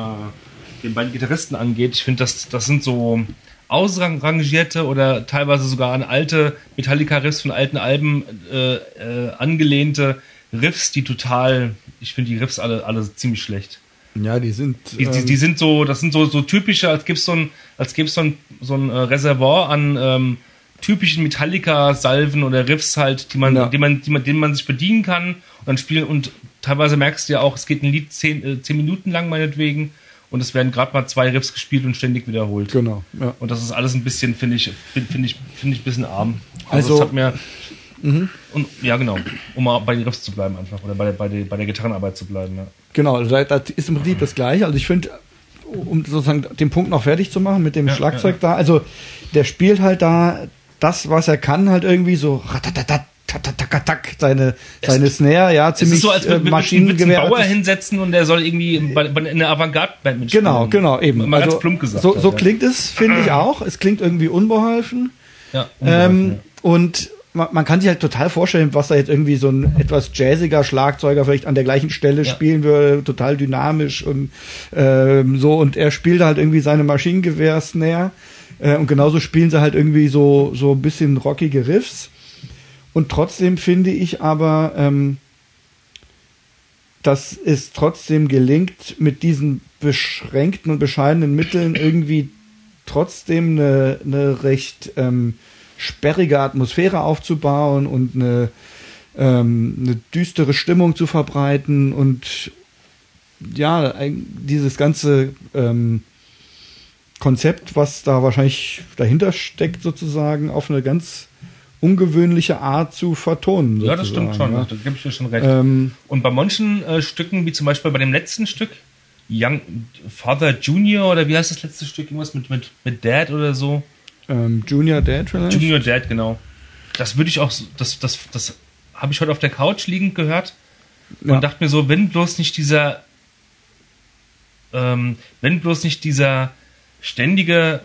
den beiden Gitarristen angeht. Ich finde, das, das sind so ausrangierte oder teilweise sogar an alte Metallica-Riffs von alten Alben äh, äh, angelehnte Riffs, die total, ich finde die Riffs alle, alle ziemlich schlecht. ja, die sind. Die, die, ähm, die sind so, das sind so, so typische, als gäbe es so ein, als gäbe so ein, so ein äh, Reservoir an ähm, typischen Metallica-Salven oder Riffs halt, die man, Ja. die man, die man, denen man sich bedienen kann und dann spielen und teilweise merkst du ja auch, es geht ein Lied zehn, äh, zehn Minuten lang meinetwegen und es werden gerade mal zwei Riffs gespielt und ständig wiederholt. Genau, ja. Und das ist alles ein bisschen, finde ich, finde find ich, finde ich ein bisschen arm. Also- es hat mir, und, ja genau, um mal bei den Riffs zu bleiben einfach oder bei, der- bei, der, bei der Gitarrenarbeit zu bleiben, ja. Genau, also das ist im Prinzip das Gleiche. Also ich finde, um sozusagen den Punkt noch fertig zu machen mit dem Ja, Schlagzeug ja, da, also der spielt halt da das, was er kann, halt irgendwie so ratatatat, tatatatak, seine, seine Snare, ja, Es ziemlich ist so, als äh, würde man einen Maschinengewehr. Bauer hinsetzen und der soll irgendwie bei, bei einer Avantgarde-Band mitspielen. Genau, genau, eben. Mal also, ganz plump gesagt. So, so ja. klingt es, finde ich auch. Es klingt irgendwie unbeholfen. Ja, Ähm, und man, man kann sich halt total vorstellen, was da jetzt irgendwie so ein etwas jazziger Schlagzeuger vielleicht an der gleichen Stelle Ja. spielen würde, total dynamisch und ähm, so. Und er spielt halt irgendwie seine Maschinengewehr-Snare. Äh, und genauso spielen sie halt irgendwie so, so ein bisschen rockige Riffs. Und trotzdem finde ich aber, ähm, dass es trotzdem gelingt, mit diesen beschränkten und bescheidenen Mitteln irgendwie trotzdem eine, eine recht ähm, sperrige Atmosphäre aufzubauen und eine, ähm, eine düstere Stimmung zu verbreiten und ja, dieses ganze ähm, Konzept, was da wahrscheinlich dahinter steckt, sozusagen auf eine ganz ungewöhnliche Art zu vertonen. ja, das stimmt schon. ja. Da gebe ich dir schon recht. Ähm, und bei manchen äh, Stücken, wie zum Beispiel bei dem letzten Stück, Young Father Junior oder wie heißt das letzte Stück? Irgendwas mit, mit, mit Dad oder so? ähm, Junior Dad vielleicht? Junior Dad, genau. Das würde ich auch, das, das, das habe ich heute auf der Couch liegend gehört und Ja. dachte mir so, wenn bloß nicht dieser, ähm, wenn bloß nicht dieser ständige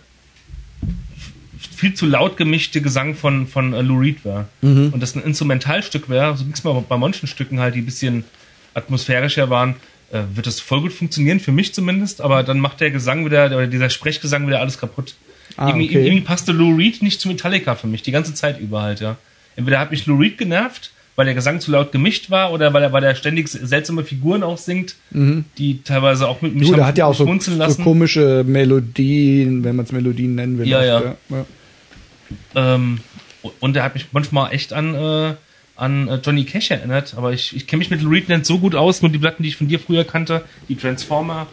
viel zu laut gemischte Gesang von, von äh, Lou Reed war. Mhm. Und das ein Instrumentalstück wäre, so gibt's mal bei manchen Stücken halt, die ein bisschen atmosphärischer waren, äh, wird das voll gut funktionieren, für mich zumindest, aber dann macht der Gesang wieder, oder dieser Sprechgesang wieder alles kaputt. Ah, irgendwie, okay. irgendwie passte Lou Reed nicht zu Metallica für mich, die ganze Zeit über halt, ja. Entweder hat mich Lou Reed genervt, weil der Gesang zu laut gemischt war, oder weil er, weil er ständig seltsame Figuren auch singt, die teilweise auch mit mich Mhm. Gut, er hat ja auch so, so komische Melodien, wenn man es Melodien nennen will. Ja, ja. ja. Ähm, und er hat mich manchmal echt an, äh, an äh, Johnny Cash erinnert, aber ich, ich kenne mich mit Lou Reed nicht so gut aus, nur die Platten, die ich von dir früher kannte, die Transformer.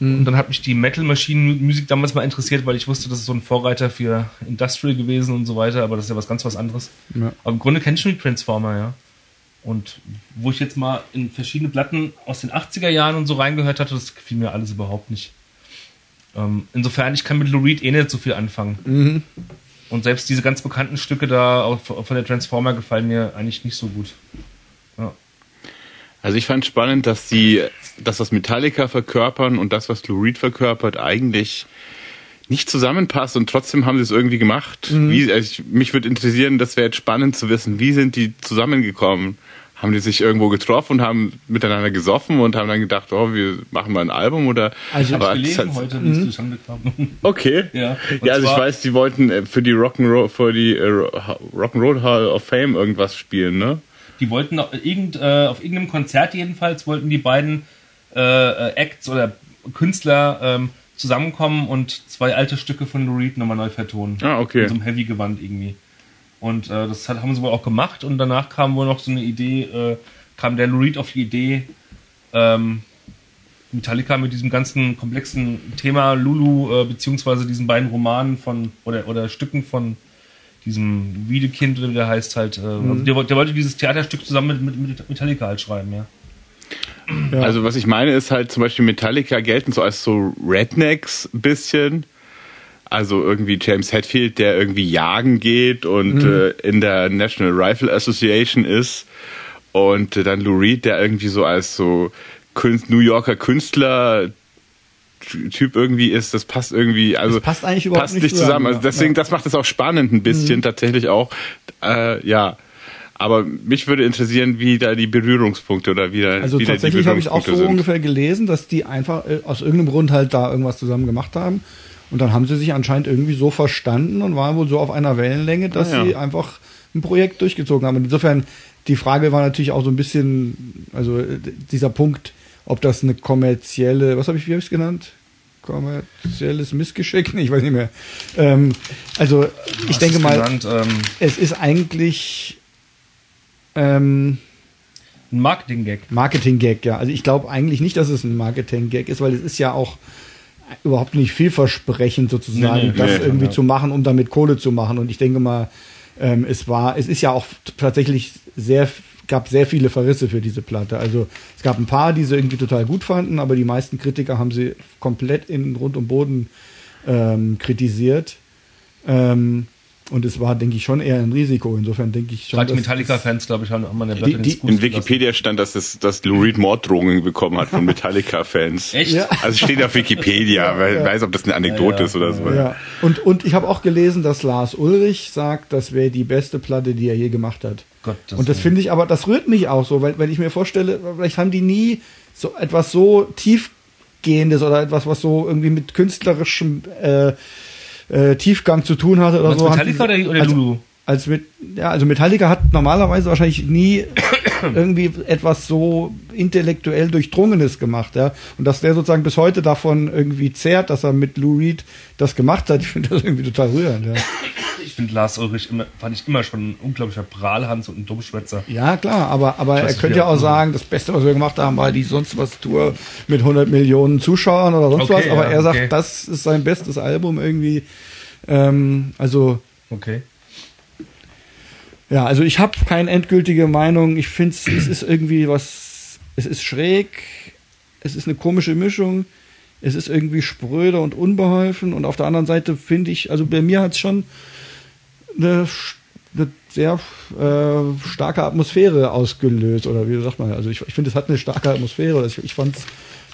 Mhm. Und dann hat mich die Metal Machine Musik damals mal interessiert, weil ich wusste, das ist so ein Vorreiter für Industrial gewesen und so weiter, aber das ist ja was ganz was anderes. Ja. Aber im Grunde kenne ich schon die Transformer, ja. Und wo ich jetzt mal in verschiedene Platten aus den 80er Jahren und so reingehört hatte, das gefiel mir alles überhaupt nicht. Ähm, insofern, ich kann mit Lou Reed eh nicht so viel anfangen. Mhm. Und selbst diese ganz bekannten Stücke da von der Transformer gefallen mir eigentlich nicht so gut. Also ich fand spannend, dass sie, dass das Metallica verkörpern und das, was Lou Reed verkörpert, eigentlich nicht zusammenpasst und trotzdem haben sie es irgendwie gemacht. Wie, also ich, mich würde interessieren, das wäre jetzt spannend zu wissen, wie sind die zusammengekommen? Haben die sich irgendwo getroffen und haben miteinander gesoffen und haben dann gedacht, oh, wir machen mal ein Album oder? Also- Aber Hab ich gelesen heute, es zustande kam. Okay. Ja, ja also ich weiß, die wollten äh, für die Rock'n'Roll, für die äh, Rock'n'Roll Hall of Fame irgendwas spielen, ne? Die wollten auf, irgend, äh, auf irgendeinem Konzert jedenfalls, wollten die beiden äh, äh, Acts oder Künstler ähm, zusammenkommen und zwei alte Stücke von Lou Reed nochmal neu vertonen. Ah, okay. In so einem Heavy-Gewand irgendwie. Und äh, das hat, haben sie wohl auch gemacht und danach kam wohl noch so eine Idee, äh, kam der Lou Reed auf die Idee, ähm, Metallica mit diesem ganzen komplexen Thema Lulu, äh, beziehungsweise diesen beiden Romanen von, oder, oder Stücken von diesem Wiedekind, oder wie der heißt halt, äh, also der, wollte- der wollte dieses Theaterstück zusammen mit, mit, mit Metallica halt schreiben, ja. Ja. Also was ich meine ist halt zum Beispiel Metallica gelten so als so Rednecks ein bisschen. Also irgendwie James Hetfield, der irgendwie jagen geht und äh, in der National Rifle Association ist. Und äh, dann Lou Reed, der irgendwie so als so Künst, New Yorker Künstler Typ irgendwie ist, das passt irgendwie, also Das passt eigentlich überhaupt passt nicht zusammen. zusammen, Also deswegen, Ja. das macht es auch spannend ein bisschen tatsächlich auch. Äh, ja. Aber mich würde interessieren, wie da die Berührungspunkte oder wie da Also wie tatsächlich habe ich auch so sind. ungefähr gelesen, dass die einfach äh, aus irgendeinem Grund halt da irgendwas zusammen gemacht haben. Und dann haben sie sich anscheinend irgendwie so verstanden und waren wohl so auf einer Wellenlänge, dass Ah, ja. sie einfach ein Projekt durchgezogen haben. Und insofern, die Frage war natürlich auch so ein bisschen, also äh, dieser Punkt, ob das eine kommerzielle, was habe ich, wie habe ich es genannt? Kommerzielles Missgeschick? Ich weiß nicht mehr. Ähm, also ich denke mal, genannt, ähm, es ist eigentlich ähm, ein Marketing-Gag. Marketing-Gag, ja. Also ich glaube eigentlich nicht, dass es ein Marketing-Gag ist, weil es ist ja auch überhaupt nicht vielversprechend sozusagen, Nee, nee, das nee. irgendwie zu machen, um damit Kohle zu machen. Und ich denke mal, ähm, es war, es ist ja auch tatsächlich sehr, gab sehr viele Verrisse für diese Platte. Also es gab ein paar, die sie irgendwie total gut fanden, aber die meisten Kritiker haben sie komplett in Grund und Boden ähm, kritisiert. Ähm, und es war, denke ich, schon eher ein Risiko. Insofern denke ich schon. Gerade die Metallica-Fans, glaube ich, haben an der Die- Platte die- In gelassen. Wikipedia stand, dass, es, dass Lou Reed Morddrohungen bekommen hat von Metallica-Fans. Echt? Ja. Also steht auf Wikipedia, weil ich weiß, ob das eine Anekdote Ja, ja. ist oder so. Ja, und, und ich habe auch gelesen, dass Lars Ulrich sagt, das wäre die beste Platte, die er je gemacht hat. Gottes und das finde ich aber, das rührt mich auch so, weil, weil ich mir vorstelle, vielleicht haben die nie so etwas so tiefgehendes oder etwas, was so irgendwie mit künstlerischem äh, äh, Tiefgang zu tun hatte oder Meinst so. Metallica die- oder, oder also, Lulu? als mit, ja, also Metallica hat normalerweise wahrscheinlich nie irgendwie etwas so intellektuell Durchdrungenes gemacht, ja. Und dass der sozusagen bis heute davon irgendwie zehrt, dass er mit Lou Reed das gemacht hat, ich finde das irgendwie total rührend, ja. Ich finde Lars Ulrich immer, fand ich immer schon ein unglaublicher Prahlhans und ein Dummschwätzer. Ja, klar, aber, aber er könnte ja auch immer. sagen, das Beste, was wir gemacht haben, war die sonst was Tour mit 100 Millionen Zuschauern oder sonst Okay, was, aber ja, er sagt, okay. das ist sein bestes Album irgendwie. Ähm, also, Okay. Ja, also ich habe keine endgültige Meinung. Ich finde, es ist irgendwie was, es ist schräg, es ist eine komische Mischung, es ist irgendwie spröde und unbeholfen und auf der anderen Seite finde ich, also bei mir hat es schon eine, eine sehr äh, starke Atmosphäre ausgelöst oder wie sagt man, also ich, ich finde, es hat eine starke Atmosphäre. Ich, ich fand es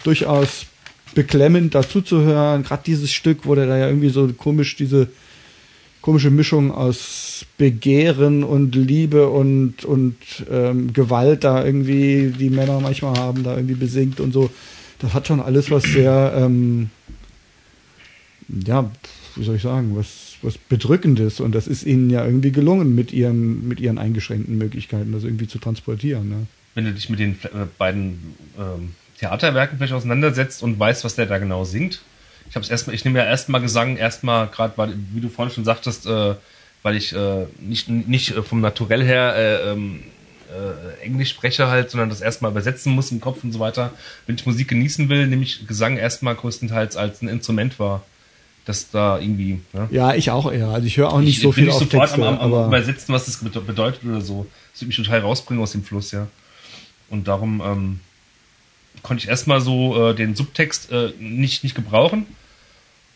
durchaus beklemmend dazu zu hören, gerade dieses Stück, wo der da ja irgendwie so komisch diese komische Mischung aus Begehren und Liebe und, und ähm, Gewalt da irgendwie, die Männer manchmal haben, da irgendwie besingt und so. Das hat schon alles was sehr, ähm, ja, wie soll ich sagen, was, was Bedrückendes. Und das ist ihnen ja irgendwie gelungen, mit ihren, mit ihren eingeschränkten Möglichkeiten das irgendwie zu transportieren. Ne? Wenn du dich mit den äh, beiden ähm, Theaterwerken vielleicht auseinandersetzt und weißt, was der da genau singt, ich habe es erstmal, ich nehme ja erstmal Gesang, erstmal gerade, wie du vorhin schon sagtest, äh, weil ich äh, nicht, nicht vom Naturell her äh, ähm, äh, Englisch spreche halt, sondern das erstmal übersetzen muss im Kopf und so weiter. Wenn ich Musik genießen will, nehme ich Gesang erstmal größtenteils als ein Instrument wahr. Das da irgendwie. Ne? Ja, ich auch eher. Also ich höre auch nicht ich so viel nicht auf sofort Texte, am, am, aber übersetzen, was das bedeutet oder so. Das wird mich total rausbringen aus dem Fluss, ja. Und darum ähm, konnte ich erstmal so äh, den Subtext äh, nicht, nicht gebrauchen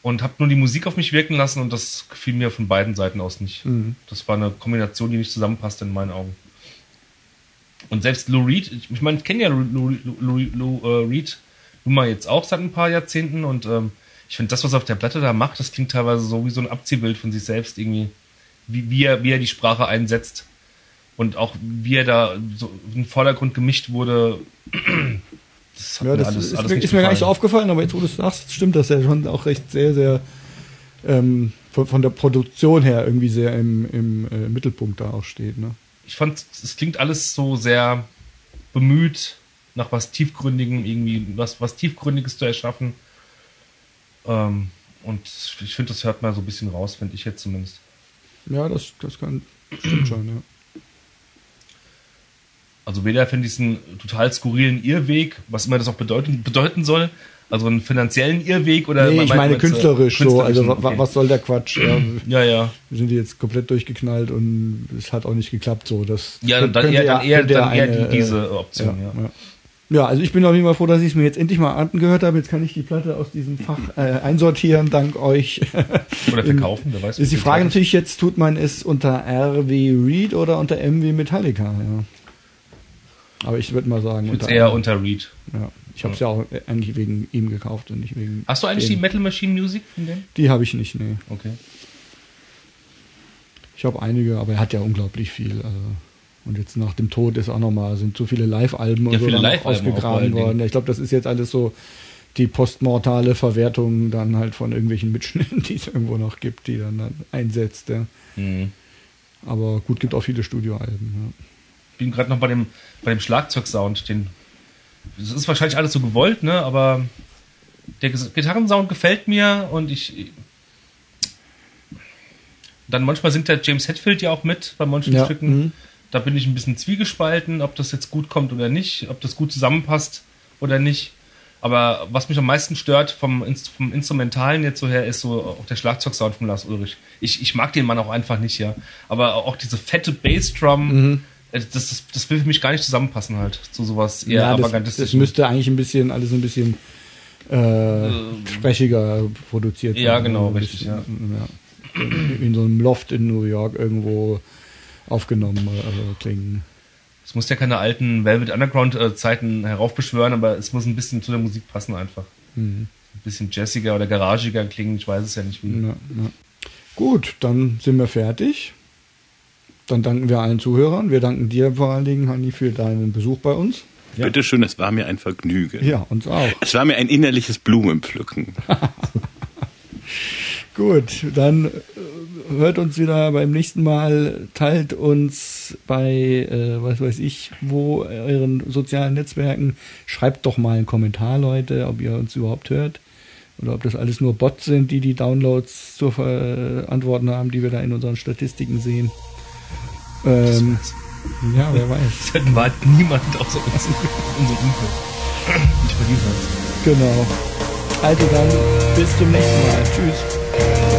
und habe nur die Musik auf mich wirken lassen und das gefiel mir von beiden Seiten aus nicht. Mhm. Das war eine Kombination, die nicht zusammenpasste in meinen Augen. Und selbst Lou Reed, ich meine, ich kenne ja Lou, Lou, Lou, Lou äh, Reed nun mal jetzt auch seit ein paar Jahrzehnten und ähm, ich finde, das, was er auf der Platte da macht, das klingt teilweise so wie so ein Abziehbild von sich selbst irgendwie, wie, wie, er, wie er die Sprache einsetzt und auch wie er da so in den Vordergrund gemischt wurde. Das, ja, das alles, ist, alles mir, ist mir gar nicht so aufgefallen, aber jetzt, wo du es sagst, stimmt das ja schon auch recht sehr, sehr ähm, von, von, der Produktion her irgendwie sehr im, im äh, Mittelpunkt da auch steht. Ne? Ich fand, es klingt alles so sehr bemüht, nach was Tiefgründigem irgendwie, was, was Tiefgründiges zu erschaffen. Ähm, und ich finde, das hört mal so ein bisschen raus, finde ich jetzt zumindest. Ja, das, das kann, stimmt schon, ja. Also weder finde ich es einen total skurrilen Irrweg, was immer das auch bedeuten, bedeuten soll, also einen finanziellen Irrweg oder nee, ich meine künstlerisch, so, also okay. was soll der Quatsch? Ja, ja, ja. Wir sind jetzt komplett durchgeknallt und es hat auch nicht geklappt so. Das ja, dann eher, dann eher, dann eher eine, diese Option, ja. ja. Ja, also ich bin auf jeden Fall froh, dass ich es mir jetzt endlich mal angehört habe. Jetzt kann ich die Platte aus diesem Fach äh, einsortieren, dank euch. Oder verkaufen, wer weiß. Ist die Frage natürlich jetzt, tut man es unter R wie Reed oder unter M wie Metallica? Ja. Aber ich würde mal sagen. Ich unter eher unter Reed. Ja. Ich habe es ja. ja. auch eigentlich wegen ihm gekauft und nicht wegen. Hast du eigentlich dem. die Metal Machine Music von dem? Die habe ich nicht, nee. Okay. Ich habe einige, aber er hat ja unglaublich viel. Also und jetzt nach dem Tod ist auch nochmal, sind so viele Live-Alben ja, und so Live ausgegraben worden. Ich glaube, das ist jetzt alles so die postmortale Verwertung dann halt von irgendwelchen Mitschnitten, die es irgendwo noch gibt, die dann, dann einsetzt. Ja. Mhm. Aber gut, gibt auch viele Studioalben. Ja. Ich bin gerade noch bei dem, bei dem Schlagzeugsound. Den, das ist wahrscheinlich alles so gewollt, ne? aber der Gitarrensound gefällt mir und ich. Dann manchmal singt der James Hetfield ja auch mit bei manchen ja. Stücken. Mhm. Da bin ich ein bisschen zwiegespalten, ob das jetzt gut kommt oder nicht, ob das gut zusammenpasst oder nicht. Aber was mich am meisten stört vom, vom Instrumentalen jetzt so her, ist so auch der Schlagzeugsound von Lars Ulrich. Ich, ich mag den Mann auch einfach nicht, ja. Aber auch diese fette Bassdrum, Mhm. äh, das, das, das will für mich gar nicht zusammenpassen halt. Zu sowas eher Ja, das, das müsste eigentlich ein bisschen, alles ein bisschen äh, sprechiger produziert ja, genau, Ein richtig, bisschen, ja. In so einem Loft in New York irgendwo aufgenommen äh, klingen. Es muss ja keine alten Velvet Underground-Zeiten heraufbeschwören, aber es muss ein bisschen zu der Musik passen einfach. Mhm. Ein bisschen jazziger oder garagiger klingen, ich weiß es ja nicht wie. Ja, ja. Gut, dann sind wir fertig. Dann danken wir allen Zuhörern. Wir danken dir vor allen Dingen, Hanni, für deinen Besuch bei uns. Ja. Bitte schön, es war mir ein Vergnügen. Ja, uns auch. Es war mir ein innerliches Blumenpflücken. Gut, dann äh, hört uns wieder beim nächsten Mal, teilt uns bei, äh, was weiß ich, wo euren sozialen Netzwerken. Schreibt doch mal einen Kommentar, Leute, ob ihr uns überhaupt hört. Oder ob das alles nur Bots sind, die die Downloads zu verantworten haben, die wir da in unseren Statistiken sehen. Ähm, ja, wer weiß. Das war niemand außer uns in unserem Umfeld. Nicht bei Genau. Also dann, bis zum nächsten Mal. Tschüss.